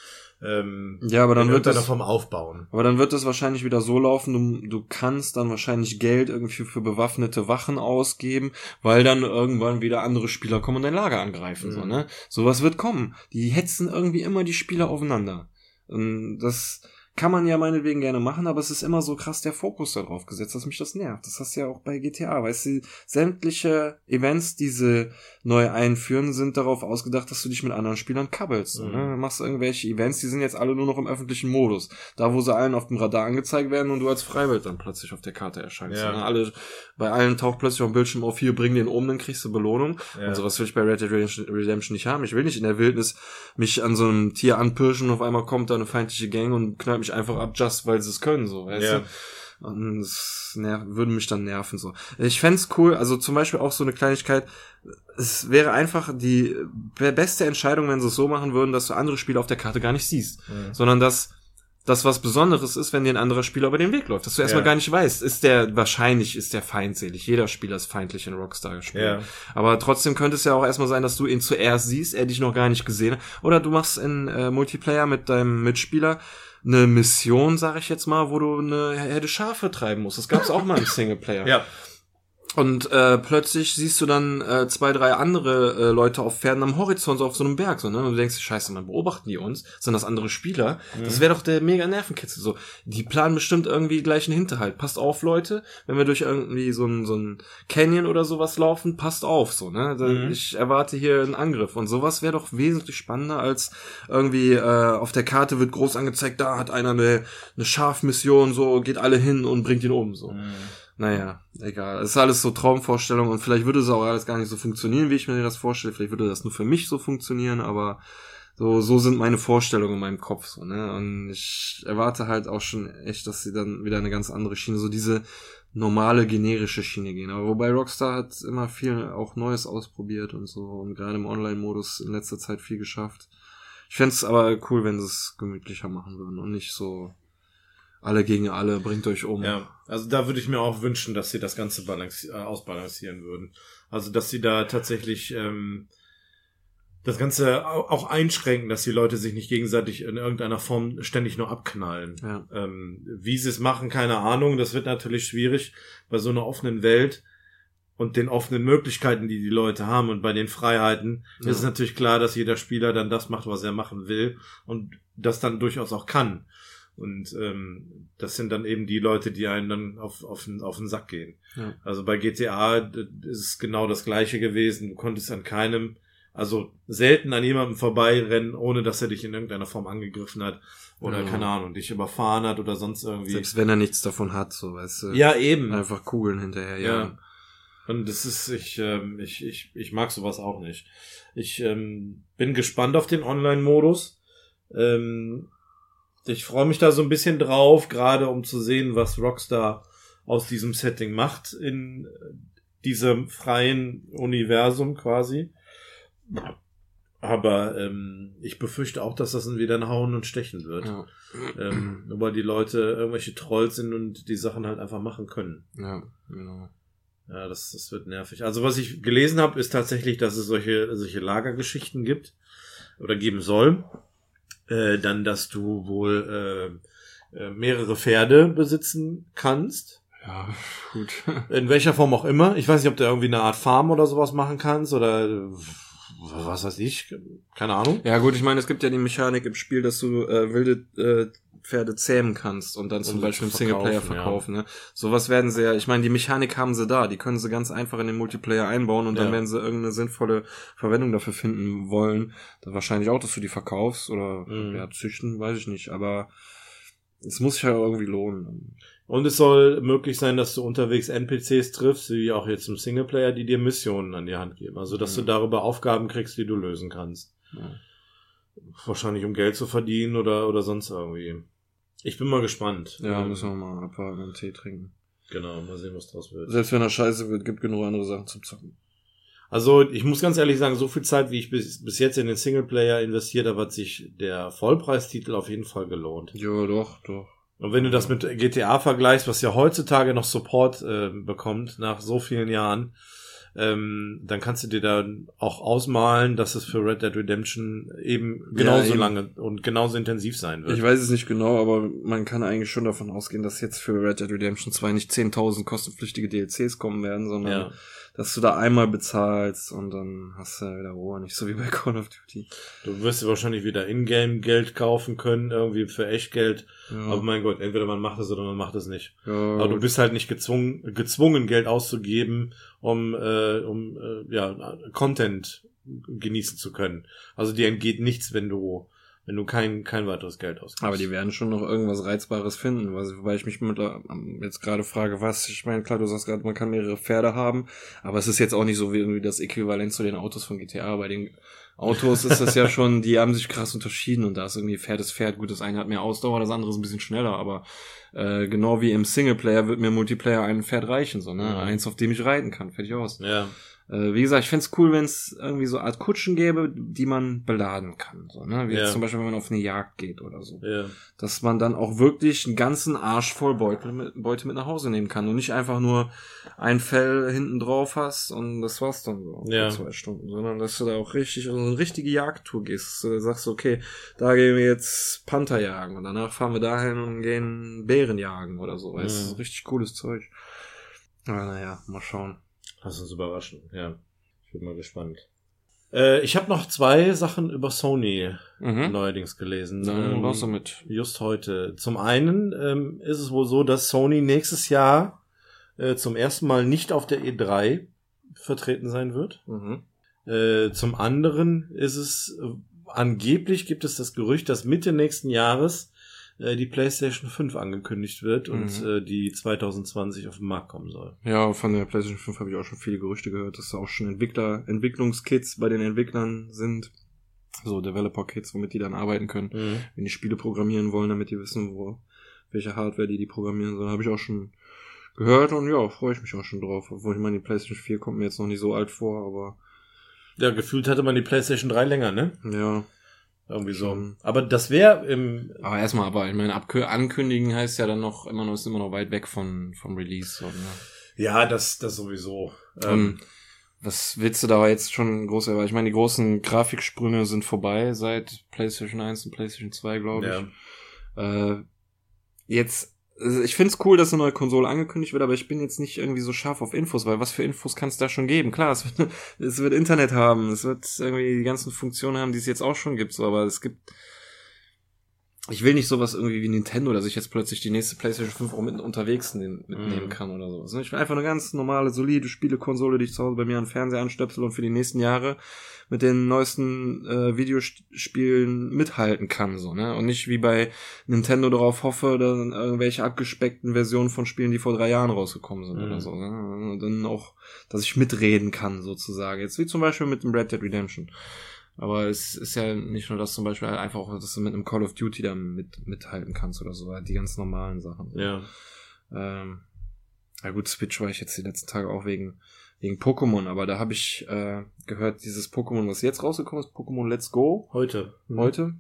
ähm, ja, aber dann wird das Form aufbauen. Aber dann wird es wahrscheinlich wieder so laufen, du, du kannst dann wahrscheinlich Geld irgendwie für bewaffnete Wachen ausgeben, weil dann irgendwann wieder andere Spieler kommen und dein Lager angreifen. So, Mhm. ne? Sowas wird kommen. Die hetzen irgendwie immer die Spieler aufeinander. Und das kann man ja meinetwegen gerne machen, aber es ist immer so krass der Fokus darauf gesetzt, dass mich das nervt. Das hast du ja auch bei GTA, weißt du, sämtliche Events, die sie neu einführen, sind darauf ausgedacht, dass du dich mit anderen Spielern kabbelst. So, Mhm. ne? Du machst irgendwelche Events, die sind jetzt alle nur noch im öffentlichen Modus. Da, wo sie allen auf dem Radar angezeigt werden und du als Freiwild dann plötzlich auf der Karte erscheinst. Ja. Ne? Alle, bei allen taucht plötzlich auf dem Bildschirm auf, hier, bring den um, dann kriegst du Belohnung. Ja. Und sowas will ich bei Red Dead Redemption Redemption nicht haben. Ich will nicht in der Wildnis mich an so einem Tier anpirschen und auf einmal kommt da eine feindliche Gang und knallt mich einfach ab, just weil sie es können, so, weißt Ja. du? Und das ner würde mich dann nerven, so. Ich fänd's cool, also zum Beispiel auch so eine Kleinigkeit, es wäre einfach die be- beste Entscheidung, wenn sie es so machen würden, dass du andere Spiele auf der Karte gar nicht siehst, Mhm. sondern dass das was Besonderes ist, wenn dir ein anderer Spieler über den Weg läuft, dass du erstmal Ja. gar nicht weißt, ist der, wahrscheinlich ist der feindselig. Jeder Spieler ist feindlich in Rockstar-Spielen. Ja. Aber trotzdem könnte es ja auch erstmal sein, dass du ihn zuerst siehst, er dich noch gar nicht gesehen hat. Oder du machst in äh, Multiplayer mit deinem Mitspieler eine Mission, sag ich jetzt mal, wo du eine Herde Schafe treiben musst. Das gab's auch mal im Singleplayer. Ja. Und äh, plötzlich siehst du dann äh, zwei, drei andere äh, Leute auf Pferden am Horizont, so auf so einem Berg, so, ne? Und du denkst, scheiße, man beobachten die uns? Sind das andere Spieler? Das wäre doch der mega Nervenkitzel. So, die planen bestimmt irgendwie gleich einen Hinterhalt. Passt auf, Leute, wenn wir durch irgendwie so ein, so ein Canyon oder sowas laufen, passt auf, so, ne? Mhm. Ich erwarte hier einen Angriff. Und sowas wäre doch wesentlich spannender, als irgendwie äh, auf der Karte wird groß angezeigt, da hat einer eine, eine Schafmission, so, geht alle hin und bringt ihn um, so. Naja, egal. Es ist alles so Traumvorstellung und vielleicht würde es auch alles gar nicht so funktionieren, wie ich mir das vorstelle. Vielleicht würde das nur für mich so funktionieren, aber so, so sind meine Vorstellungen in meinem Kopf, so, ne? Und ich erwarte halt auch schon echt, dass sie dann wieder eine ganz andere Schiene, so diese normale, generische Schiene gehen. Aber wobei Rockstar hat immer viel auch Neues ausprobiert und so und gerade im Online-Modus in letzter Zeit viel geschafft. Ich fänd's aber cool, wenn sie es gemütlicher machen würden und nicht so alle gegen alle, bringt euch um. Ja, also da würde ich mir auch wünschen, dass sie das Ganze äh, ausbalancieren würden. Also dass sie da tatsächlich ähm, das Ganze au- auch einschränken, dass die Leute sich nicht gegenseitig in irgendeiner Form ständig nur abknallen. Ja. Ähm, wie sie es machen, keine Ahnung. Das wird natürlich schwierig bei so einer offenen Welt und den offenen Möglichkeiten, die die Leute haben und bei den Freiheiten Ja. ist es natürlich klar, dass jeder Spieler dann das macht, was er machen will und das dann durchaus auch kann. Und ähm, das sind dann eben die Leute, die einen dann auf, auf, den, auf den Sack gehen. Ja. Also bei GTA ist es genau das gleiche gewesen. Du konntest an keinem, also selten an jemandem vorbeirennen, ohne dass er dich in irgendeiner Form angegriffen hat oder Ja. keine Ahnung, dich überfahren hat oder sonst irgendwie. Selbst wenn er nichts davon hat, so weißt du. ja, eben. Einfach Kugeln hinterher, ja. Ja. Und das ist, ich, ähm, ich, ich, ich mag sowas auch nicht. Ich ähm, bin gespannt auf den Online-Modus. Ähm, ich freue mich da so ein bisschen drauf, gerade um zu sehen, was Rockstar aus diesem Setting macht in äh, diesem freien Universum quasi. Aber ähm, ich befürchte auch, dass das wieder ein Hauen und Stechen wird. Ja. Ähm, nur weil die Leute irgendwelche Trolls sind und die Sachen halt einfach machen können. ja, genau. Ja, das, das wird nervig. Also was ich gelesen habe, ist tatsächlich, dass es solche, solche Lagergeschichten gibt oder geben soll. Äh, dann, dass du wohl äh, äh, mehrere Pferde besitzen kannst. Ja, gut. In welcher Form auch immer. Ich weiß nicht, ob du irgendwie eine Art Farm oder sowas machen kannst oder was weiß ich. Keine Ahnung. ja, gut, ich meine, es gibt ja die Mechanik im Spiel, dass du äh, wilde äh, Pferde zähmen kannst und dann zum Um sie Beispiel im Singleplayer verkaufen, ja. Ne? Sowas werden sie ja, ich meine, die Mechanik haben sie da, die können sie ganz einfach in den Multiplayer einbauen und dann Ja. werden sie irgendeine sinnvolle Verwendung dafür finden wollen. Dann wahrscheinlich auch, dass du die verkaufst oder Mhm. ja, züchten, weiß ich nicht, aber es muss sich ja irgendwie lohnen. Und es soll möglich sein, dass du unterwegs NPCs triffst, wie auch jetzt im Singleplayer, die dir Missionen an die Hand geben. Also, dass Mhm. du darüber Aufgaben kriegst, die du lösen kannst. Ja. Wahrscheinlich um Geld zu verdienen oder, oder sonst irgendwie. Ich bin mal gespannt. Ja, Ähm, müssen wir mal abwarten und Tee trinken. Genau, mal sehen, was draus wird. Selbst wenn er scheiße wird, gibt genug andere Sachen zum Zocken. Also, ich muss ganz ehrlich sagen, so viel Zeit, wie ich bis, bis jetzt in den Singleplayer investiert habe, hat sich der Vollpreistitel auf jeden Fall gelohnt. Ja, doch, doch. Und wenn du das mit GTA vergleichst, was ja heutzutage noch Support äh, bekommt, nach so vielen Jahren, ähm, dann kannst du dir dann auch ausmalen, dass es für Red Dead Redemption eben genauso eben. lange und genauso intensiv sein wird. Ich weiß es nicht genau, aber man kann eigentlich schon davon ausgehen, dass jetzt für Red Dead Redemption 2 nicht 10.000 kostenpflichtige DLCs kommen werden, sondern ja. Dass du da einmal bezahlst und dann hast du wieder Ruhe, nicht so wie bei Call of Duty. Du wirst dir wahrscheinlich wieder Ingame-Geld kaufen können, irgendwie für Echtgeld. Ja, Aber mein Gott, entweder man macht es oder man macht es nicht. ja, Aber du bist halt nicht gezwungen, gezwungen Geld auszugeben, um, äh, um äh, ja, Content genießen zu können. Also dir entgeht nichts, wenn du, wenn du kein, kein weiteres Geld ausgibst. aber die werden schon noch irgendwas Reizbares finden, was- wobei ich mich mit, ähm, jetzt gerade frage, was, ich meine, klar, du sagst gerade, man kann mehrere Pferde haben, aber es ist jetzt auch nicht so wie irgendwie das Äquivalent zu den Autos von GTA. Bei den Autos ist das ja schon, die haben sich krass unterschieden und da ist irgendwie Pferd ist Pferd. Gut, das eine hat mehr Ausdauer, das andere ist ein bisschen schneller, aber äh, genau wie im Singleplayer wird mir Multiplayer ein Pferd reichen, so, ne? Mhm. Eins, auf dem ich reiten kann, fertig aus. ja. Äh, wie gesagt, ich find's cool, wenn es irgendwie so Art Kutschen gäbe, die man beladen kann. So, ne? Wie Ja. zum Beispiel, wenn man auf eine Jagd geht oder so. Ja. Dass man dann auch wirklich einen ganzen Arsch voll Beutel mit, Beute mit nach Hause nehmen kann und nicht einfach nur ein Fell hinten drauf hast und das war's dann so Ja. zwei Stunden, sondern dass du da auch richtig so eine richtige Jagdtour gehst. Dass du sagst, okay, da gehen wir jetzt Panther jagen und danach fahren wir dahin und gehen Bären jagen oder so. Weißt du, Mhm. das ist richtig cooles Zeug. Aber naja, mal schauen. Lass uns überraschen, ja. Ich bin mal gespannt. Äh, ich habe noch zwei Sachen über Sony Mhm. neuerdings gelesen. Dann Ähm, raus damit. Just heute. Zum einen ähm, ist es wohl so, dass Sony nächstes Jahr äh, zum ersten Mal nicht auf der E3 vertreten sein wird. Mhm. Äh, zum anderen ist es, äh, angeblich gibt es das Gerücht, dass Mitte nächsten Jahres äh, die PlayStation 5 angekündigt wird und Mhm. äh, die 2020 auf den Markt kommen soll. Ja, von der PlayStation 5 habe ich auch schon viele Gerüchte gehört, dass da auch schon Entwickler, Entwicklungskits bei den Entwicklern sind. So Developer-Kits, womit die dann arbeiten können, wenn die Spiele programmieren wollen, damit die wissen, wo, welche Hardware die die programmieren sollen. Habe ich auch schon gehört und ja, freue ich mich auch schon drauf. Obwohl ich meine, die PlayStation 4 kommt mir jetzt noch nicht so alt vor, aber Ja, gefühlt hatte man die PlayStation 3 länger, ne? ja. Irgendwie so. Schon. Aber das wäre im Aber erstmal, aber ich meine, ankündigen heißt ja dann noch immer noch, ist immer noch weit weg von, vom Release. So, ne? Ja, das, das sowieso. Ähm, Ähm, was willst du da jetzt schon groß erwarten? Ich meine, die großen Grafiksprünge sind vorbei seit PlayStation 1 und PlayStation 2, glaube ich. ja. Äh, jetzt, also ich find's cool, dass eine neue Konsole angekündigt wird, aber ich bin jetzt nicht irgendwie so scharf auf Infos, weil was für Infos kann es da schon geben? Klar, es wird, es wird Internet haben, es wird irgendwie die ganzen Funktionen haben, die es jetzt auch schon gibt, so, aber es gibt, ich will nicht sowas irgendwie wie Nintendo, dass ich jetzt plötzlich die nächste PlayStation 5 auch mitten unterwegs ne- mitnehmen Mhm. kann oder sowas. ne? Ich will einfach eine ganz normale, solide Spielekonsole, die ich zu Hause bei mir an den Fernseher anstöpsel und für die nächsten Jahre mit den neuesten äh, Videospielen mithalten kann, so, ne? Und nicht wie bei Nintendo darauf hoffe, dann irgendwelche abgespeckten Versionen von Spielen, die vor drei Jahren rausgekommen sind Mhm. oder so, ne? Und dann auch, dass ich mitreden kann, sozusagen. Jetzt wie zum Beispiel mit dem Red Dead Redemption. Aber es ist ja nicht nur das zum Beispiel halt einfach auch, dass du mit einem Call of Duty da mit, mithalten kannst oder so, halt die ganz normalen Sachen. Ja. Ähm, ja gut, Switch war ich jetzt die letzten Tage auch wegen, wegen Pokémon, aber da habe ich äh, gehört, dieses Pokémon, was jetzt rausgekommen ist, Pokémon Let's Go Heute. heute,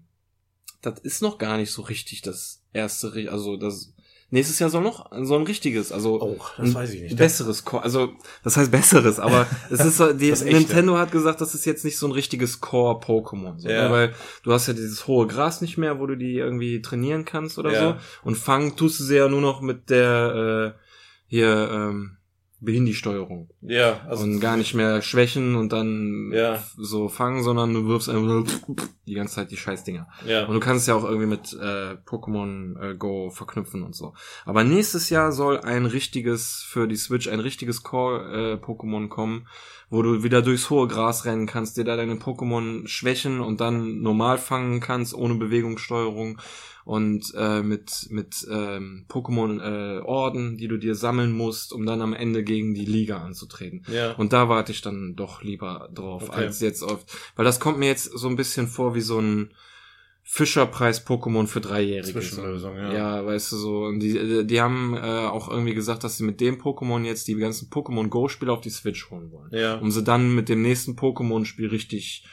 das ist noch gar nicht so richtig das erste, also das nächstes Jahr soll noch so ein richtiges, also Oh, das weiß ich nicht. besseres, Core, also das heißt besseres, aber es ist so, die. Nintendo hat gesagt, das ist jetzt nicht so ein richtiges Core-Pokémon, so, Ja. ne? weil du hast ja dieses hohe Gras nicht mehr, wo du die irgendwie trainieren kannst oder Ja. so und fangen tust du sie ja nur noch mit der äh, hier ähm, Behindy-Steuerung Ja, also und gar nicht mehr schwächen und dann Ja. so fangen, sondern du wirfst einfach die ganze Zeit die Scheißdinger. Ja. Und du kannst es ja auch irgendwie mit äh, Pokémon äh, Go verknüpfen und so. Aber nächstes Jahr soll ein richtiges, für die Switch, ein richtiges Core-Pokémon kommen, wo du wieder durchs hohe Gras rennen kannst, dir da deine Pokémon schwächen und dann normal fangen kannst, ohne Bewegungssteuerung und äh, mit mit ähm, Pokémon äh, Orden, die du dir sammeln musst, um dann am Ende gegen die Liga anzutreten. ja. Und da warte ich dann doch lieber drauf, Okay. als jetzt auf. Weil das kommt mir jetzt so ein bisschen vor wie so ein Fischerpreis-Pokémon für Dreijährige. Zwischenlösung, so. ja. Ja, weißt du so. Und die, die haben äh, auch irgendwie gesagt, dass sie mit dem Pokémon jetzt die ganzen Pokémon Go-Spiele auf die Switch holen wollen. ja. Um sie dann mit dem nächsten Pokémon-Spiel richtig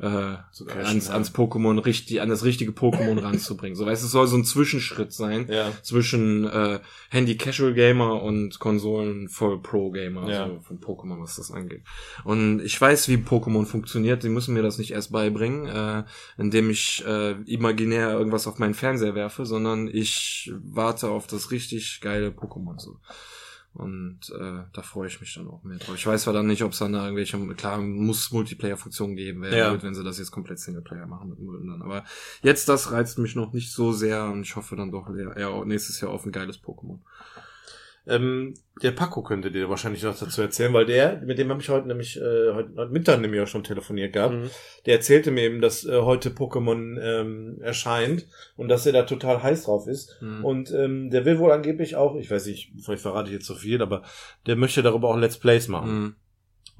äh, Zu cashen, ans, ja. ans Pokémon richtig, an das richtige Pokémon ranzubringen. So weißt du, es soll so ein Zwischenschritt sein Ja. zwischen äh, Handy Casual Gamer und Konsolen Voll Pro Gamer, Ja. also von Pokémon, was das angeht. Und ich weiß, wie Pokémon funktioniert, die müssen mir das nicht erst beibringen, äh, indem ich äh, imaginär irgendwas auf meinen Fernseher werfe, sondern ich warte auf das richtig geile Pokémon so. Und äh, da freue ich mich dann auch mehr drauf. Ich weiß zwar dann nicht, ob es dann da irgendwelche, klar, muss Multiplayer-Funktionen geben, wäre Ja. gut, wenn sie das jetzt komplett Singleplayer machen mit würden dann. Aber jetzt das reizt mich noch nicht so sehr und ich hoffe dann doch eher nächstes Jahr auf ein geiles Pokémon. Ähm, der Paco könnte dir wahrscheinlich noch dazu erzählen, weil der, mit dem habe ich heute nämlich, äh, heute, heute Mittag nämlich auch schon telefoniert gehabt. Mhm. Der erzählte mir eben, dass äh, heute Pokémon ähm, erscheint und dass er da total heiß drauf ist. Mhm. Und ähm, der will wohl angeblich auch, ich weiß nicht, vielleicht verrate ich jetzt so viel, aber der möchte darüber auch Let's Plays machen. Mhm.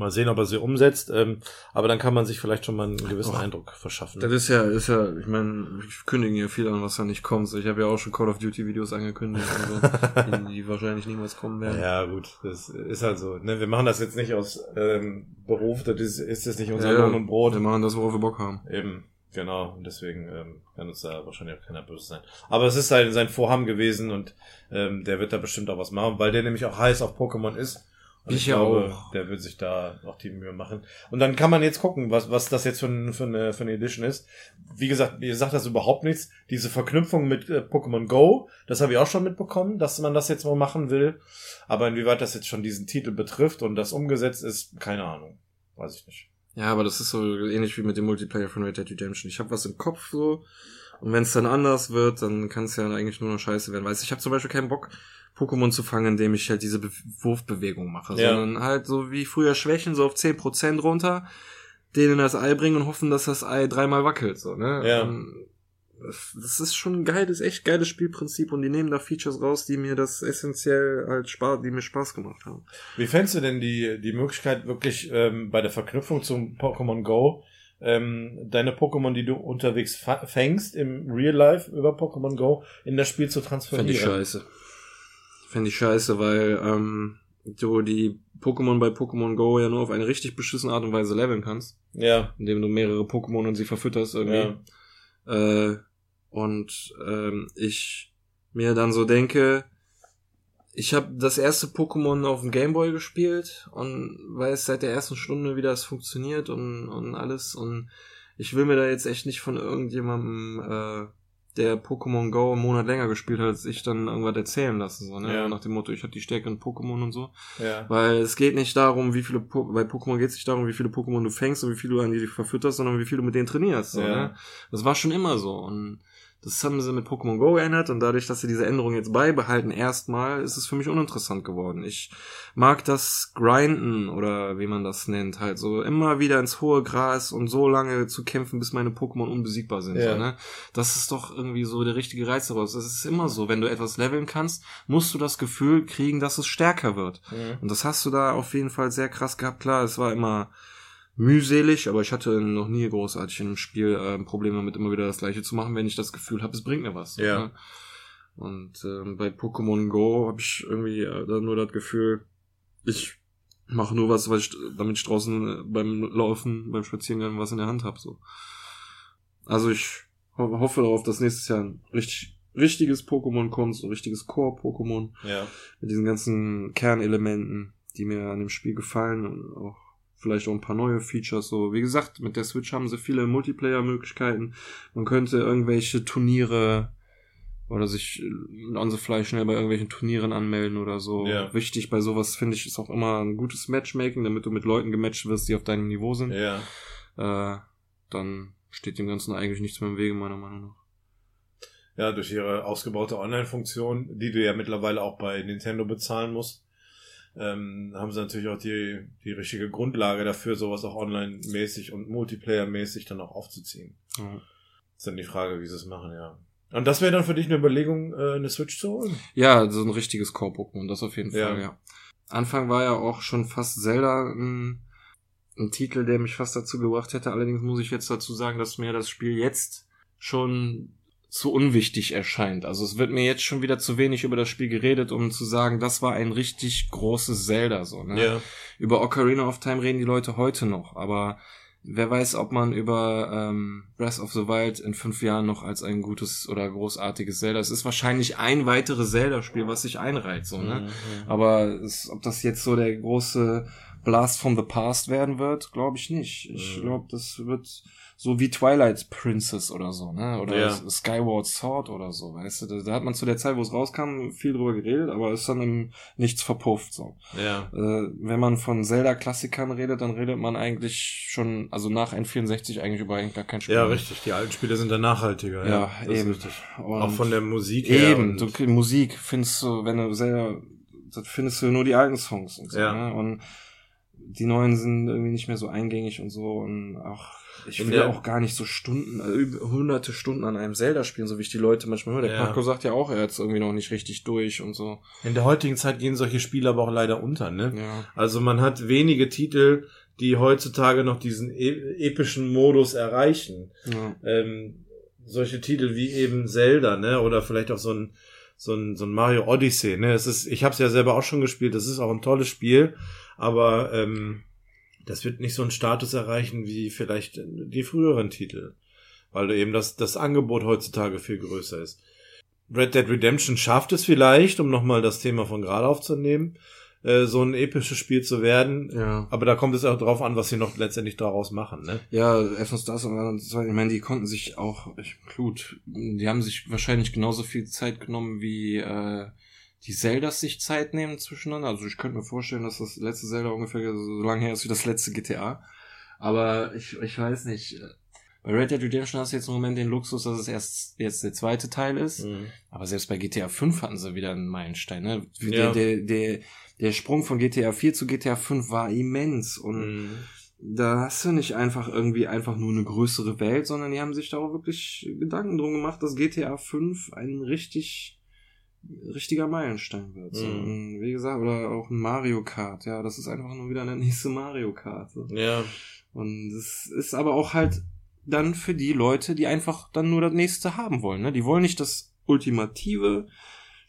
Mal sehen, ob er sie umsetzt. Ähm, aber dann kann man sich vielleicht schon mal einen gewissen Och. Eindruck verschaffen. Das ist ja, ist ja, ich meine, ich kündige ja viel an, was da nicht kommt. Ich habe ja auch schon Call of Duty Videos angekündigt, und so, die, die wahrscheinlich niemals kommen werden. Ja, gut, das ist halt so. Ne? Wir machen das jetzt nicht aus ähm, Beruf, das ist, ist jetzt nicht unser Ja, Lohn und Brot. Wir machen das, worauf wir Bock haben. Eben, genau. Und deswegen ähm, kann uns da wahrscheinlich auch keiner böse sein. Aber es ist sein, sein Vorhaben gewesen und ähm, der wird da bestimmt auch was machen, weil der nämlich auch heiß auf Pokémon ist. Und Ich ja auch. der wird sich da auch die Mühe machen. Und dann kann man jetzt gucken, was, was das jetzt für, ein, für, eine, für eine Edition ist. Wie gesagt, ihr sagt das überhaupt nichts. Diese Verknüpfung mit äh, Pokémon Go, das habe ich auch schon mitbekommen, dass man das jetzt mal machen will. Aber inwieweit das jetzt schon diesen Titel betrifft und das umgesetzt ist, keine Ahnung. Weiß ich nicht. Ja, aber das ist so ähnlich wie mit dem Multiplayer von Red Dead Redemption. Ich habe was im Kopf so und wenn es dann anders wird, dann kann es ja eigentlich nur noch scheiße werden. Weißt du, ich habe zum Beispiel keinen Bock, Pokémon zu fangen, indem ich halt diese Be Wurfbewegung mache, Ja. sondern halt so wie früher Schwächen, so auf 10% runter, denen das Ei bringen und hoffen, dass das Ei dreimal wackelt, so, ne? Ja. Und das ist schon ein geiles, echt geiles Spielprinzip und die nehmen da Features raus, die mir das essentiell halt Spaß, die mir Spaß gemacht haben. Wie fändest du denn die, die Möglichkeit, wirklich ähm, bei der Verknüpfung zum Pokémon Go ähm, deine Pokémon, die du unterwegs fängst im Real Life über Pokémon Go, in das Spiel zu transferieren? Fände ich scheiße. Fände ich scheiße, weil ähm, du die Pokémon bei Pokémon Go ja nur auf eine richtig beschissene Art und Weise leveln kannst, Ja, indem du mehrere Pokémon und sie verfütterst irgendwie. Äh, und ähm, ich mir dann so denke, ich habe das erste Pokémon auf dem Gameboy gespielt und weiß seit der ersten Stunde, wie das funktioniert und, und alles. Und ich will mir da jetzt echt nicht von irgendjemandem, äh, der Pokémon Go einen Monat länger gespielt hat, als ich dann irgendwas erzählen lassen. So, ne? Ja. Nach dem Motto, ich habe die stärkeren Pokémon und so. ja. Weil es geht nicht darum, wie viele po bei Pokémon geht es nicht darum, wie viele Pokémon du fängst und wie viele du an die verfütterst, sondern wie viel du mit denen trainierst. So, Ja. ne? Das war schon immer so. Und das haben sie mit Pokémon Go geändert und dadurch, dass sie diese Änderung jetzt beibehalten, erstmal, ist es für mich uninteressant geworden. Ich mag das Grinden oder wie man das nennt, halt so immer wieder ins hohe Gras und so lange zu kämpfen, bis meine Pokémon unbesiegbar sind. Ja. So, ne? Das ist doch irgendwie so der richtige Reiz daraus. Es ist immer so, wenn du etwas leveln kannst, musst du das Gefühl kriegen, dass es stärker wird. Mhm. Und das hast du da auf jeden Fall sehr krass gehabt. Klar, es war immer mühselig, aber ich hatte noch nie großartig in einem Spiel äh, Probleme damit, immer wieder das gleiche zu machen, wenn ich das Gefühl habe, es bringt mir was. Ja. Ne? Und ähm, bei Pokémon Go habe ich irgendwie äh, dann nur das Gefühl, ich mache nur was, was ich, damit ich draußen äh, beim Laufen, beim Spazierengehen was in der Hand habe. So. Also ich ho hoffe darauf, dass nächstes Jahr ein richtig richtiges Pokémon kommt, so ein richtiges Core-Pokémon Ja. mit diesen ganzen Kernelementen, die mir an dem Spiel gefallen und auch vielleicht auch ein paar neue Features. So, wie gesagt, mit der Switch haben sie viele Multiplayer-Möglichkeiten. Man könnte irgendwelche Turniere oder sich äh, on the fly schnell bei irgendwelchen Turnieren anmelden oder so. Ja. Wichtig bei sowas finde ich ist auch immer ein gutes Matchmaking, damit du mit Leuten gematcht wirst, die auf deinem Niveau sind. Ja. Äh, dann steht dem Ganzen eigentlich nichts mehr im Wege, meiner Meinung nach. Ja, durch ihre ausgebaute Online-Funktion, die du ja mittlerweile auch bei Nintendo bezahlen musst, ähm, haben sie natürlich auch die, die richtige Grundlage dafür, sowas auch online-mäßig und Multiplayer-mäßig dann auch aufzuziehen. Ja. Ist dann die Frage, wie sie es machen, ja. Und das wäre dann für dich eine Überlegung, äh, eine Switch zu holen? Ja, so ein richtiges Core-Pokémon, das auf jeden Ja. Fall, ja. Anfang war ja auch schon fast Zelda ein, ein Titel, der mich fast dazu gebracht hätte. Allerdings muss ich jetzt dazu sagen, dass mir das Spiel jetzt schon zu unwichtig erscheint. Also es wird mir jetzt schon wieder zu wenig über das Spiel geredet, um zu sagen, das war ein richtig großes Zelda, so, ne? Ja. Über Ocarina of Time reden die Leute heute noch, aber wer weiß, ob man über ähm, Breath of the Wild in fünf Jahren noch als ein gutes oder großartiges Zelda. Es ist wahrscheinlich ein weiteres Zelda-Spiel, was sich einreiht, so, ne? Mhm. Aber es, ob das jetzt so der große Blast from the Past werden wird, glaube ich nicht. Ich Mhm. glaube, das wird so wie Twilight Princess oder so, ne? Oder Ja. Skyward Sword oder so, weißt du? Da, da hat man zu der Zeit, wo es rauskam, viel drüber geredet, aber ist dann im Nichts verpufft, so. Ja. Äh, wenn man von Zelda-Klassikern redet, dann redet man eigentlich schon, also nach N64 eigentlich über eigentlich gar kein Spiel. Ja, mehr. richtig. Die alten Spiele sind dann nachhaltiger. Ja, das eben. Auch von der Musik her. Eben, du, Musik findest du, wenn du selber, das findest du nur die alten Songs und so, Ja. ne? Und die neuen sind irgendwie nicht mehr so eingängig und so und auch. Ich will der- auch gar nicht so Stunden, also hunderte Stunden an einem Zelda spielen, so wie ich die Leute manchmal höre. Der Ja. Paco sagt ja auch, er hat irgendwie noch nicht richtig durch und so. In der heutigen Zeit gehen solche Spiele aber auch leider unter, ne? Ja. Also man hat wenige Titel, die heutzutage noch diesen e epischen Modus erreichen. ja. Ähm, solche Titel wie eben Zelda, ne? Oder vielleicht auch so ein so ein, so ein Mario Odyssey, ne? Es ist, ich habe es ja selber auch schon gespielt. Das ist auch ein tolles Spiel, aber ähm, das wird nicht so einen Status erreichen wie vielleicht die früheren Titel, weil eben das das Angebot heutzutage viel größer ist. Red Dead Redemption schafft es vielleicht, um nochmal das Thema von gerade aufzunehmen, äh, so ein episches Spiel zu werden. Ja. Aber da kommt es auch drauf an, was sie noch letztendlich daraus machen, ne? Ja, erstens das und dann zweitens, ich meine, die konnten sich auch, ich, gut, die haben sich wahrscheinlich genauso viel Zeit genommen wie äh, die Zeldas sich Zeit nehmen zwischeneinander. Also ich könnte mir vorstellen, dass das letzte Zelda ungefähr so lange her ist wie das letzte GTA. Aber ich, ich weiß nicht. Bei Red Dead Redemption hast du jetzt im Moment den Luxus, dass es erst jetzt der zweite Teil ist. Aber selbst bei GTA 5 hatten sie wieder einen Meilenstein. Ne? Ja. Der, der, der, der Sprung von GTA 4 zu GTA 5 war immens. Und Mhm. da hast du nicht einfach irgendwie einfach nur eine größere Welt, sondern die haben sich da auch wirklich Gedanken drum gemacht, dass GTA 5 ein richtig richtiger Meilenstein wird. So. Mhm. Wie gesagt, oder auch ein Mario Kart, ja, das ist einfach nur wieder eine nächste Mario Kart. So. Ja, Und es ist aber auch halt dann für die Leute, die einfach dann nur das nächste haben wollen. Ne? Die wollen nicht das ultimative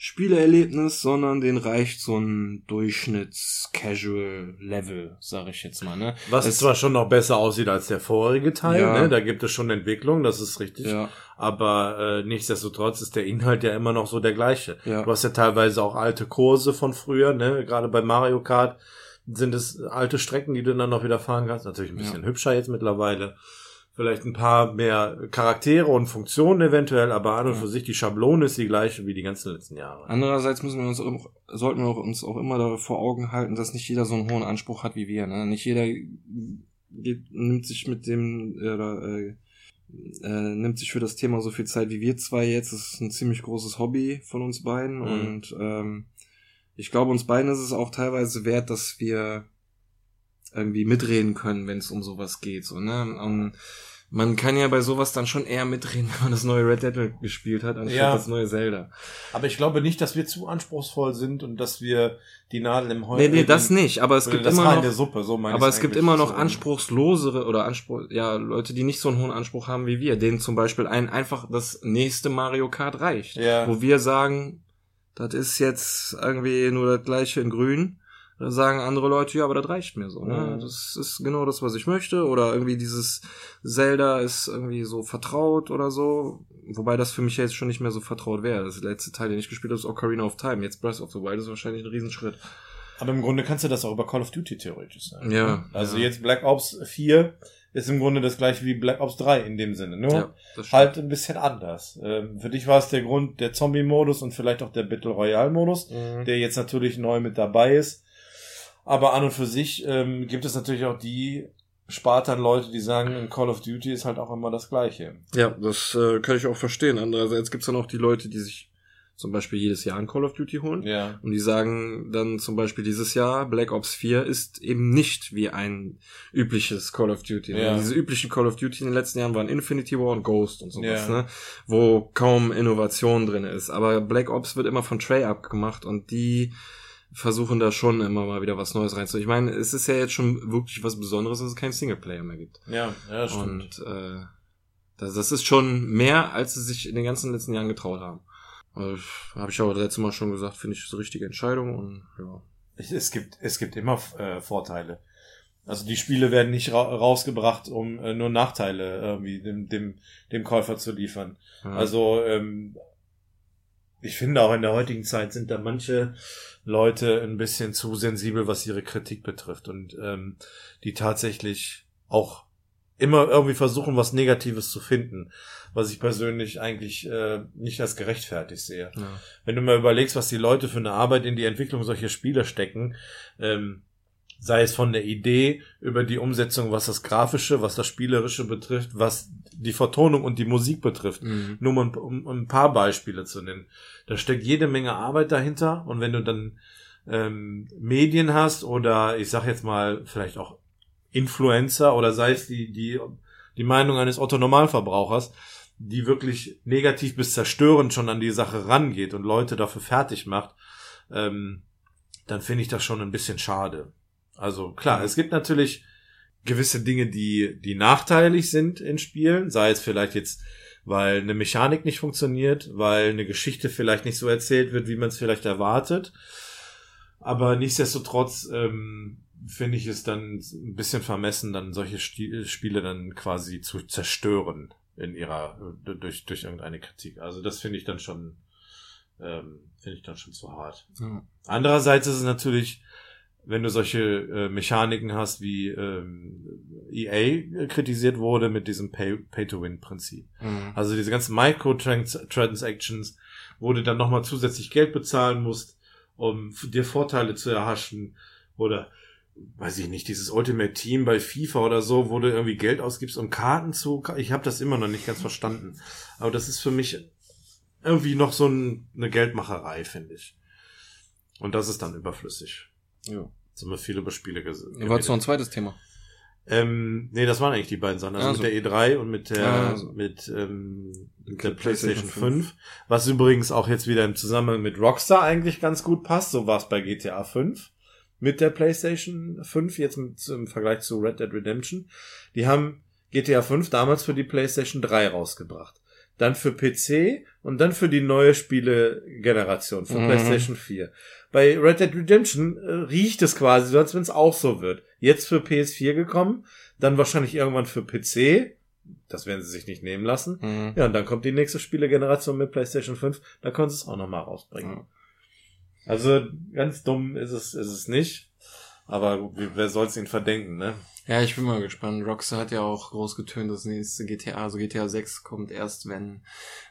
Spielerlebnis, sondern denen reicht so ein Durchschnitts-Casual-Level, sag ich jetzt mal. Ne? Was Es- zwar schon noch besser aussieht als der vorherige Teil, Ja. ne? da gibt es schon Entwicklung, das ist richtig. Ja, Aber äh, nichtsdestotrotz ist der Inhalt ja immer noch so der gleiche. ja. Du hast ja teilweise auch alte Kurse von früher, ne? Gerade bei Mario Kart sind es alte Strecken, die du dann noch wieder fahren kannst. Natürlich ein bisschen hübscher jetzt mittlerweile. Vielleicht ein paar mehr Charaktere und Funktionen eventuell, aber an und für sich die Schablone ist die gleiche wie die ganzen letzten Jahre. Andererseits müssen wir uns auch, sollten wir uns auch immer vor Augen halten, dass nicht jeder so einen hohen Anspruch hat wie wir. Ne? Nicht jeder geht, nimmt sich mit dem äh, oder äh, äh, nimmt sich für das Thema so viel Zeit wie wir zwei jetzt. Das ist ein ziemlich großes Hobby von uns beiden Mhm. und ähm, ich glaube, uns beiden ist es auch teilweise wert, dass wir irgendwie mitreden können, wenn es um sowas geht. So, ne? Und man kann ja bei sowas dann schon eher mitreden, wenn man das neue Red Dead gespielt hat, anstatt Ja. das neue Zelda. Aber ich glaube nicht, dass wir zu anspruchsvoll sind und dass wir die Nadel im Heu. Nee, nee, das nicht, aber es gibt immer noch, Suppe, so aber es gibt immer noch so. anspruchslosere oder Anspruch, ja, Leute, die nicht so einen hohen Anspruch haben wie wir, denen zum Beispiel ein einfach das nächste Mario Kart reicht. Ja. Wo wir sagen, das ist jetzt irgendwie nur das gleiche in grün. Sagen andere Leute, ja, aber das reicht mir so. Ne? Mhm. Das ist genau das, was ich möchte. Oder irgendwie dieses Zelda ist irgendwie so vertraut oder so. Wobei das für mich jetzt schon nicht mehr so vertraut wäre. Das letzte Teil, den ich gespielt habe, ist Ocarina of Time. Jetzt Breath of the Wild ist wahrscheinlich ein Riesenschritt. Aber im Grunde kannst du das auch über Call of Duty theoretisch sagen. Ja, ne? Also ja. jetzt Black Ops 4 ist im Grunde das gleiche wie Black Ops 3 in dem Sinne. Nur Ja, das stimmt. halt ein bisschen anders. Ähm, für dich war es der Grund der Zombie-Modus und vielleicht auch der Battle Royale-Modus, Mhm. der jetzt natürlich neu mit dabei ist. Aber an und für sich ähm, gibt es natürlich auch die Spartan-Leute, die sagen, in Call of Duty ist halt auch immer das Gleiche. Ja, das äh, kann ich auch verstehen. Andererseits gibt's dann auch die Leute, die sich zum Beispiel jedes Jahr ein Call of Duty holen. Ja. Und die sagen dann zum Beispiel dieses Jahr, Black Ops 4 ist eben nicht wie ein übliches Call of Duty. Ja. Diese üblichen Call of Duty in den letzten Jahren waren Infinity War und Ghost und sowas, Ja. ne? Wo kaum Innovation drin ist. Aber Black Ops wird immer von Trey abgemacht und die versuchen da schon immer mal wieder was Neues reinzu. Ich meine, es ist ja jetzt schon wirklich was Besonderes, dass es keinen Singleplayer mehr gibt. Ja, ja, stimmt. Und äh, das, das ist schon mehr, als sie sich in den ganzen letzten Jahren getraut haben. Also, Habe ich auch das letzte Mal schon gesagt, finde ich das richtige Entscheidung und ja. Es, es gibt, es gibt immer äh, Vorteile. Also die Spiele werden nicht ra rausgebracht, um äh, nur Nachteile irgendwie dem, dem, dem Käufer zu liefern. ja. Also ähm, ich finde auch in der heutigen Zeit sind da manche Leute ein bisschen zu sensibel, was ihre Kritik betrifft und ähm, die tatsächlich auch immer irgendwie versuchen, was Negatives zu finden, was ich persönlich eigentlich äh, nicht als gerechtfertigt sehe ja. wenn du mal überlegst, was die Leute für eine Arbeit in die Entwicklung solcher Spiele stecken, ähm, sei es von der Idee über die Umsetzung, was das Grafische, was das Spielerische betrifft, was die Vertonung und die Musik betrifft. Mhm. Nur mal, um, um ein paar Beispiele zu nennen. Da steckt jede Menge Arbeit dahinter und wenn du dann ähm, Medien hast oder ich sag jetzt mal vielleicht auch Influencer oder sei es die, die die Meinung eines Otto-Normalverbrauchers, die wirklich negativ bis zerstörend schon an die Sache rangeht und Leute dafür fertig macht, ähm, dann finde ich das schon ein bisschen schade. Also klar, es gibt natürlich gewisse Dinge, die, die nachteilig sind in Spielen, sei es vielleicht jetzt, weil eine Mechanik nicht funktioniert, weil eine Geschichte vielleicht nicht so erzählt wird, wie man es vielleicht erwartet. Aber nichtsdestotrotz ähm, finde ich es dann ein bisschen vermessen, dann solche Sti Spiele dann quasi zu zerstören in ihrer durch durch irgendeine Kritik. Also das finde ich dann schon ähm, finde ich dann schon zu hart. Ja. Andererseits ist es natürlich, wenn du solche äh, Mechaniken hast, wie ähm, EA kritisiert wurde mit diesem Pay-to-Win-Prinzip. Mhm. Also diese ganzen Microtransactions, wo du dann nochmal zusätzlich Geld bezahlen musst, um dir Vorteile zu erhaschen oder weiß ich nicht, dieses Ultimate Team bei FIFA oder so, wo du irgendwie Geld ausgibst, um Karten zu. Ich habe das immer noch nicht ganz verstanden. Aber das ist für mich irgendwie noch so ein, eine Geldmacherei, finde ich. Und das ist dann überflüssig. Ja. Jetzt haben wir viel über Spiele gesehen. Du wolltest noch ein zweites Thema. Ähm, nee, das waren eigentlich die beiden Sachen. Also Also. mit der E3 und mit der, Also. mit, ähm, mit der PlayStation PlayStation 5. Was übrigens auch jetzt wieder im Zusammenhang mit Rockstar eigentlich ganz gut passt. So war es bei GTA 5 mit der PlayStation 5, jetzt mit, im Vergleich zu Red Dead Redemption. Die haben GTA 5 damals für die PlayStation 3 rausgebracht. Dann für PC und dann für die neue Spielegeneration, für Mhm. PlayStation 4. Bei Red Dead Redemption äh, riecht es quasi so, als wenn es auch so wird. Jetzt für PS4 gekommen, dann wahrscheinlich irgendwann für PC. Das werden sie sich nicht nehmen lassen. Mhm. Ja, und dann kommt die nächste Spielegeneration mit PlayStation 5. Da können sie es auch nochmal rausbringen. Ja. Also ganz dumm ist es, ist es nicht. Aber wer soll es ihnen verdenken, ne? Ja, ich bin mal gespannt. Rockstar hat ja auch groß getönt, das nächste GTA, also GTA 6 kommt erst, wenn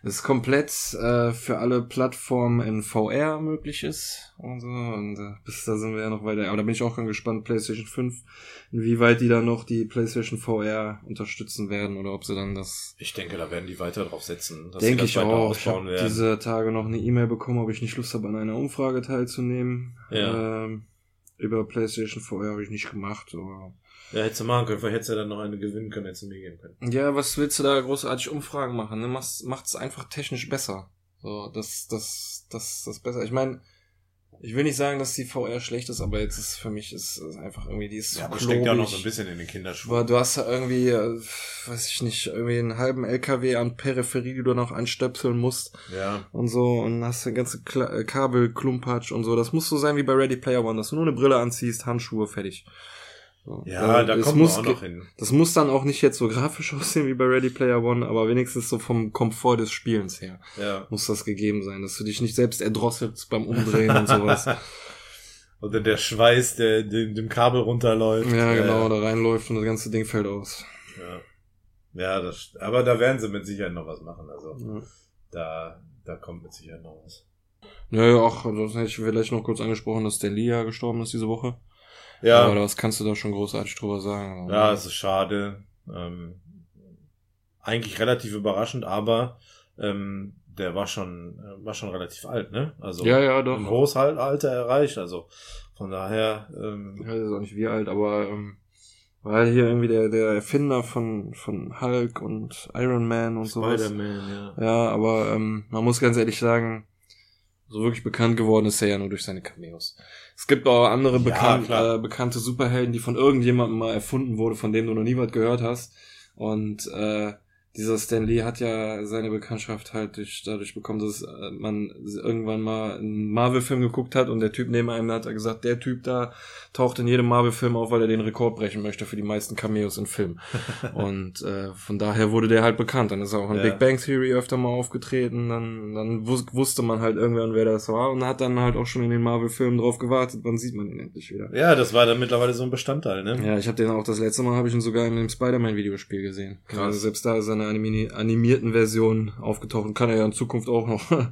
es komplett äh, für alle Plattformen in VR möglich ist und so. Und äh, bis da sind wir ja noch weiter. Aber da bin ich auch ganz gespannt, PlayStation 5, inwieweit die da noch die PlayStation VR unterstützen werden oder ob sie dann das Ich denke, da werden die weiter drauf setzen. Denke ich auch. Ich habe diese Tage noch eine E-Mail bekommen, ob ich nicht Lust habe, an einer Umfrage teilzunehmen. Ja. Ähm, über PlayStation VR habe ich nicht gemacht. Aber Ja, hättest du machen können. Vielleicht hättest du dann noch eine gewinnen können, hättest du mir geben können. ja, was willst du da großartig Umfragen machen? Ne? Mach's, macht's einfach technisch besser. So, das, das, das, das besser. Ich meine, ich will nicht sagen, dass die VR schlecht ist, aber jetzt ist für mich ist, ist einfach irgendwie die ist Ja, aber so steckt ja noch so ein bisschen in den Kinderschuhen. Aber du hast ja irgendwie, äh, weiß ich nicht, irgendwie einen halben LKW an Peripherie, die du noch anstöpseln musst. Ja. und so und hast den ganzen äh, Kabel, Klumpatsch und so. Das muss so sein wie bei Ready Player One, dass du nur eine Brille anziehst, Handschuhe, fertig. So. Ja, Äh, da kommen wir muss auch ge- noch hin. Das muss dann auch nicht jetzt so grafisch aussehen wie bei Ready Player One, aber wenigstens so vom Komfort des Spielens her Ja. muss das gegeben sein, dass du dich nicht selbst erdrosselst beim Umdrehen und sowas. Oder der Schweiß, der dem, dem Kabel runterläuft. Ja, Äh, genau, da reinläuft und das ganze Ding fällt aus. Ja. Ja, das, aber da werden sie mit Sicherheit noch was machen. Also Ja. da, da kommt mit Sicherheit noch was. Naja, auch, das hätte ich vielleicht noch kurz angesprochen, dass der Lia gestorben ist diese Woche. Ja, Aber was kannst du da schon großartig drüber sagen? ja, es ist schade. Ähm, eigentlich relativ überraschend, aber ähm, der war schon, äh, war schon relativ alt, ne? Also ja, ja, doch. ein hohes Alter erreicht. Also von daher, ähm, ich weiß jetzt auch nicht wie alt, aber ähm, war hier irgendwie der, der Erfinder von, von Hulk und Iron Man und sowas. Spider-Man, ja. Ja, aber ähm, man muss ganz ehrlich sagen, so wirklich bekannt geworden ist er ja nur durch seine Cameos. Es gibt auch andere Ja, klar. äh, bekannte Superhelden, die von irgendjemandem mal erfunden wurde, von dem du noch nie was gehört hast. Und äh, dieser Stan Lee hat ja seine Bekanntschaft halt durch, dadurch bekommen, dass äh, man irgendwann mal einen Marvel-Film geguckt hat und der Typ neben einem hat gesagt, der Typ da taucht in jedem Marvel-Film auf, weil er den Rekord brechen möchte für die meisten Cameos in Filmen. und äh, von daher wurde der halt bekannt. Dann ist er auch in Ja. Big Bang Theory öfter mal aufgetreten. Dann, dann wus wusste man halt irgendwann, wer das war und hat dann halt auch schon in den Marvel-Filmen drauf gewartet, wann sieht man ihn endlich wieder. Ja, das war dann mittlerweile so ein Bestandteil, ne? Ja, ich habe den auch das letzte Mal habe ich ihn sogar in dem Spider-Man-Videospiel gesehen. Krass. Also selbst da ist er einer animi animierten Version aufgetaucht und kann er ja in Zukunft auch noch.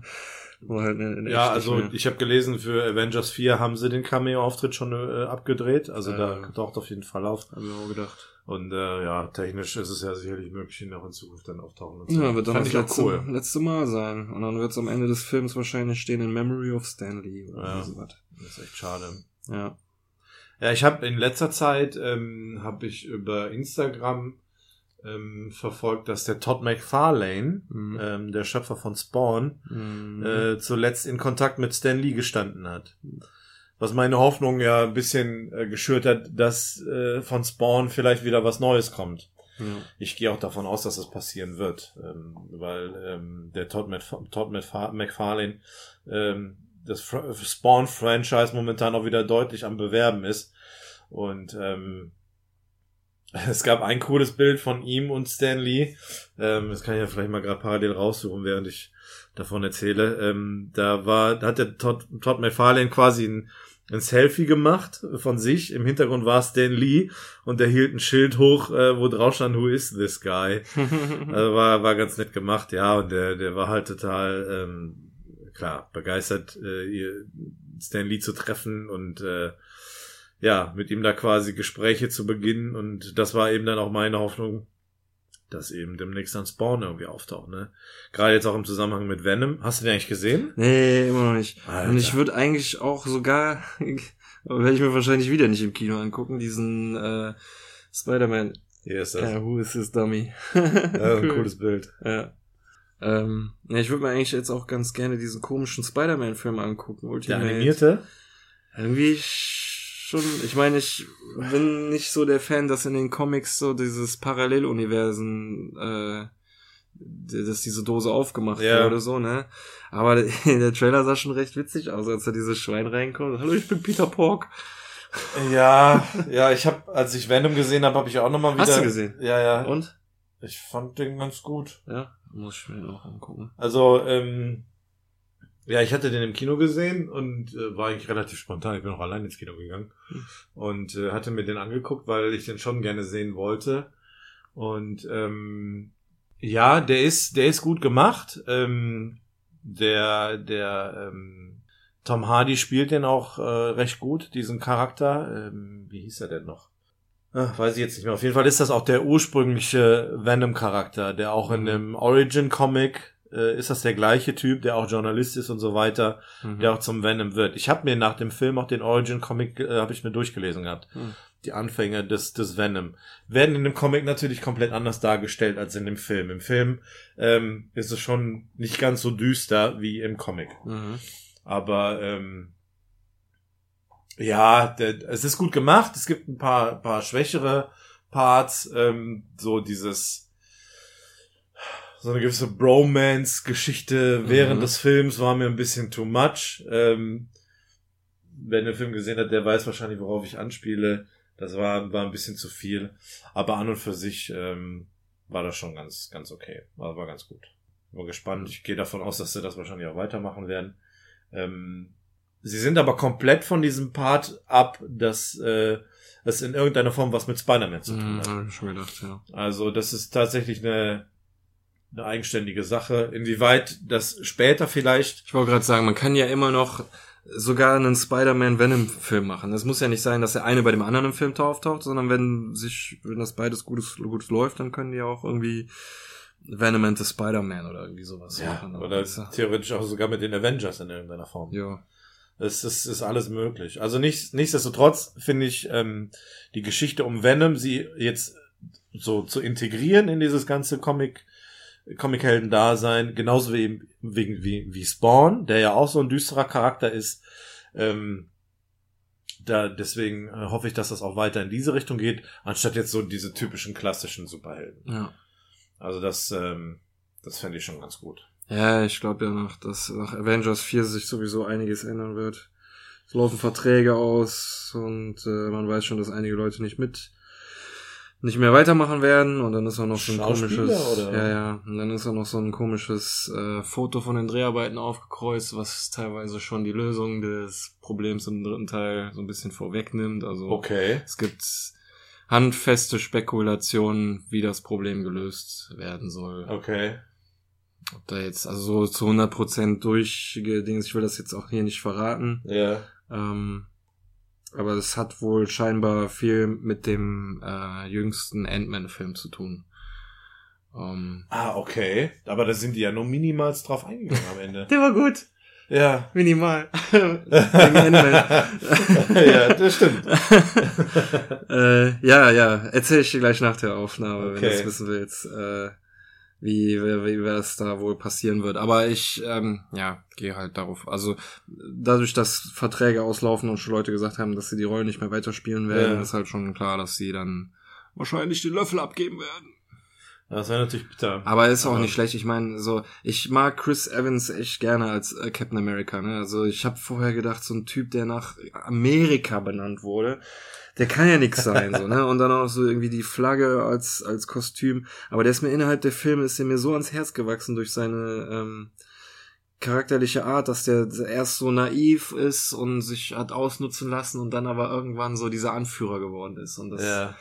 Halt in, in Ja, also ich habe gelesen, für Avengers 4 haben sie den Cameo-Auftritt schon äh, abgedreht. Also Ja. da taucht auf jeden Fall auf. Hab ich auch gedacht. Und äh, ja, technisch ist es ja sicherlich möglich, ihn auch in Zukunft dann auftauchen zu Ja, wird dann das letzte, cool. letzte Mal sein. Und dann wird es am Ende des Films wahrscheinlich stehen in Memory of Stanley oder Ja. so was. Das ist echt schade. Ja. Ja, ich habe in letzter Zeit ähm, habe ich über Instagram ähm, verfolgt, dass der Todd McFarlane, Mhm. ähm, der Schöpfer von Spawn, Mhm. äh, zuletzt in Kontakt mit Stan Lee gestanden hat. Was meine Hoffnung ja ein bisschen äh, geschürt hat, dass äh, von Spawn vielleicht wieder was Neues kommt. ja. Ich gehe auch davon aus, dass das passieren wird, ähm, weil ähm, der Todd, Mc, Todd Mc- McFarlane ähm, das Fra- Spawn-Franchise momentan auch wieder deutlich am Bewerben ist. Und ähm, es gab ein cooles Bild von ihm und Stan Lee. Ähm, das kann ich ja vielleicht mal gerade parallel raussuchen, während ich davon erzähle. Ähm, da war, da hat der Todd, Todd McFarlane quasi ein, ein Selfie gemacht von sich. Im Hintergrund war Stan Lee und er hielt ein Schild hoch, äh, wo drauf stand, who is this guy? Also war, war ganz nett gemacht, ja, und der, der war halt total, ähm, klar, begeistert, äh, ihr Stan Lee zu treffen und äh, ja, mit ihm da quasi Gespräche zu beginnen und das war eben dann auch meine Hoffnung, dass eben demnächst dann Spawn irgendwie auftaucht, ne? Gerade jetzt auch im Zusammenhang mit Venom. Hast du den eigentlich gesehen? Nee, immer noch nicht. Alter. Und ich würde eigentlich auch sogar, werde ich mir wahrscheinlich wieder nicht im Kino angucken, diesen äh, Spider-Man. Hier ist das. Ja, who is this dummy? Ja, ein Cool. cooles Bild. Ja. Ähm, ja, ich würde mir eigentlich jetzt auch ganz gerne diesen komischen Spider-Man-Film angucken. Der Ultimate. animierte? Irgendwie schon, ich meine, ich bin nicht so der Fan, dass in den Comics so dieses Paralleluniversen, äh, dass diese Dose aufgemacht Ja. wurde, so, ne? Aber der, der Trailer sah schon recht witzig aus, als da dieses Schwein reinkommt. Hallo, ich bin Peter Pork. Ja, ja, ich habe, als ich Venom gesehen habe, habe ich auch nochmal wieder. Hast du gesehen? Ja, ja. Und? Ich fand den ganz gut. Ja, muss ich mir noch angucken. Also, ähm, ja, ich hatte den im Kino gesehen und äh, war eigentlich relativ spontan. Ich bin auch allein ins Kino gegangen Hm. und äh, hatte mir den angeguckt, weil ich den schon gerne sehen wollte. Und ähm, ja, der ist, der ist gut gemacht. Ähm, der, der ähm, Tom Hardy spielt den auch äh, recht gut, diesen Charakter. Ähm, wie hieß er denn noch? Ach, weiß ich jetzt nicht mehr. Auf jeden Fall ist das auch der ursprüngliche Venom-Charakter, der auch in dem Origin-Comic äh, ist das der gleiche Typ, der auch Journalist ist und so weiter, Mhm. der auch zum Venom wird. Ich habe mir nach dem Film auch den Origin-Comic äh, habe ich mir durchgelesen gehabt. Hm. Die Anfänge des, des Venom werden in dem Comic natürlich komplett anders dargestellt als in dem Film. Im Film ähm, ist es schon nicht ganz so düster wie im Comic. Mhm. Aber ähm, ja, der, es ist gut gemacht. Es gibt ein paar, paar schwächere Parts. Ähm, so dieses so eine gewisse Bromance-Geschichte während Mhm. des Films war mir ein bisschen too much. Ähm, wer den Film gesehen hat, der weiß wahrscheinlich, worauf ich anspiele. Das war, war ein bisschen zu viel. Aber an und für sich ähm, war das schon ganz, ganz okay. War, war ganz gut. Bin gespannt. Ich gehe davon aus, dass sie das wahrscheinlich auch weitermachen werden. Ähm, sie sind aber komplett von diesem Part ab, dass äh, es in irgendeiner Form was mit Spider-Man zu tun Mhm, hat. hab ich schon gedacht, ja. Also das ist tatsächlich eine, eine eigenständige Sache. Inwieweit das später vielleicht Ich wollte gerade sagen, man kann ja immer noch sogar einen Spider-Man-Venom-Film machen. Es muss ja nicht sein, dass der eine bei dem anderen im Film auftaucht, sondern wenn sich, wenn das beides gutes, gut läuft, dann können die auch irgendwie Venom and the Spider-Man oder irgendwie sowas machen. Aber oder ja- theoretisch auch sogar mit den Avengers in irgendeiner Form. ja. Es ist, ist alles möglich. Also nicht, nichtsdestotrotz finde ich ähm, die Geschichte um Venom, sie jetzt so zu integrieren in dieses ganze Comic, Comic-Helden-Dasein, genauso wie, wie, wie, wie Spawn, der ja auch so ein düsterer Charakter ist. Ähm, da, deswegen äh, hoffe ich, dass das auch weiter in diese Richtung geht, anstatt jetzt so diese typischen klassischen Superhelden. ja. Also das, ähm, das fände ich schon ganz gut. Ja, ich glaube ja noch, dass nach Avengers 4 sich sowieso einiges ändern wird. Es laufen Verträge aus und äh, man weiß schon, dass einige Leute nicht mit nicht mehr weitermachen werden und dann ist auch noch so ein komisches oder? ja ja und dann ist auch noch so ein komisches äh, Foto von den Dreharbeiten aufgekreuzt, was teilweise schon die Lösung des Problems im dritten Teil so ein bisschen vorwegnimmt. Also Okay. es gibt handfeste Spekulationen, wie das Problem gelöst werden soll. Okay. Ob da jetzt, also so zu 100% durchgedings, ich will das jetzt auch hier nicht verraten. Ja. Ähm, aber es hat wohl scheinbar viel mit dem äh, jüngsten Ant-Man-Film zu tun. Ähm, Ah, okay. Aber da sind die ja nur minimals drauf eingegangen am Ende. der war gut. Ja. Minimal. Ja, das stimmt. äh, ja, ja, erzähl ich dir gleich nach der Aufnahme, wenn Okay. du das wissen willst, äh, wie, wie, wie was da wohl passieren wird. Aber ich, ähm, ja, gehe halt darauf. Also dadurch, dass Verträge auslaufen und schon Leute gesagt haben, dass sie die Rollen nicht mehr weiterspielen werden, Ja. ist halt schon klar, dass sie dann wahrscheinlich den Löffel abgeben werden. Das wäre natürlich bitter. Aber ist auch Aber- nicht schlecht. Ich meine, so ich mag Chris Evans echt gerne als äh, Captain America. Ne? Also ich habe vorher gedacht, so ein Typ, der nach Amerika benannt wurde, der kann ja nix sein, so ne. Und dann auch so irgendwie die Flagge als als Kostüm. Aber der ist mir innerhalb der Filme ist der mir so ans Herz gewachsen durch seine ähm, charakterliche Art, dass der erst so naiv ist und sich hat ausnutzen lassen und dann aber irgendwann so dieser Anführer geworden ist. Und das Ja.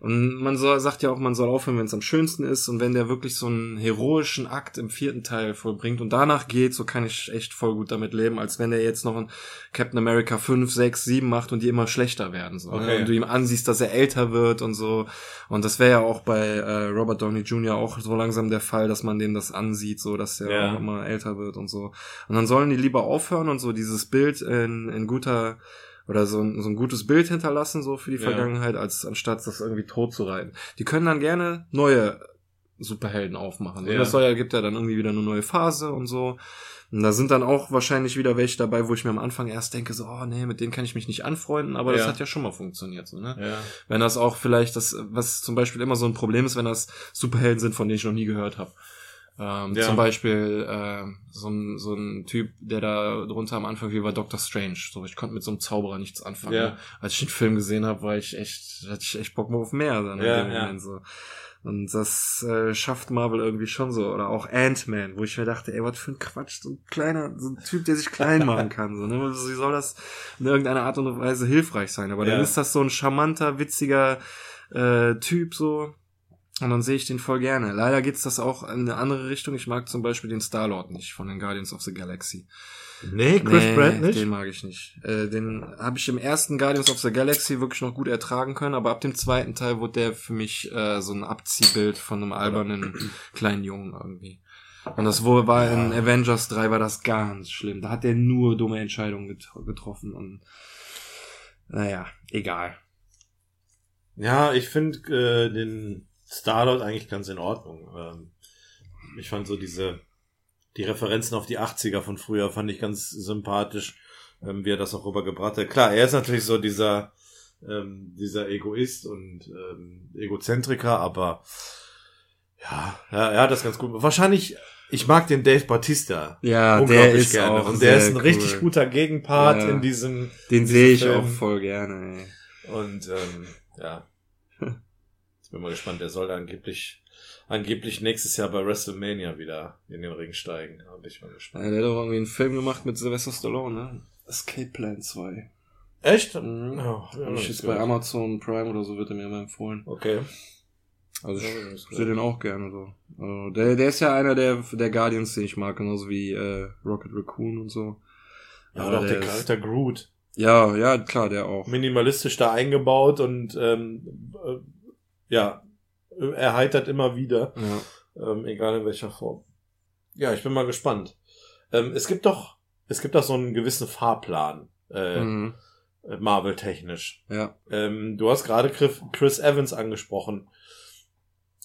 Und man soll, sagt ja auch, man soll aufhören, wenn es am schönsten ist. Und wenn der wirklich so einen heroischen Akt im vierten Teil vollbringt und danach geht, so kann ich echt voll gut damit leben, als wenn der jetzt noch ein Captain America 5, 6, 7 macht und die immer schlechter werden. So, Okay. ne? Und du ihm ansiehst, dass er älter wird und so. Und das wäre ja auch bei äh, Robert Downey Jr. auch so langsam der Fall, dass man dem das ansieht, so dass er Ja. auch immer älter wird und so. Und dann sollen die lieber aufhören und so dieses Bild in, in guter oder so ein, so ein gutes Bild hinterlassen, so für die Ja. Vergangenheit, als anstatt das irgendwie tot zu reiten. Die können dann gerne neue Superhelden aufmachen. Und Ja. das soll ja, gibt ja dann irgendwie wieder eine neue Phase und so. Und da sind dann auch wahrscheinlich wieder welche dabei, wo ich mir am Anfang erst denke, so, oh nee, mit denen kann ich mich nicht anfreunden, aber das Ja. hat ja schon mal funktioniert, so, ne? Ja. Wenn das auch vielleicht das, was zum Beispiel immer so ein Problem ist, wenn das Superhelden sind, von denen ich noch nie gehört habe. Ähm, Ja. Zum Beispiel äh, so, ein, so ein Typ, der da drunter am Anfang wie war Doctor Strange. So, ich konnte mit so einem Zauberer nichts anfangen. Ja. Als ich den Film gesehen habe, war ich echt, hatte ich echt Bock auf mehr dann Ja, in dem ja. Moment so. Und das äh, schafft Marvel irgendwie schon so. Oder auch Ant-Man, wo ich mir dachte, ey, was für ein Quatsch, so ein kleiner, so ein Typ, der sich klein machen kann. So, ne? Wie soll das in irgendeiner Art und Weise hilfreich sein? Aber dann ist das so ein charmanter, witziger äh, Typ so. Und dann sehe ich den voll gerne. Leider geht's das auch in eine andere Richtung. Ich mag zum Beispiel den Star-Lord nicht von den Guardians of the Galaxy. Nee, Chris Nee, Pratt nicht? Den mag ich nicht. Äh, den habe ich im ersten Guardians of the Galaxy wirklich noch gut ertragen können, aber ab dem zweiten Teil wurde der für mich äh, so ein Abziehbild von einem albernen kleinen Jungen irgendwie. Und das wohl war in Avengers 3 war das ganz schlimm. Da hat der nur dumme Entscheidungen get getroffen und naja, egal. Ja, ich finde äh, den Starlord eigentlich ganz in Ordnung. Ähm, ich fand so diese die Referenzen auf die 80er von früher fand ich ganz sympathisch, ähm, wie er das auch rübergebracht hat. Klar, er ist natürlich so dieser ähm, dieser Egoist und ähm, Egozentriker, aber ja, ja, er hat das ganz gut. Wahrscheinlich, ich mag den Dave Bautista Ja, unglaublich der ist gerne auch und der ist ein cool. richtig guter Gegenpart Ja. in diesem Den sehe ich diesem auch Film. voll gerne. Ey. Und ähm, ja. Ich bin mal gespannt, der soll angeblich angeblich nächstes Jahr bei WrestleMania wieder in den Ring steigen. Da bin ich mal gespannt. Ja, der hat doch irgendwie einen Film gemacht mit Sylvester Stallone, ne? Escape Plan 2. Echt? Mhm. Oh, ja, ich jetzt bei Amazon Prime oder so wird er mir immer empfohlen. Okay. Also ich sehe den auch gerne so. Also der, der ist ja einer der, der Guardians, den ich mag, genauso wie äh, Rocket Raccoon und so. Ja, Aber auch der ist- Charakter Groot. Ja, ja, klar, der auch. Minimalistisch da eingebaut und ähm, äh, ja, erheitert immer wieder. Ja. ähm, egal in welcher Form. Ja, ich bin mal gespannt. Ähm, es gibt doch, es gibt doch so einen gewissen Fahrplan, äh, Mhm. Marvel-technisch. Ja. Ähm, du hast gerade Chris, Evans angesprochen.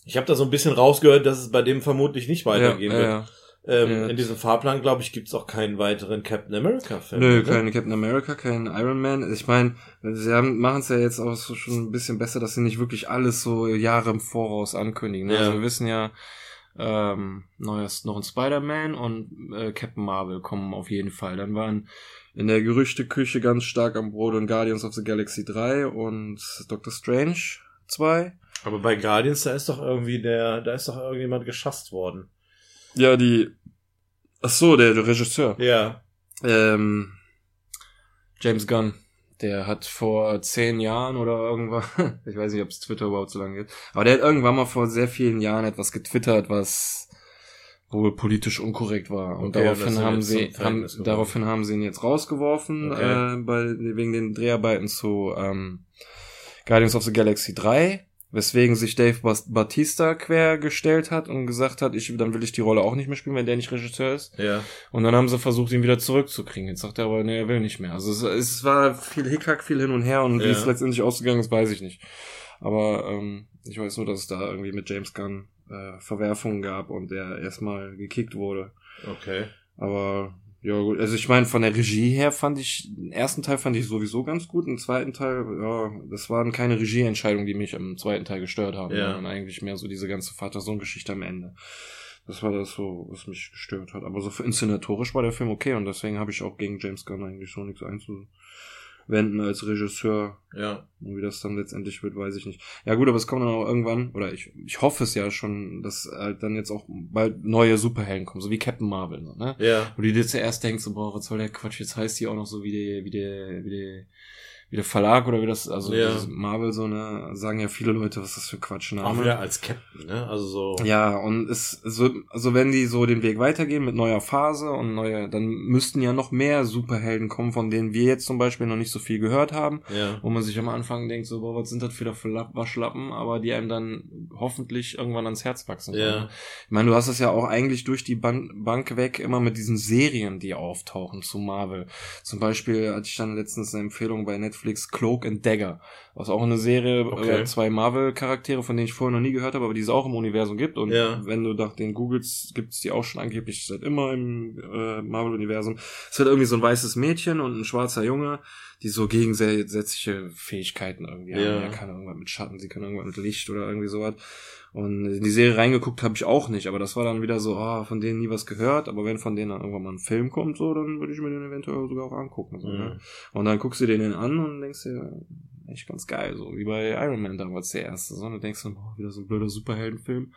Ich habe da so ein bisschen rausgehört, dass es bei dem vermutlich nicht weitergehen ja, wird. ja. Ähm, Ja. In diesem Fahrplan, glaube ich, gibt's auch keinen weiteren Captain America-Film. Nö, ne? kein Captain America, kein Iron Man. Ich meine, sie machen es ja jetzt auch so schon ein bisschen besser, dass sie nicht wirklich alles so Jahre im Voraus ankündigen. Ne? Ja. Also wir wissen ja, ähm, neues noch ein Spider-Man und äh, Captain Marvel kommen auf jeden Fall. Dann waren in der Gerüchteküche ganz stark am Brot und Guardians of the Galaxy 3 und Doctor Strange 2. Aber bei Guardians, da ist doch irgendwie der, da ist doch irgendjemand geschasst worden. Ja, die. Ach so, der, der Regisseur. Ja. Ähm, James Gunn. Der hat vor zehn Jahren oder irgendwann, ich weiß nicht, ob es Twitter überhaupt so lange gibt, aber der hat irgendwann mal vor sehr vielen Jahren etwas getwittert, was wohl politisch unkorrekt war. Und Okay, daraufhin haben sie, haben, daraufhin haben sie ihn jetzt rausgeworfen, Okay. äh, bei, wegen den Dreharbeiten zu ähm, Guardians of the Galaxy 3, Weswegen sich Dave Batista quergestellt hat und gesagt hat, ich, dann will ich die Rolle auch nicht mehr spielen, wenn der nicht Regisseur ist. Ja. Und dann haben sie versucht, ihn wieder zurückzukriegen. Jetzt sagt er aber, nee, er will nicht mehr. Also es, es war viel Hickhack, viel hin und her und wie Ja. es letztendlich ausgegangen ist, weiß ich nicht. Aber ähm, ich weiß nur, dass es da irgendwie mit James Gunn äh, Verwerfungen gab und der erstmal gekickt wurde. Okay. Aber ja gut, also ich meine, von der Regie her fand ich, den ersten Teil fand ich sowieso ganz gut, den zweiten Teil, ja, das waren keine Regieentscheidungen, die mich im zweiten Teil gestört haben, Ja. sondern eigentlich mehr so diese ganze Vater-Sohn-Geschichte am Ende. Das war das so, was mich gestört hat. Aber so für inszenatorisch war der Film okay und deswegen habe ich auch gegen James Gunn eigentlich so nichts einzuwenden als Regisseur. Ja. Und wie das dann letztendlich wird, weiß ich nicht. Ja gut, aber es kommt dann auch irgendwann, oder ich, ich hoffe es ja schon, dass halt dann jetzt auch bald neue Superhelden kommen, so wie Captain Marvel, ne? Ja. Wo du dir zuerst denkst, so, boah, was soll der Quatsch, jetzt heißt die auch noch so wie der, wie der, wie der, wie der Verlag oder wie das, also Ja. Marvel so, ne, sagen ja viele Leute, was das für ein Auch Quatschname. wieder als Captain, ne? Also so. Ja, und es, so, also wenn die so den Weg weitergehen mit neuer Phase und neuer, dann müssten ja noch mehr Superhelden kommen, von denen wir jetzt zum Beispiel noch nicht so viel gehört haben Ja. wo man sich am Anfang denkt, so, boah, was sind das für da für Lapp- Waschlappen, aber die einem dann hoffentlich irgendwann ans Herz wachsen. Ja. können. Ich meine, du hast es ja auch eigentlich durch die Ban Bank weg immer mit diesen Serien, die auftauchen zu Marvel. Zum Beispiel hatte ich dann letztens eine Empfehlung bei Netflix Cloak and Dagger. Was auch eine Serie Okay. über zwei Marvel-Charaktere, von denen ich vorher noch nie gehört habe, aber die es auch im Universum gibt. Und Ja. wenn du nach den googelst, gibt es die auch schon angeblich seit immer im äh, Marvel-Universum. Es wird irgendwie so ein weißes Mädchen und ein schwarzer Junge, die so gegensätzliche Fähigkeiten irgendwie Ja. haben. Er kann irgendwas mit Schatten, sie kann irgendwas mit Licht oder irgendwie sowas. Und in die Serie reingeguckt habe ich auch nicht, aber das war dann wieder so, ah, von denen nie was gehört, aber wenn von denen dann irgendwann mal ein Film kommt, so, dann würde ich mir den eventuell sogar auch angucken. So, ne? Mhm. Und dann guckst du den an und denkst dir, echt ganz geil, so wie bei Iron Man damals der erste. So, und du denkst dann, boah, wieder so ein blöder Superheldenfilm.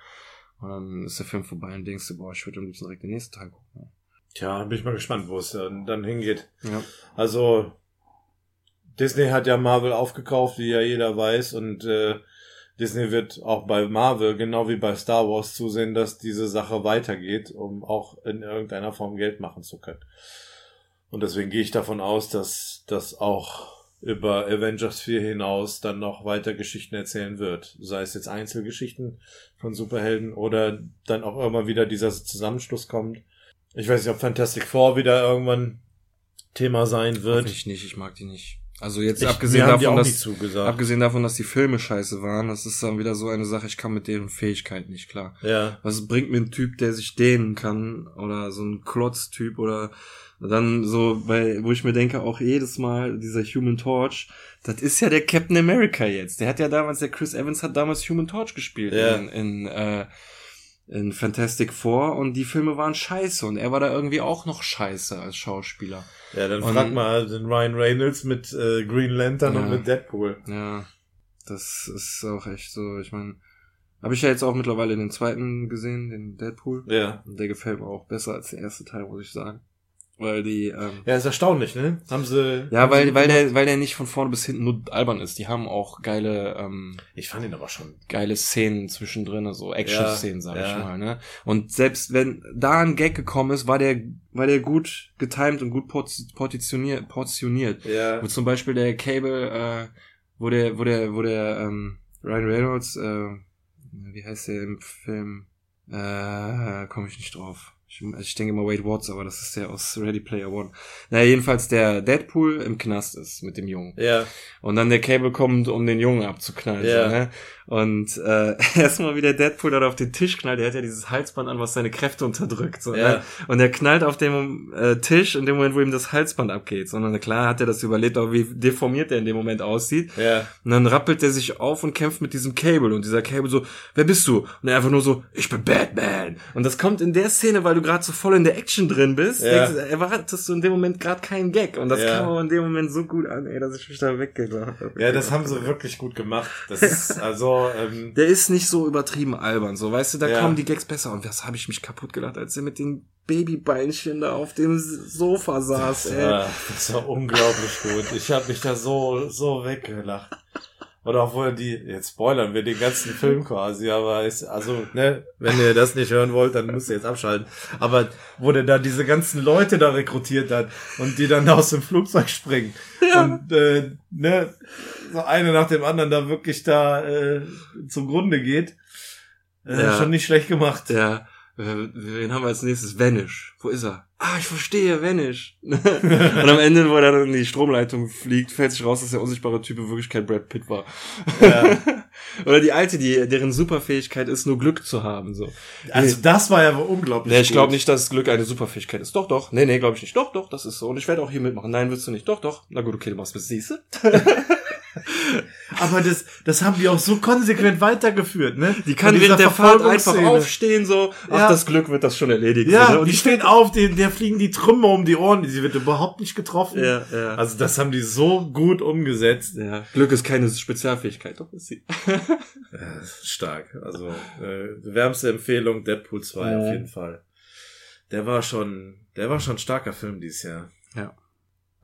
Und dann ist der Film vorbei und denkst dir, boah, ich würde am liebsten direkt den nächsten Teil gucken. Tja, bin ich mal gespannt, wo es dann, dann hingeht. Ja. Also, Disney hat ja Marvel aufgekauft, wie ja jeder weiß, und äh, Disney wird auch bei Marvel, genau wie bei Star Wars, zusehen, dass diese Sache weitergeht, um auch in irgendeiner Form Geld machen zu können. Und deswegen gehe ich davon aus, dass das auch über Avengers 4 hinaus dann noch weiter Geschichten erzählen wird. Sei es jetzt Einzelgeschichten von Superhelden oder dann auch irgendwann wieder dieser Zusammenschluss kommt. Ich weiß nicht, ob Fantastic Four wieder irgendwann Thema sein wird. Ich nicht, ich mag die nicht. Also jetzt Ich- abgesehen davon, dass, zugesagt. abgesehen davon, dass die Filme scheiße waren, das ist dann wieder so eine Sache, ich kann mit deren Fähigkeiten nicht klar. Ja, Was bringt mir ein Typ, der sich dehnen kann oder so ein Klotztyp oder dann so, weil, wo ich mir denke, auch jedes Mal dieser Human Torch, das ist ja der Captain America jetzt. Der hat ja damals, der Chris Evans hat damals Human Torch gespielt Ja. in, in, äh, in Fantastic Four und die Filme waren scheiße und er war da irgendwie auch noch scheiße als Schauspieler. ja, dann Und- frag mal den Ryan Reynolds mit äh, Green Lantern Ja. und mit Deadpool. Ja, das ist auch echt so, ich meine, habe ich ja jetzt auch mittlerweile den zweiten gesehen, den Deadpool. Ja. Und der gefällt mir auch besser als der erste Teil, muss ich sagen. Weil die, ähm, Ja, ist erstaunlich, ne? Haben sie. ja, haben weil, sie weil gemacht? der, weil der nicht von vorne bis hinten nur albern ist. Die haben auch geile, ähm, Ich fand ihn aber schon. geile Szenen zwischendrin, so Action-Szenen, sag ja. ich mal, ne? Und selbst wenn da ein Gag gekommen ist, war der, war der gut getimed und gut porti- portioniert, portioniert. Ja. Wo zum Beispiel der Cable, äh, wo der, wo der, wo der, ähm, Ryan Reynolds, äh, wie heißt der im Film? Äh, komme ich nicht drauf. Ich, ich denke immer Wade Watts, aber das ist der aus Ready Player One. Naja, jedenfalls der Deadpool im Knast ist mit dem Jungen. Ja. Und dann der Cable kommt, um den Jungen abzuknallen. Ja. So, ne? Und äh, erstmal wie der Deadpool dort auf den Tisch knallt, der hat ja dieses Halsband an, was seine Kräfte unterdrückt. So, Ja. ne? Und er knallt auf dem äh, Tisch in dem Moment, wo ihm das Halsband abgeht. Sondern klar hat er das überlebt, aber wie deformiert er in dem Moment aussieht. Ja. Und dann rappelt er sich auf und kämpft mit diesem Cable. Und dieser Cable so, wer bist du? Und er einfach nur so, ich bin Batman. Und das kommt in der Szene, weil du gerade so voll in der Action drin bist. Ja. Denkst, erwartest du in dem Moment gerade keinen Gag. Und das Ja. kam aber in dem Moment so gut an, ey, dass ich mich da weggelacht habe. Ja, das haben sie wirklich gut gemacht. Das ist also, ähm, Der ist nicht so übertrieben albern, so, weißt du, da Ja. kommen die Gags besser. Und das habe ich mich kaputt gelacht, als er mit den Babybeinchen da auf dem Sofa saß, ey. ja, das war unglaublich gut. Ich habe mich da so, so weggelacht. Oder obwohl die, jetzt spoilern wir den ganzen Film quasi, aber ist, also, ne, wenn ihr das nicht hören wollt, dann müsst ihr jetzt abschalten. Aber wo der da diese ganzen Leute da rekrutiert hat und die dann aus dem Flugzeug springen. Und, äh, ne, so eine nach dem anderen da wirklich da äh, zugrunde geht. Äh, Ja. Schon nicht schlecht gemacht. Ja. Äh, Wen haben wir als nächstes? Vanish. Wo ist er? Ah, ich verstehe, Vanish. und am Ende, wo er dann in die Stromleitung fliegt, fällt sich raus, dass der unsichtbare Typ in Wirklichkeit Brad Pitt war. Ja. Oder die alte, die, deren Superfähigkeit ist, nur Glück zu haben, so. Also das war ja wohl unglaublich. Nee, ich glaube nicht, dass Glück eine Superfähigkeit ist. Doch, doch. Nee, nee, glaube ich nicht. Doch, doch, das ist so. Und ich werde auch hier mitmachen. Nein, willst du nicht. Doch, doch. Na gut, okay, du machst mit, siehste? Aber das, das haben die auch so konsequent weitergeführt, ne? Die kann während der Fahrt einfach aufstehen, so. Ach, Ja. das Glück wird das schon erledigen. Ja, ne? und die steht auf, die, der fliegen die Trümmer um die Ohren, sie wird überhaupt nicht getroffen. Ja, ja. Also das haben die so gut umgesetzt. ja. Glück ist keine Spezialfähigkeit, doch ist sie. Ja, stark. Also äh, wärmste Empfehlung Deadpool 2 Ja. auf jeden Fall. Der war schon, der war schon ein starker Film dieses Jahr. Ja.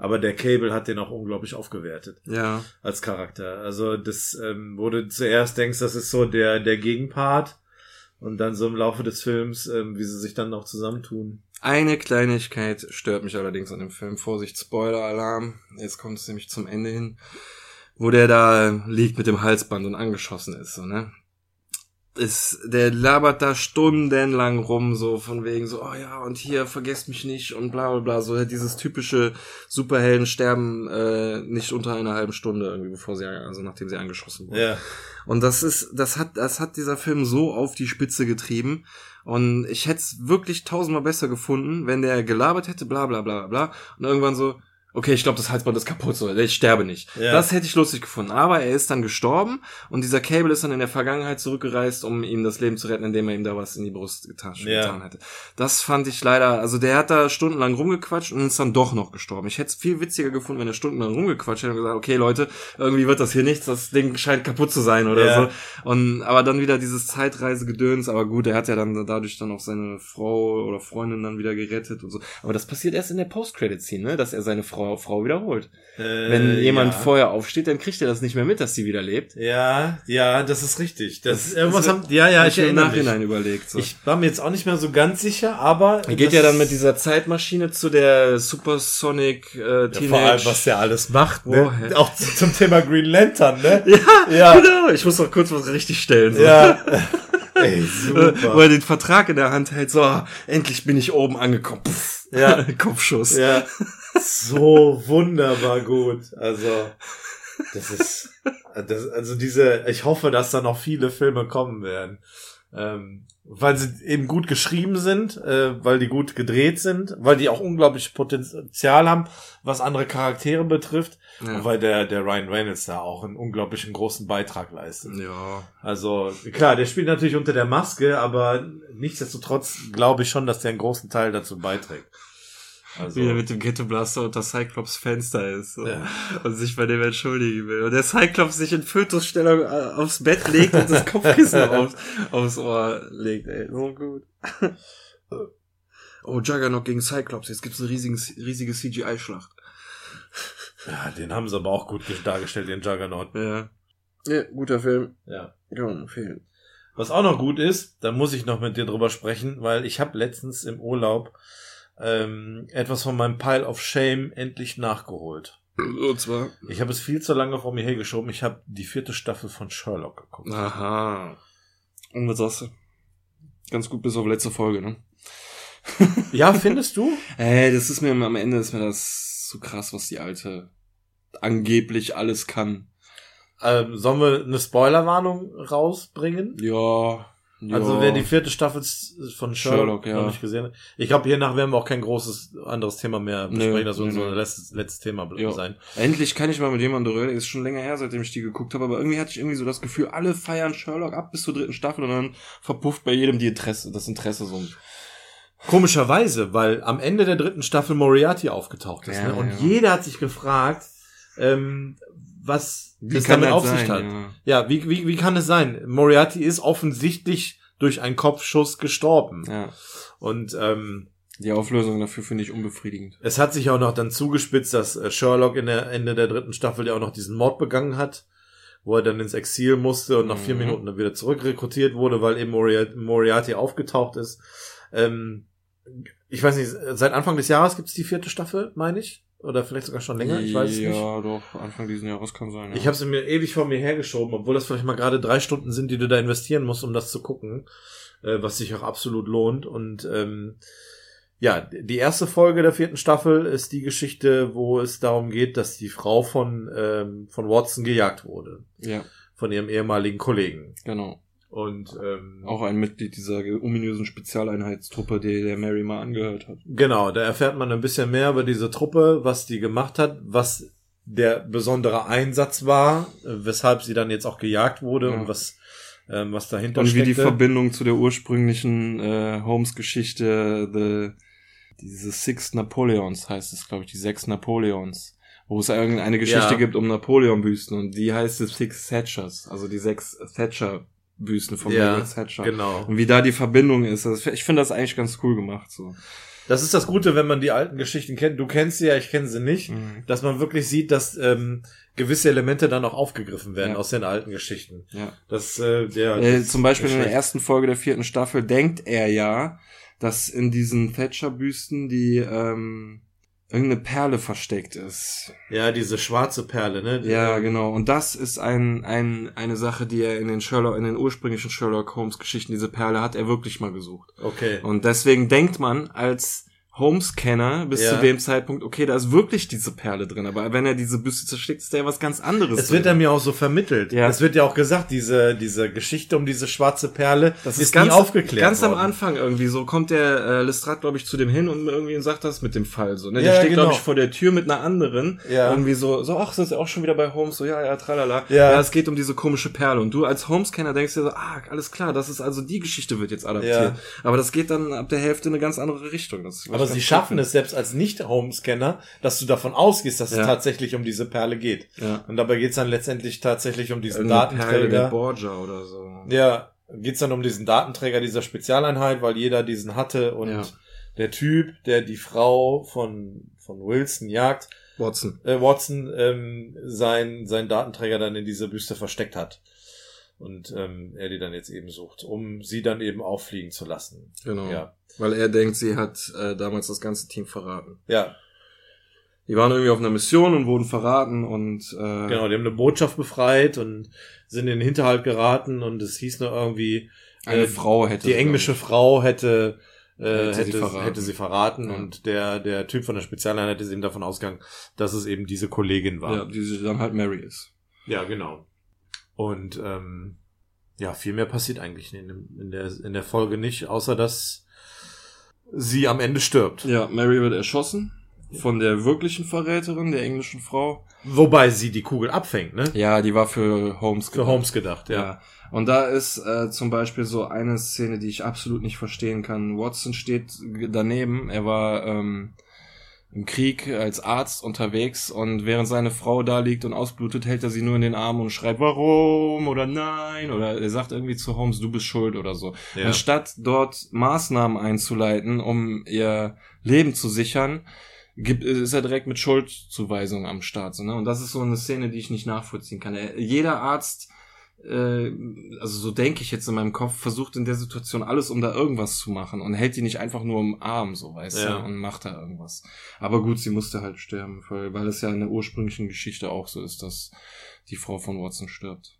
Aber der Cable hat den auch unglaublich aufgewertet Ja. als Charakter. Also das, ähm, wo du zuerst denkst, das ist so der der Gegenpart und dann so im Laufe des Films, ähm, wie sie sich dann noch zusammentun. Eine Kleinigkeit stört mich allerdings an dem Film. Vorsicht, Spoiler-Alarm. Jetzt kommt es nämlich zum Ende hin. Wo der da liegt mit dem Halsband und angeschossen ist, so, ne? Ist, der labert da stundenlang rum, so von wegen so, oh ja, und hier, vergesst mich nicht und bla bla bla. So dieses typische Superhelden sterben äh, nicht unter einer halben Stunde irgendwie, bevor sie, also nachdem sie angeschossen wurden. Ja. Und das ist, das hat, das hat dieser Film so auf die Spitze getrieben. Und ich hätte es wirklich tausendmal besser gefunden, wenn der gelabert hätte, bla bla bla bla. Und irgendwann so, okay, ich glaube, das Halsband ist kaputt, so, ich sterbe nicht. Ja. Das hätte ich lustig gefunden. Aber er ist dann gestorben und dieser Cable ist dann in der Vergangenheit zurückgereist, um ihm das Leben zu retten, indem er ihm da was in die Brust getan, Ja. getan hätte. Das fand ich leider, also der hat da stundenlang rumgequatscht und ist dann doch noch gestorben. Ich hätte es viel witziger gefunden, wenn er stundenlang rumgequatscht hätte und gesagt, okay Leute, irgendwie wird das hier nichts, das Ding scheint kaputt zu sein oder Ja. so. Und aber dann wieder dieses Zeitreisegedöns, aber gut, er hat ja dann dadurch dann auch seine Frau oder Freundin dann wieder gerettet und so. Aber das passiert erst in der Post-Credit-Scene, ne, dass er seine Frau, Frau wiederholt. Äh, Wenn jemand ja. vorher aufsteht, dann kriegt er das nicht mehr mit, dass sie wieder lebt. Ja, ja, das ist richtig. Das, Das- irgendwas das haben, ja, ja, ich mir im erinnere mich. Nachhinein überlegt. So. Ich war mir jetzt auch nicht mehr so ganz sicher, aber er geht ja dann mit dieser Zeitmaschine zu der Supersonic äh, ja, Teenage. vor allem, was der alles macht, ne? Woher? Auch zu- zum Thema Green Lantern, ne? ja, Ja. genau. Ich muss noch kurz was richtig stellen. So. Ja. Ey, Äh, super. Wo er den Vertrag in der Hand hält, so, ah, endlich bin ich oben angekommen. Pff, Ja. Kopfschuss. Ja, so wunderbar gut. Also, das ist, das, also diese, ich hoffe, dass da noch viele Filme kommen werden. Ähm, weil sie eben gut geschrieben sind, äh, weil die gut gedreht sind, weil die auch unglaublich Potenzial haben, was andere Charaktere betrifft, Ja. und weil der, der Ryan Reynolds da auch einen unglaublichen großen Beitrag leistet. ja. Also, klar, der spielt natürlich unter der Maske, aber nichtsdestotrotz glaube ich schon, dass der einen großen Teil dazu beiträgt. Also, Wie er mit dem Ghetto Blaster unter Cyclops Fenster ist so. Ja. und sich bei dem entschuldigen will. Und der Cyclops sich in Fötusstellung äh, aufs Bett legt und das Kopfkissen aufs, aufs Ohr legt. Ey, so gut. Oh, Juggernaut gegen Cyclops. Jetzt gibt's eine riesige, riesige CGI-Schlacht. ja, den haben sie aber auch gut dargestellt, den Juggernaut. Ja. Ja, guter Film. Ja. Man empfehlen. Was auch noch gut ist, da muss ich noch mit dir drüber sprechen, weil ich habe letztens im Urlaub ähm, etwas von meinem Pile of Shame endlich nachgeholt. Und zwar. Ich habe es viel zu lange vor mir hergeschoben. Ich habe die vierte Staffel von Sherlock geguckt. Aha. Und was sagst du? Ganz gut bis auf letzte Folge, ne? Ja, findest du? Ey, das ist mir am Ende ist mir das so krass, was die alte angeblich alles kann. Ähm, sollen wir eine Spoilerwarnung rausbringen? Ja. Ja. Also wer die vierte Staffel von Sherlock, Sherlock, ja. noch nicht gesehen hat. Ich glaube, hiernach werden wir auch kein großes anderes Thema mehr besprechen. Das soll nö, unser nö. letztes, letztes Thema Ja. sein. Endlich kann ich mal mit jemandem reden. Ist schon länger her, seitdem ich die geguckt habe, aber irgendwie hatte ich irgendwie so das Gefühl, alle feiern Sherlock ab bis zur dritten Staffel und dann verpufft bei jedem die Interesse, das Interesse so. Komischerweise, weil am Ende der dritten Staffel Moriarty aufgetaucht ist. Ja, ne? Und ja. jeder hat sich gefragt, ähm, was Wie es kann damit das auf sich sein, hat. ja. Ja, wie, wie, wie kann es sein? Moriarty ist offensichtlich durch einen Kopfschuss gestorben. Ja. Und ähm, Die Auflösung dafür finde ich unbefriedigend. es hat sich auch noch dann zugespitzt, dass äh, Sherlock in der Ende der dritten Staffel ja auch noch diesen Mord begangen hat, wo er dann ins Exil musste und nach vier Mhm. Minuten dann wieder zurückrekrutiert wurde, weil eben Moriarty, Moriarty aufgetaucht ist. Ähm, ich weiß nicht, seit Anfang des Jahres gibt's die vierte Staffel, meine ich. Oder vielleicht sogar schon länger, ich weiß es ja, nicht. doch, Anfang diesen Jahres kann sein. Ja. Ich habe sie mir ewig vor mir hergeschoben, obwohl das vielleicht mal gerade drei Stunden sind, die du da investieren musst, um das zu gucken, äh, was sich auch absolut lohnt. Und ähm, ja, die erste Folge der vierten Staffel ist die Geschichte, wo es darum geht, dass die Frau von ähm, von Watson gejagt wurde, ja, von ihrem ehemaligen Kollegen. genau. Und ähm, Auch ein Mitglied dieser ominösen Spezialeinheitstruppe, die der Mary mal angehört hat. Genau, da erfährt man ein bisschen mehr über diese Truppe, was die gemacht hat, was der besondere Einsatz war, weshalb sie dann jetzt auch gejagt wurde Ja. und was ähm, was dahinter Und wie die. Verbindung zu der ursprünglichen äh, Holmes-Geschichte, the, diese Six Napoleons heißt es, glaube ich, die sechs Napoleons. Wo es irgendeine Geschichte Ja. gibt um Napoleon-Büsten und die heißt es Six Thatchers, also die sechs Thatcher-Büsten von Ja, Margaret Thatcher. Genau. Und wie da die Verbindung ist. Also ich finde das eigentlich ganz cool gemacht. So. Das ist das Gute, wenn man die alten Geschichten kennt. Du kennst sie ja, ich kenne sie nicht. Mhm. Dass man wirklich sieht, dass ähm, gewisse Elemente dann auch aufgegriffen werden Ja. aus den alten Geschichten. Ja. Das, äh, der, Äh, das zum Beispiel in der ersten Folge der vierten Staffel denkt er ja, dass in diesen Thatcher-Büsten die ähm, irgendeine Perle versteckt ist. Ja, diese schwarze Perle, ne? Die- Ja, genau. Und das ist ein, ein, eine Sache, die er in den Sherlock, in den ursprünglichen Sherlock Holmes Geschichten, diese Perle hat er wirklich mal gesucht. Okay. Und deswegen denkt man als Holmes-Kenner bis Ja. zu dem Zeitpunkt, okay, da ist wirklich diese Perle drin. Aber wenn er diese Büste zersteckt, ist da ja was ganz anderes Es wird drin. ja mir auch so vermittelt. Ja. Es wird ja auch gesagt, diese, diese Geschichte um diese schwarze Perle, Das ist, ist ganz nie aufgeklärt Ganz am worden. Anfang irgendwie so kommt der äh, Lestrade, glaube ich, zu dem hin und irgendwie sagt das mit dem Fall so. Ne? Ja, der steht, genau. glaube ich, vor der Tür mit einer anderen. Ja. Irgendwie so, so, ach, sind sie auch schon wieder bei Holmes? So, ja, ja, tralala. Ja. ja, es geht um diese komische Perle. Und du als Holmes-Kenner denkst dir so, ah, alles klar, das ist also die Geschichte wird jetzt adaptiert. Ja. Aber das geht dann ab der Hälfte in eine ganz andere Richtung. Das, Aber sie schaffen es selbst als Nicht-Holmes-Kenner, dass du davon ausgehst, dass Ja. es tatsächlich um diese Perle geht. Ja. Und dabei geht's dann letztendlich tatsächlich um diesen Irgendeine Datenträger. Borgia oder so. Ja, geht's dann um diesen Datenträger dieser Spezialeinheit, weil jeder diesen hatte und Ja. der Typ, der die Frau von, von Wilson jagt, Watson. äh, Watson ähm, sein, sein Datenträger dann in diese Büste versteckt hat. Und ähm, er die dann jetzt eben sucht, um sie dann eben auffliegen zu lassen. Genau. Ja. Weil er denkt, sie hat äh, damals das ganze Team verraten. Ja, Die waren irgendwie auf einer Mission und wurden verraten und äh, genau, die haben eine Botschaft befreit und sind in den Hinterhalt geraten und es hieß nur irgendwie, eine äh, Frau hätte die englische Frau hätte äh, Hätte hätte, sie verraten. hätte sie verraten Ja. und der der Typ von der Spezialeinheit ist eben davon ausgegangen, dass es eben diese Kollegin war. Ja, die sie dann halt Mary ist. Ja, genau. Und ähm, ja, viel mehr passiert eigentlich in, in, der, in der Folge nicht, außer dass sie am Ende stirbt. Ja, Mary wird erschossen von der wirklichen Verräterin, der englischen Frau. Wobei sie die Kugel abfängt, ne? Ja, die war für Holmes Für Holmes gedacht, ja. Ja. Und da ist äh, zum Beispiel so eine Szene, die ich absolut nicht verstehen kann. Watson steht daneben, er war ähm, im Krieg als Arzt unterwegs und während seine Frau da liegt und ausblutet, hält er sie nur in den Arm und schreit warum oder nein oder er sagt irgendwie zu Holmes, du bist schuld oder so. Ja. Anstatt dort Maßnahmen einzuleiten, um ihr Leben zu sichern, gibt, ist er direkt mit Schuldzuweisung am Start. So, ne? Und das ist so eine Szene, die ich nicht nachvollziehen kann. Er, jeder Arzt, äh, also so denke ich jetzt in meinem Kopf, versucht in der Situation alles, um da irgendwas zu machen und hält die nicht einfach nur im Arm, so weißt Ja. du, und macht da irgendwas. Aber gut, sie musste halt sterben, weil, weil es ja in der ursprünglichen Geschichte auch so ist, dass die Frau von Watson stirbt.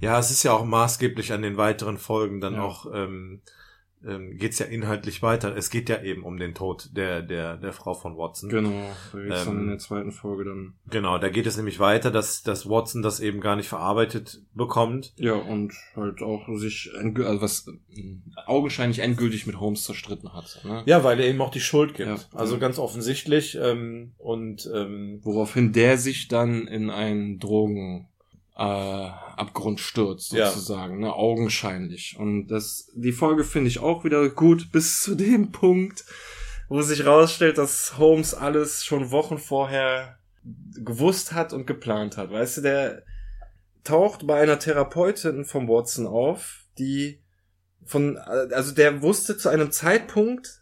Ja, es ist ja auch maßgeblich an den weiteren Folgen dann Ja. auch, ähm, ähm, geht's ja inhaltlich weiter. Es geht ja eben um den Tod der, der, der Frau von Watson. Genau, da geht's dann Ähm, in der zweiten Folge dann. Genau, da geht es nämlich weiter, dass, dass Watson das eben gar nicht verarbeitet bekommt. Ja, und halt auch sich also was augenscheinlich endgültig mit Holmes zerstritten hat. Ne? Ja, weil er ihm auch die Schuld gibt. Ja. Also ganz offensichtlich. Ähm, und ähm, Woraufhin der sich dann in einen Drogen äh, Abgrund stürzt, Ja. sozusagen, ne? augenscheinlich. Und das, die Folge finde ich auch wieder gut bis zu dem Punkt, wo sich rausstellt, dass Holmes alles schon Wochen vorher gewusst hat und geplant hat. Weißt du, der taucht bei einer Therapeutin von Watson auf, die von, also der wusste zu einem Zeitpunkt,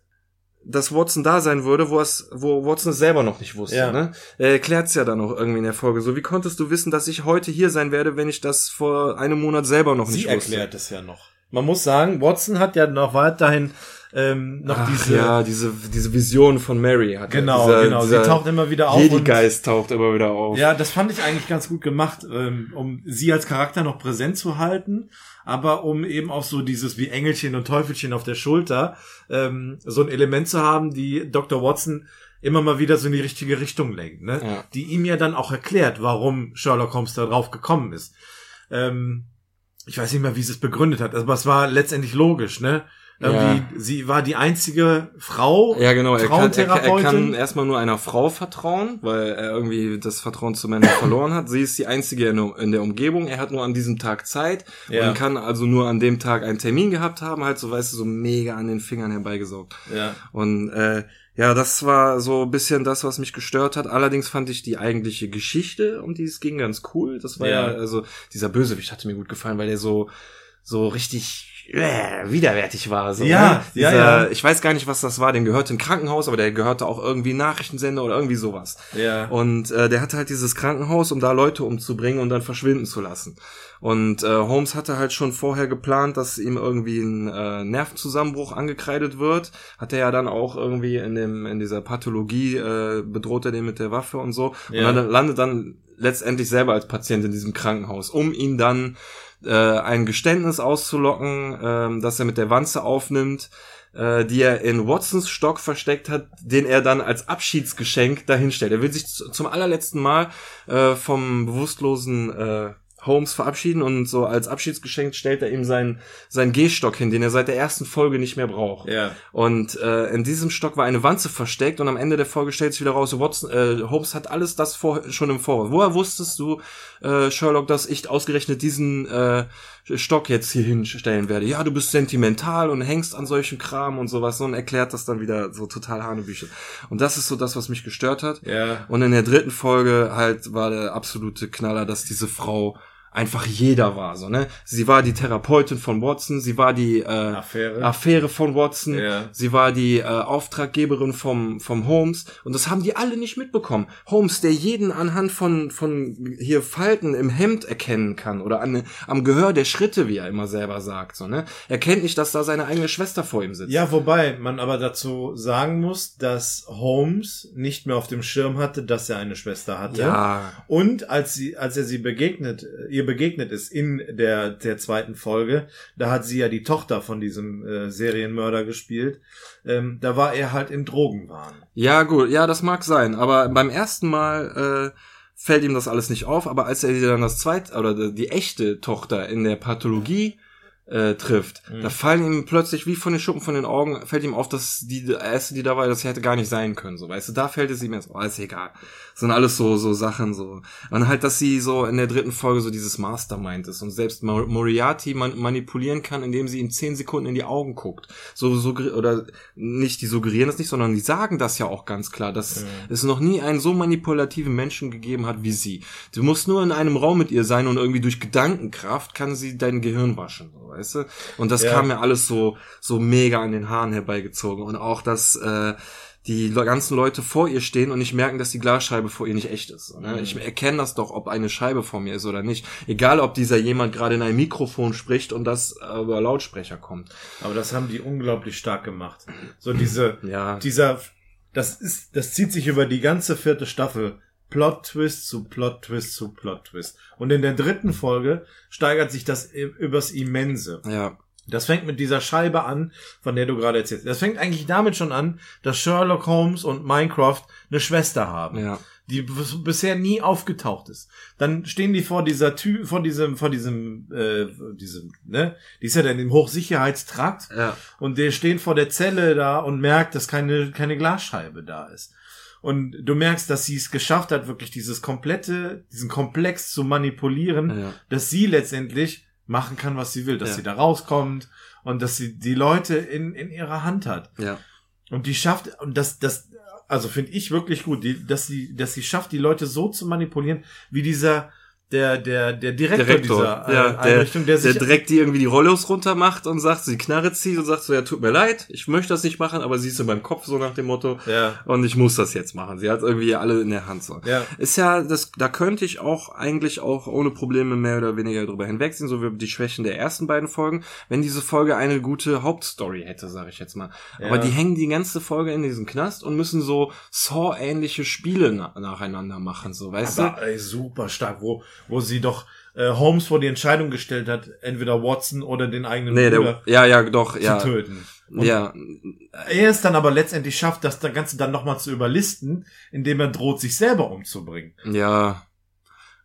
dass Watson da sein würde, wo es, wo Watson es selber noch nicht wusste. Ja. Ne? Er erklärt's ja dann auch irgendwie in der Folge. So, wie konntest du wissen, dass ich heute hier sein werde, wenn ich das vor einem Monat selber noch sie nicht wusste? erklärt es ja noch. Man muss sagen, Watson hat ja noch weiterhin ähm, noch Ach, diese ja, diese, diese Vision von Mary hat. Genau, dieser, genau. Dieser sie taucht immer wieder auf. und- Jedi-Geist taucht immer wieder auf. Ja, das fand ich eigentlich ganz gut gemacht, ähm, um sie als Charakter noch präsent zu halten, aber um eben auch so dieses wie Engelchen und Teufelchen auf der Schulter ähm, so ein Element zu haben, die Dr. Watson immer mal wieder so in die richtige Richtung lenkt, ne? Ja. Die ihm ja dann auch erklärt, warum Sherlock Holmes da drauf gekommen ist. Ähm, ich weiß nicht mehr, wie sie es begründet hat, aber es war letztendlich logisch, ne? Irgendwie, sie war die einzige Frau, Ja, genau. Er kann, er, er kann erstmal nur einer Frau vertrauen, weil er irgendwie das Vertrauen zu Männern verloren hat. Sie ist die einzige in, der- Umgebung. Er hat nur an diesem Tag Zeit Ja. und kann also nur an dem Tag einen Termin gehabt haben, halt so, weißt du, so mega an den Fingern herbeigesaugt. ja. Und äh, ja, das war so ein bisschen das, was mich gestört hat. Allerdings fand ich die eigentliche Geschichte, um die es ging, ganz cool. Das war ja, Ja. also dieser Bösewicht hatte mir gut gefallen, weil der so so richtig äh, widerwärtig war. So, Ja, ne? ja, Dieser, ja. Ich weiß gar nicht, was das war. Dem gehörte ein Krankenhaus, aber der gehörte auch irgendwie Nachrichtensender oder irgendwie sowas. Ja. Und äh, der hatte halt dieses Krankenhaus, um da Leute umzubringen und dann verschwinden zu lassen. Und äh, Holmes hatte halt schon vorher geplant, dass ihm irgendwie ein äh, Nervenzusammenbruch angekreidet wird. Hat er ja dann auch irgendwie in dem in dieser Pathologie äh, bedroht er den mit der Waffe und so. Ja. Und dann landet dann letztendlich selber als Patient in diesem Krankenhaus, um ihn dann äh, ein Geständnis auszulocken, ähm, dass er mit der Wanze aufnimmt, äh, die er in Watsons Stock versteckt hat, den er dann als Abschiedsgeschenk dahinstellt. Er will sich zum allerletzten Mal äh, vom bewusstlosen äh, Holmes verabschieden und so als Abschiedsgeschenk stellt er ihm seinen, seinen Gehstock hin, den er seit der ersten Folge nicht mehr braucht. Ja. Und äh, in diesem Stock war eine Wanze versteckt und am Ende der Folge stellt sich wieder raus, Watson, äh, Holmes hat alles das vor, schon im Voraus. Woher wusstest du, äh, Sherlock, dass ich ausgerechnet diesen äh, Stock jetzt hier hinstellen werde? Ja, du bist sentimental und hängst an solchen Kram und sowas und erklärt das dann wieder so total Hanebücher. Und das ist so das, was mich gestört hat. Ja. Und in der dritten Folge halt war der absolute Knaller, dass diese Frau einfach jeder war, so, ne? Sie war die Therapeutin von Watson, sie war die äh, Affäre. Affäre von Watson, Ja. sie war die äh, Auftraggeberin vom, vom Holmes und das haben die alle nicht mitbekommen. Holmes, der jeden anhand von, von hier Falten im Hemd erkennen kann oder an, am Gehör der Schritte, wie er immer selber sagt, so, ne? Er kennt nicht, dass da seine eigene Schwester vor ihm sitzt. Ja, wobei man aber dazu sagen muss, dass Holmes nicht mehr auf dem Schirm hatte, dass er eine Schwester hatte. Ja. Und als sie, als er sie begegnet, ihr begegnet ist in der, der zweiten Folge, da hat sie ja die Tochter von diesem äh, Serienmörder gespielt. Ähm, da war er halt im Drogenwahn. Ja, gut, ja, das mag sein, aber beim ersten Mal äh, fällt ihm das alles nicht auf, aber als er dann das zweite oder die echte Tochter in der Pathologie äh, trifft, Mhm. da fallen ihm plötzlich wie von den Schuppen von den Augen, fällt ihm auf, dass die erste, die da war, das hätte gar nicht sein können, so, weißt du, da fällt es ihm jetzt, oh, ist egal. Das sind alles so, so Sachen, so. Und halt, dass sie so in der dritten Folge so dieses Mastermind ist und selbst Mor- Moriarty man manipulieren kann, indem sie ihm zehn Sekunden in die Augen guckt. So, so, oder nicht, die suggerieren das nicht, sondern die sagen das ja auch ganz klar, dass es noch nie einen so manipulativen Menschen gegeben hat wie sie. Du musst nur in einem Raum mit ihr sein und irgendwie durch Gedankenkraft kann sie dein Gehirn waschen, so, weißt du? Und das Ja. kam mir alles so, so mega an den Haaren herbeigezogen. Und auch, dass, äh, die ganzen Leute vor ihr stehen und nicht merken, dass die Glasscheibe vor ihr nicht echt ist. Ne? Ich erkenne das doch, ob eine Scheibe vor mir ist oder nicht. Egal, ob dieser jemand gerade in ein Mikrofon spricht und das über Lautsprecher kommt. Aber das haben die unglaublich stark gemacht. So diese, Ja. dieser, das ist, das zieht sich über die ganze vierte Staffel. Plot-Twist zu Plot-Twist zu Plot-Twist. Und in der dritten Folge steigert sich das übers Immense. Ja. Das fängt mit dieser Scheibe an, von der du gerade erzählst. Das fängt eigentlich damit schon an, dass Sherlock Holmes und Minecraft eine Schwester haben, Ja. die bis- bisher nie aufgetaucht ist. Dann stehen die vor dieser Tür, vor diesem, vor diesem, äh, diesem, ne? Die ist ja dann im Hochsicherheitstrakt Ja. und der steht vor der Zelle da und merkt, dass keine, keine Glasscheibe da ist. Und du merkst, dass sie es geschafft hat, wirklich dieses komplette, diesen Komplex zu manipulieren, Ja. dass sie letztendlich machen kann, was sie will, dass Ja. sie da rauskommt und dass sie die Leute in, in ihrer Hand hat. Ja. Und die schafft, und das, das, also finde ich wirklich gut, die, dass sie, dass sie schafft, die Leute so zu manipulieren, wie dieser, der, der, der Direktor, Direktor, dieser äh, ja, der, Einrichtung, der der sich direkt die irgendwie die Rollos runter macht und sagt, sie Knarre zieht und sagt so, ja, tut mir leid, ich möchte das nicht machen, aber sie ist in meinem Kopf so nach dem Motto, Ja. und ich muss das jetzt machen. Sie hat irgendwie alle in der Hand so. Ja. Ist ja, das, da könnte ich auch eigentlich auch ohne Probleme mehr oder weniger drüber hinwegsehen, so wie die Schwächen der ersten beiden Folgen, wenn diese Folge eine gute Hauptstory hätte, sage ich jetzt mal. Aber Ja. die hängen die ganze Folge in diesem Knast und müssen so Saw-ähnliche Spiele na nacheinander machen, so, weißt du? Aber ey, super stark, wo, wo sie doch äh, Holmes vor die Entscheidung gestellt hat, entweder Watson oder den eigenen Nee, Bruder der, ja, ja, doch, zu ja. töten. Und Ja, er es dann aber letztendlich schafft, das Ganze dann nochmal zu überlisten, indem er droht, sich selber umzubringen. Ja.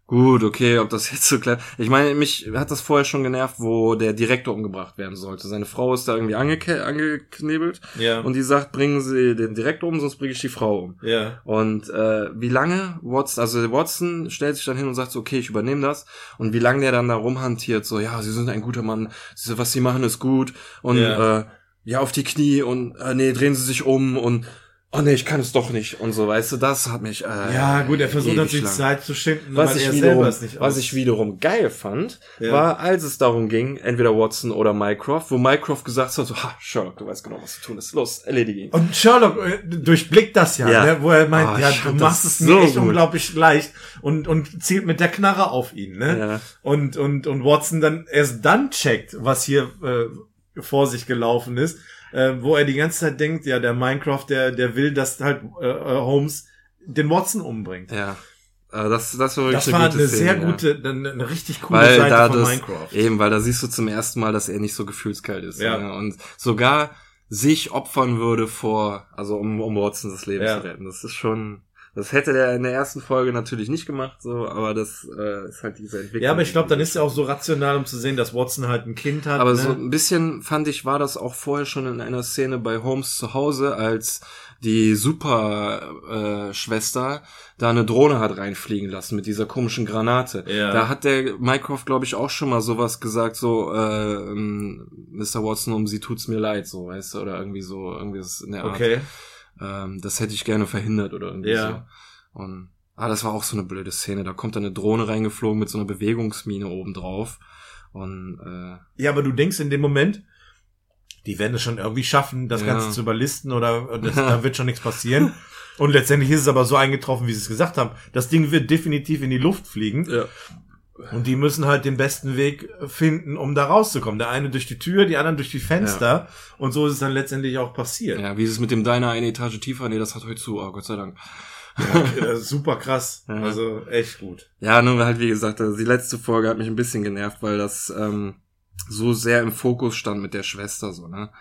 Gut, okay, ob das jetzt so klar. Ich meine, mich hat das vorher schon genervt, wo der Direktor umgebracht werden sollte. Seine Frau ist da irgendwie angeke angeknebelt Ja. und die sagt, bringen Sie den Direktor um, sonst bringe ich die Frau um. ja. Und äh, wie lange Watson, also Watson stellt sich dann hin und sagt so, okay, ich übernehme das. Und wie lange der dann da rumhantiert, so, ja, Sie sind ein guter Mann, was Sie machen ist gut. Und Ja. äh, ja, auf die Knie und äh, nee, drehen Sie sich um und oh nee, ich kann es doch nicht. Und so, weißt du, das hat mich. Äh, Ja, gut, er versucht natürlich. Zeit zu schinden, Was ich, er wiederum, selber es nicht was ich wiederum geil fand, Ja. war, als es darum ging, entweder Watson oder Mycroft, wo Mycroft gesagt hat, so, ha, Sherlock, du weißt genau, was zu tun ist. Los, erledige ihn. Und Sherlock äh, durchblickt das ja, Ja. ne, wo er meint, Oh, ja, du machst es so mir echt gut. unglaublich leicht und, und zielt mit der Knarre auf ihn, ne? Ja. Und, und, und Watson dann erst dann checkt, was hier äh, vor sich gelaufen ist, äh, wo er die ganze Zeit denkt, ja, der Minecraft, der, der will, dass halt äh, äh, Holmes den Watson umbringt. Ja. Äh, Das, das war wirklich Das war gute eine Szene, sehr ja. gute, eine, eine richtig coole weil Seite da von das, Minecraft. eben, weil da siehst du zum ersten Mal, dass er nicht so gefühlskalt ist. Ja. Ne? Und sogar sich opfern würde vor, also um, um Watson das Leben Ja. zu retten. Das ist schon, das hätte der in der ersten Folge natürlich nicht gemacht, so, aber das äh, ist halt diese Entwicklung. Ja, aber ich glaube, dann ist er auch so rational, um zu sehen, dass Watson halt ein Kind hat. Aber ne? so ein bisschen fand ich, war das auch vorher schon in einer Szene bei Holmes zu Hause, als die Super äh, Schwester da eine Drohne hat reinfliegen lassen mit dieser komischen Granate. Ja. Da hat der Mycroft, glaube ich, auch schon mal sowas gesagt, so äh, ähm, Mr. Watson, um sie tut's mir leid, so, weißt du, oder irgendwie so, irgendwie ist in der Art. Okay. Ähm, das hätte ich gerne verhindert oder irgendwie Ja. so. Und ah, das war auch so eine blöde Szene. Da kommt dann eine Drohne reingeflogen mit so einer Bewegungsmine oben drauf. Und äh, Ja, aber du denkst in dem Moment, die werden es schon irgendwie schaffen, das Ja. Ganze zu überlisten oder das, da wird schon nichts passieren. Und letztendlich ist es aber so eingetroffen, wie sie es gesagt haben. Das Ding wird definitiv in die Luft fliegen. ja. Und die müssen halt den besten Weg finden, um da rauszukommen. Der eine durch die Tür, die anderen durch die Fenster. Und so ist es dann letztendlich auch passiert. Ja, wie ist es mit dem Diner eine Etage tiefer? Nee, das hat heute zu, oh Gott sei Dank. Ja, super krass. Ja. Also echt gut. Ja, nur halt, wie gesagt, also die letzte Folge hat mich ein bisschen genervt, weil das ähm, so sehr im Fokus stand mit der Schwester, so, ne?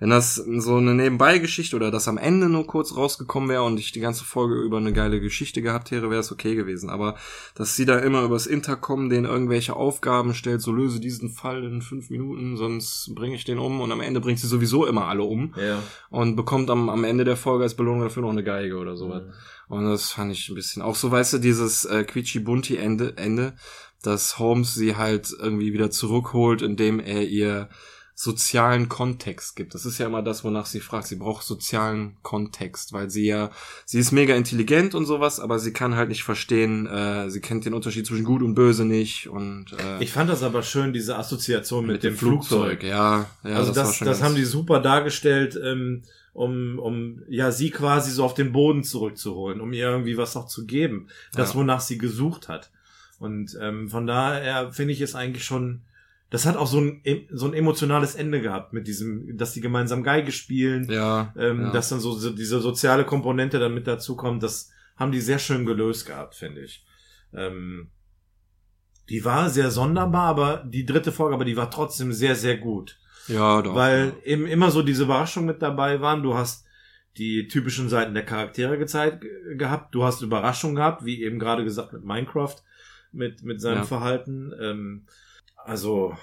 Wenn das so eine Nebenbeigeschichte oder das am Ende nur kurz rausgekommen wäre und ich die ganze Folge über eine geile Geschichte gehabt hätte, wäre es okay gewesen. Aber dass sie da immer übers Intercom den irgendwelche Aufgaben stellt, so löse diesen Fall in fünf Minuten, sonst bringe ich den um und am Ende bringt sie sowieso immer alle um Ja. und bekommt am, am Ende der Folge als Belohnung dafür noch eine Geige oder sowas. Und das fand ich ein bisschen, auch so, weißt du, dieses äh, Quietschi-Bunti-Ende, Ende, dass Holmes sie halt irgendwie wieder zurückholt, indem er ihr sozialen Kontext gibt. Das ist ja immer das, wonach sie fragt. Sie braucht sozialen Kontext, weil sie ja, sie ist mega intelligent und sowas, aber sie kann halt nicht verstehen, äh, sie kennt den Unterschied zwischen gut und böse nicht und äh, Ich fand das aber schön, diese Assoziation mit, dem Flugzeug. Ja, ja, also das, das ganz- haben die super dargestellt, ähm, um, um ja sie quasi so auf den Boden zurückzuholen, um ihr irgendwie was noch zu geben, das Ja. wonach sie gesucht hat. Und ähm, von daher finde ich es eigentlich schon, das hat auch so ein em- so ein emotionales Ende gehabt mit diesem, dass die gemeinsam Geige spielen, ja, ähm, ja. dass dann so, so diese soziale Komponente dann mit dazu kommt. Das haben die sehr schön gelöst gehabt, finde ich. Ähm, die war sehr sonderbar, aber die dritte Folge, aber die war trotzdem sehr, sehr gut ja, doch. weil eben immer so diese Überraschungen mit dabei waren. Du hast die typischen Seiten der Charaktere gezeigt ge- gehabt. Du hast Überraschungen gehabt, wie eben gerade gesagt mit Minecraft, mit mit seinem Ja. Verhalten. Ähm, also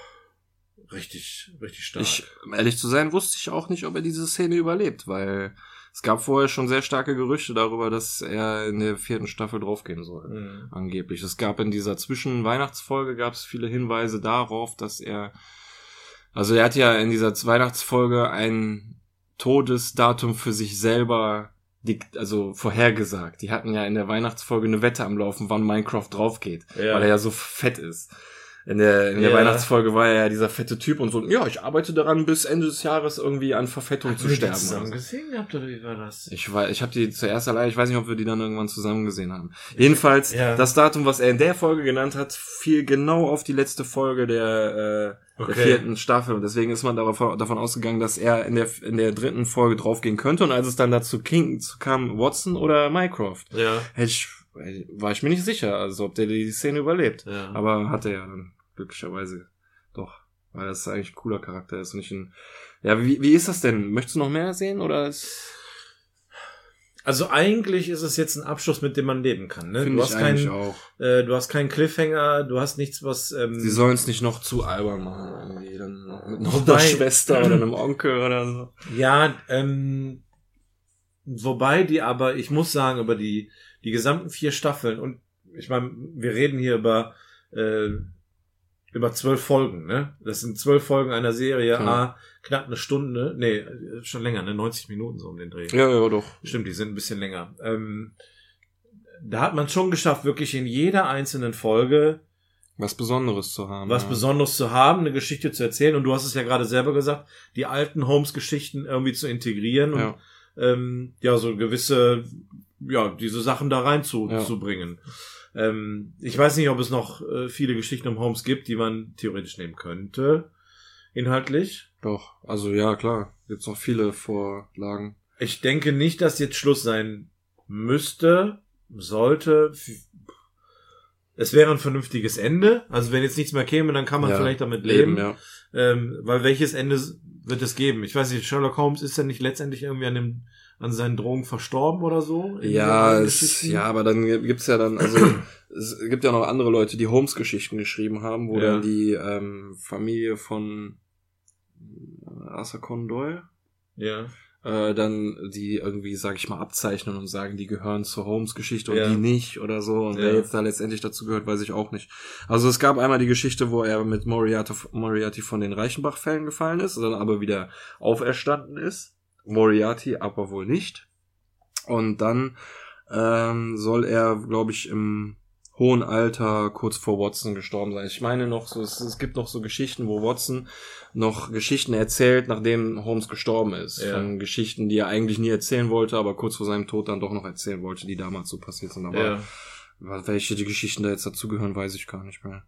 richtig, richtig stark. Ich, um ehrlich zu sein, wusste ich auch nicht, ob er diese Szene überlebt, weil es gab vorher schon sehr starke Gerüchte darüber, dass er in der vierten Staffel draufgehen soll. Mhm. Angeblich. Es gab in dieser Zwischen-Weihnachtsfolge gab es viele Hinweise darauf, dass er, also er hat ja in dieser Weihnachtsfolge ein Todesdatum für sich selber also vorhergesagt. Die hatten ja in der Weihnachtsfolge eine Wette am Laufen, wann Minecraft draufgeht, Ja. weil er ja so fett ist. In der, in der Ja. Weihnachtsfolge war er ja dieser fette Typ und so, ja, ich arbeite daran, bis Ende des Jahres irgendwie an Verfettung zu wir die sterben. zusammen oder so. gesehen gehabt oder wie war das? Ich weiß, ich habe die zuerst allein, ich weiß nicht, ob wir die dann irgendwann zusammen gesehen haben. Jedenfalls, Ja. das Datum, was er in der Folge genannt hat, fiel genau auf die letzte Folge der, äh, Okay. der vierten Staffel. Und deswegen ist man davon, davon ausgegangen, dass er in der, in der dritten Folge draufgehen könnte. Und als es dann dazu ging, kam Watson oder Mycroft, Ja. hätte ich, war ich mir nicht sicher, also ob der die Szene überlebt. ja. Aber hat er ja dann glücklicherweise doch. Weil das eigentlich ein cooler Charakter ist und nicht ein. Ja, wie, wie ist das denn? Möchtest du noch mehr sehen oder ist. Also eigentlich ist es jetzt ein Abschluss, mit dem man leben kann. Ne? Finde Du hast keinen, auch. äh, du hast keinen Cliffhanger, du hast nichts, was. Ähm, Sie sollen es nicht noch zu albern machen, irgendwie. Dann mit noch Wobei- einer Schwester oder einem Onkel oder so. Ja, ähm, wobei die aber, ich muss sagen, über die, die gesamten vier Staffeln und ich meine, wir reden hier über, äh, über zwölf Folgen, ne? Das sind zwölf Folgen einer Serie, Ja. ah, knapp eine Stunde, nee, schon länger, ne? 90 Minuten so um den Dreh. Ja, ja, doch. Stimmt, die sind ein bisschen länger. Ähm, da hat man schon geschafft, wirklich in jeder einzelnen Folge Was Besonderes zu haben. was ja. Besonderes zu haben, eine Geschichte zu erzählen. Und du hast es ja gerade selber gesagt, die alten Holmes-Geschichten irgendwie zu integrieren und Ja. ähm, ja, so gewisse, ja, diese Sachen da rein zu, Ja. zu bringen. Ähm, ich weiß nicht, ob es noch äh, viele Geschichten um Holmes gibt, die man theoretisch nehmen könnte, inhaltlich. Doch. Also ja, klar. Gibt's noch viele Vorlagen. Ich denke nicht, dass jetzt Schluss sein müsste, sollte. Es wäre ein vernünftiges Ende. Also wenn jetzt nichts mehr käme, dann kann man Ja, vielleicht damit leben. ja. Ähm, weil welches Ende wird es geben? Ich weiß nicht, Sherlock Holmes ist ja nicht letztendlich irgendwie an dem an seinen Drogen verstorben oder so? Ja, es, ja, aber dann gibt's ja dann, also es gibt ja noch andere Leute, die Holmes-Geschichten geschrieben haben, wo Ja. dann die ähm, Familie von äh, Arthur Conan Doyle Ja. Äh, dann die irgendwie, sag ich mal, abzeichnen und sagen, die gehören zur Holmes-Geschichte und Ja. die nicht oder so. Und Ja. wer jetzt da letztendlich dazu gehört, weiß ich auch nicht. Also es gab einmal die Geschichte, wo er mit Moriarty, Moriarty von den Reichenbach-Fällen gefallen ist, dann aber wieder auferstanden ist. Moriarty aber wohl nicht. Und dann ähm, soll er, glaube ich, im hohen Alter kurz vor Watson gestorben sein. Ich meine noch so, es, es gibt noch so Geschichten, wo Watson noch Geschichten erzählt, nachdem Holmes gestorben ist. Ja. Von Geschichten, die er eigentlich nie erzählen wollte, aber kurz vor seinem Tod dann doch noch erzählen wollte, die damals so passiert sind. Aber Ja. welche die Geschichten da jetzt dazugehören, weiß ich gar nicht mehr.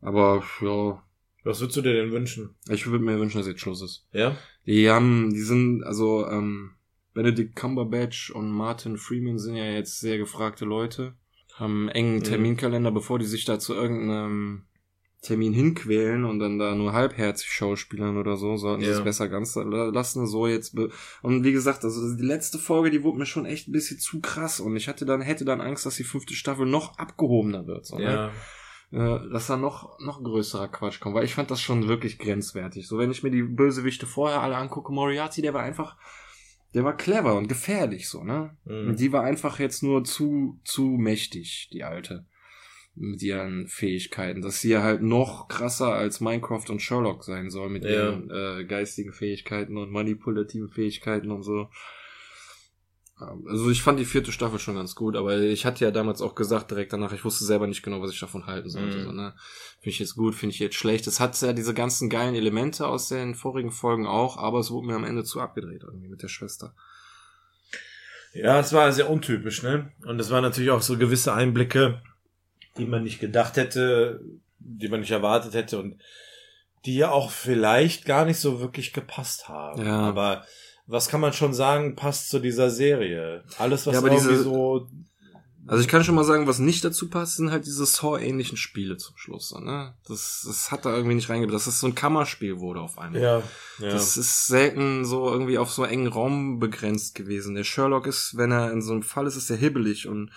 Aber ja, Was würdest du dir denn wünschen? ich würde mir wünschen, dass jetzt Schluss ist. Ja? Die haben, die sind, also, ähm, Benedict Cumberbatch und Martin Freeman sind ja jetzt sehr gefragte Leute, haben einen engen Mhm. Terminkalender, bevor die sich da zu irgendeinem Termin hinquälen und dann da nur halbherzig schauspielern oder so, sollten sie Ja. es besser ganz lassen, so jetzt. Und wie gesagt, also die letzte Folge, die wurde mir schon echt ein bisschen zu krass und ich hatte dann, hätte dann Angst, dass die fünfte Staffel noch abgehobener wird, so, ne? Ja. äh, dass da noch, noch größerer Quatsch kommt, weil ich fand das schon wirklich grenzwertig. So, wenn ich mir die Bösewichte vorher alle angucke, Moriarty, der war einfach, der war clever und gefährlich, so, ne? Mhm. Und die war einfach jetzt nur zu, zu mächtig, die alte. Mit ihren Fähigkeiten. Dass sie ja halt noch krasser als Minecraft und Sherlock sein soll mit Ja. ihren äh, geistigen Fähigkeiten und manipulativen Fähigkeiten und so. Ähm, Also ich fand die vierte Staffel schon ganz gut, aber ich hatte ja damals auch gesagt, direkt danach, ich wusste selber nicht genau, was ich davon halten sollte. Mhm. So, ne? Finde ich jetzt gut, finde ich jetzt schlecht. Es hat ja diese ganzen geilen Elemente aus den vorigen Folgen auch, aber es wurde mir am Ende zu abgedreht irgendwie mit der Schwester. Ja, es war sehr untypisch, ne? Und es waren natürlich auch so gewisse Einblicke, die man nicht gedacht hätte, die man nicht erwartet hätte und die ja auch vielleicht gar nicht so wirklich gepasst haben. Ja. Aber was kann man schon sagen, passt zu dieser Serie? Alles, was Ja, irgendwie diese- so Also ich kann schon mal sagen, was nicht dazu passt, sind halt diese Saw-ähnlichen Spiele zum Schluss. So, ne? das, das hat da irgendwie nicht reingebracht, dass das so ein Kammerspiel wurde auf einmal. ja, ja. Das ist selten so irgendwie auf so engen Raum begrenzt gewesen. Der Sherlock ist, wenn er in so einem Fall ist, ist er hibbelig und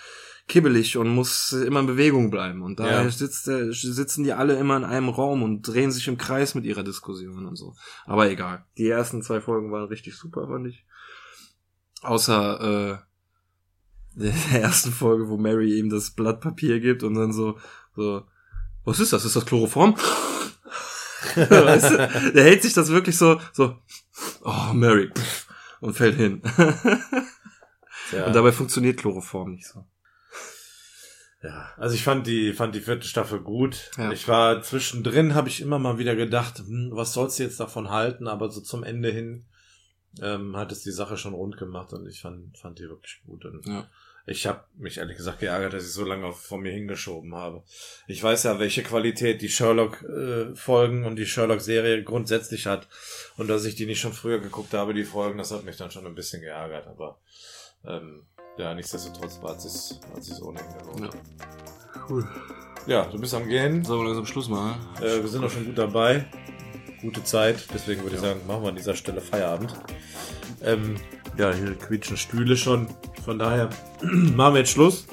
kibbelig und muss immer in Bewegung bleiben. Und da Ja. sitzt der, sitzen die alle immer in einem Raum und drehen sich im Kreis mit ihrer Diskussion und so. Aber egal. Die ersten zwei Folgen waren richtig super, fand ich. Außer äh, der ersten Folge, wo Mary ihm das Blatt Papier gibt und dann so, so, was ist das? Ist das Chloroform? weißt du? Der hält sich das wirklich so, so, oh, Mary, und fällt hin. Ja. Und dabei funktioniert Chloroform nicht so. Ja, also ich fand die, fand die vierte Staffel gut. Ja. Ich war zwischendrin, habe ich immer mal wieder gedacht, hm, was sollst du jetzt davon halten? Aber so zum Ende hin ähm, hat es die Sache schon rund gemacht und ich fand, fand die wirklich gut. Und Ja. ich habe mich ehrlich gesagt geärgert, dass ich so lange vor mir hingeschoben habe. Ich weiß ja, welche Qualität die Sherlock-Folgen und die Sherlock-Serie grundsätzlich hat. Und dass ich die nicht schon früher geguckt habe, die Folgen, das hat mich dann schon ein bisschen geärgert. Aber ähm, ja, nichtsdestotrotz war es sich hat sich's ohnehin gelohnt. Ja. Cool. Ja, du bist am Gehen. Sollen wir langsam Schluss machen? Äh, wir sind auch schon gut dabei. Gute Zeit. Deswegen würde ich sagen, machen wir an dieser Stelle Feierabend. Ähm, ja, hier quietschen Stühle schon. Von daher machen wir jetzt Schluss.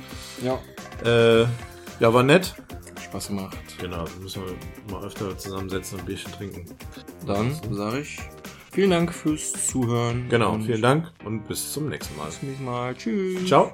Ja. Äh, ja, war nett. Spaß gemacht. Genau, müssen wir mal öfter zusammensetzen und ein Bierchen trinken. Dann sage ich Vielen Dank fürs Zuhören. Genau, vielen Dank und bis zum nächsten Mal. Bis zum nächsten Mal. Tschüss. Ciao.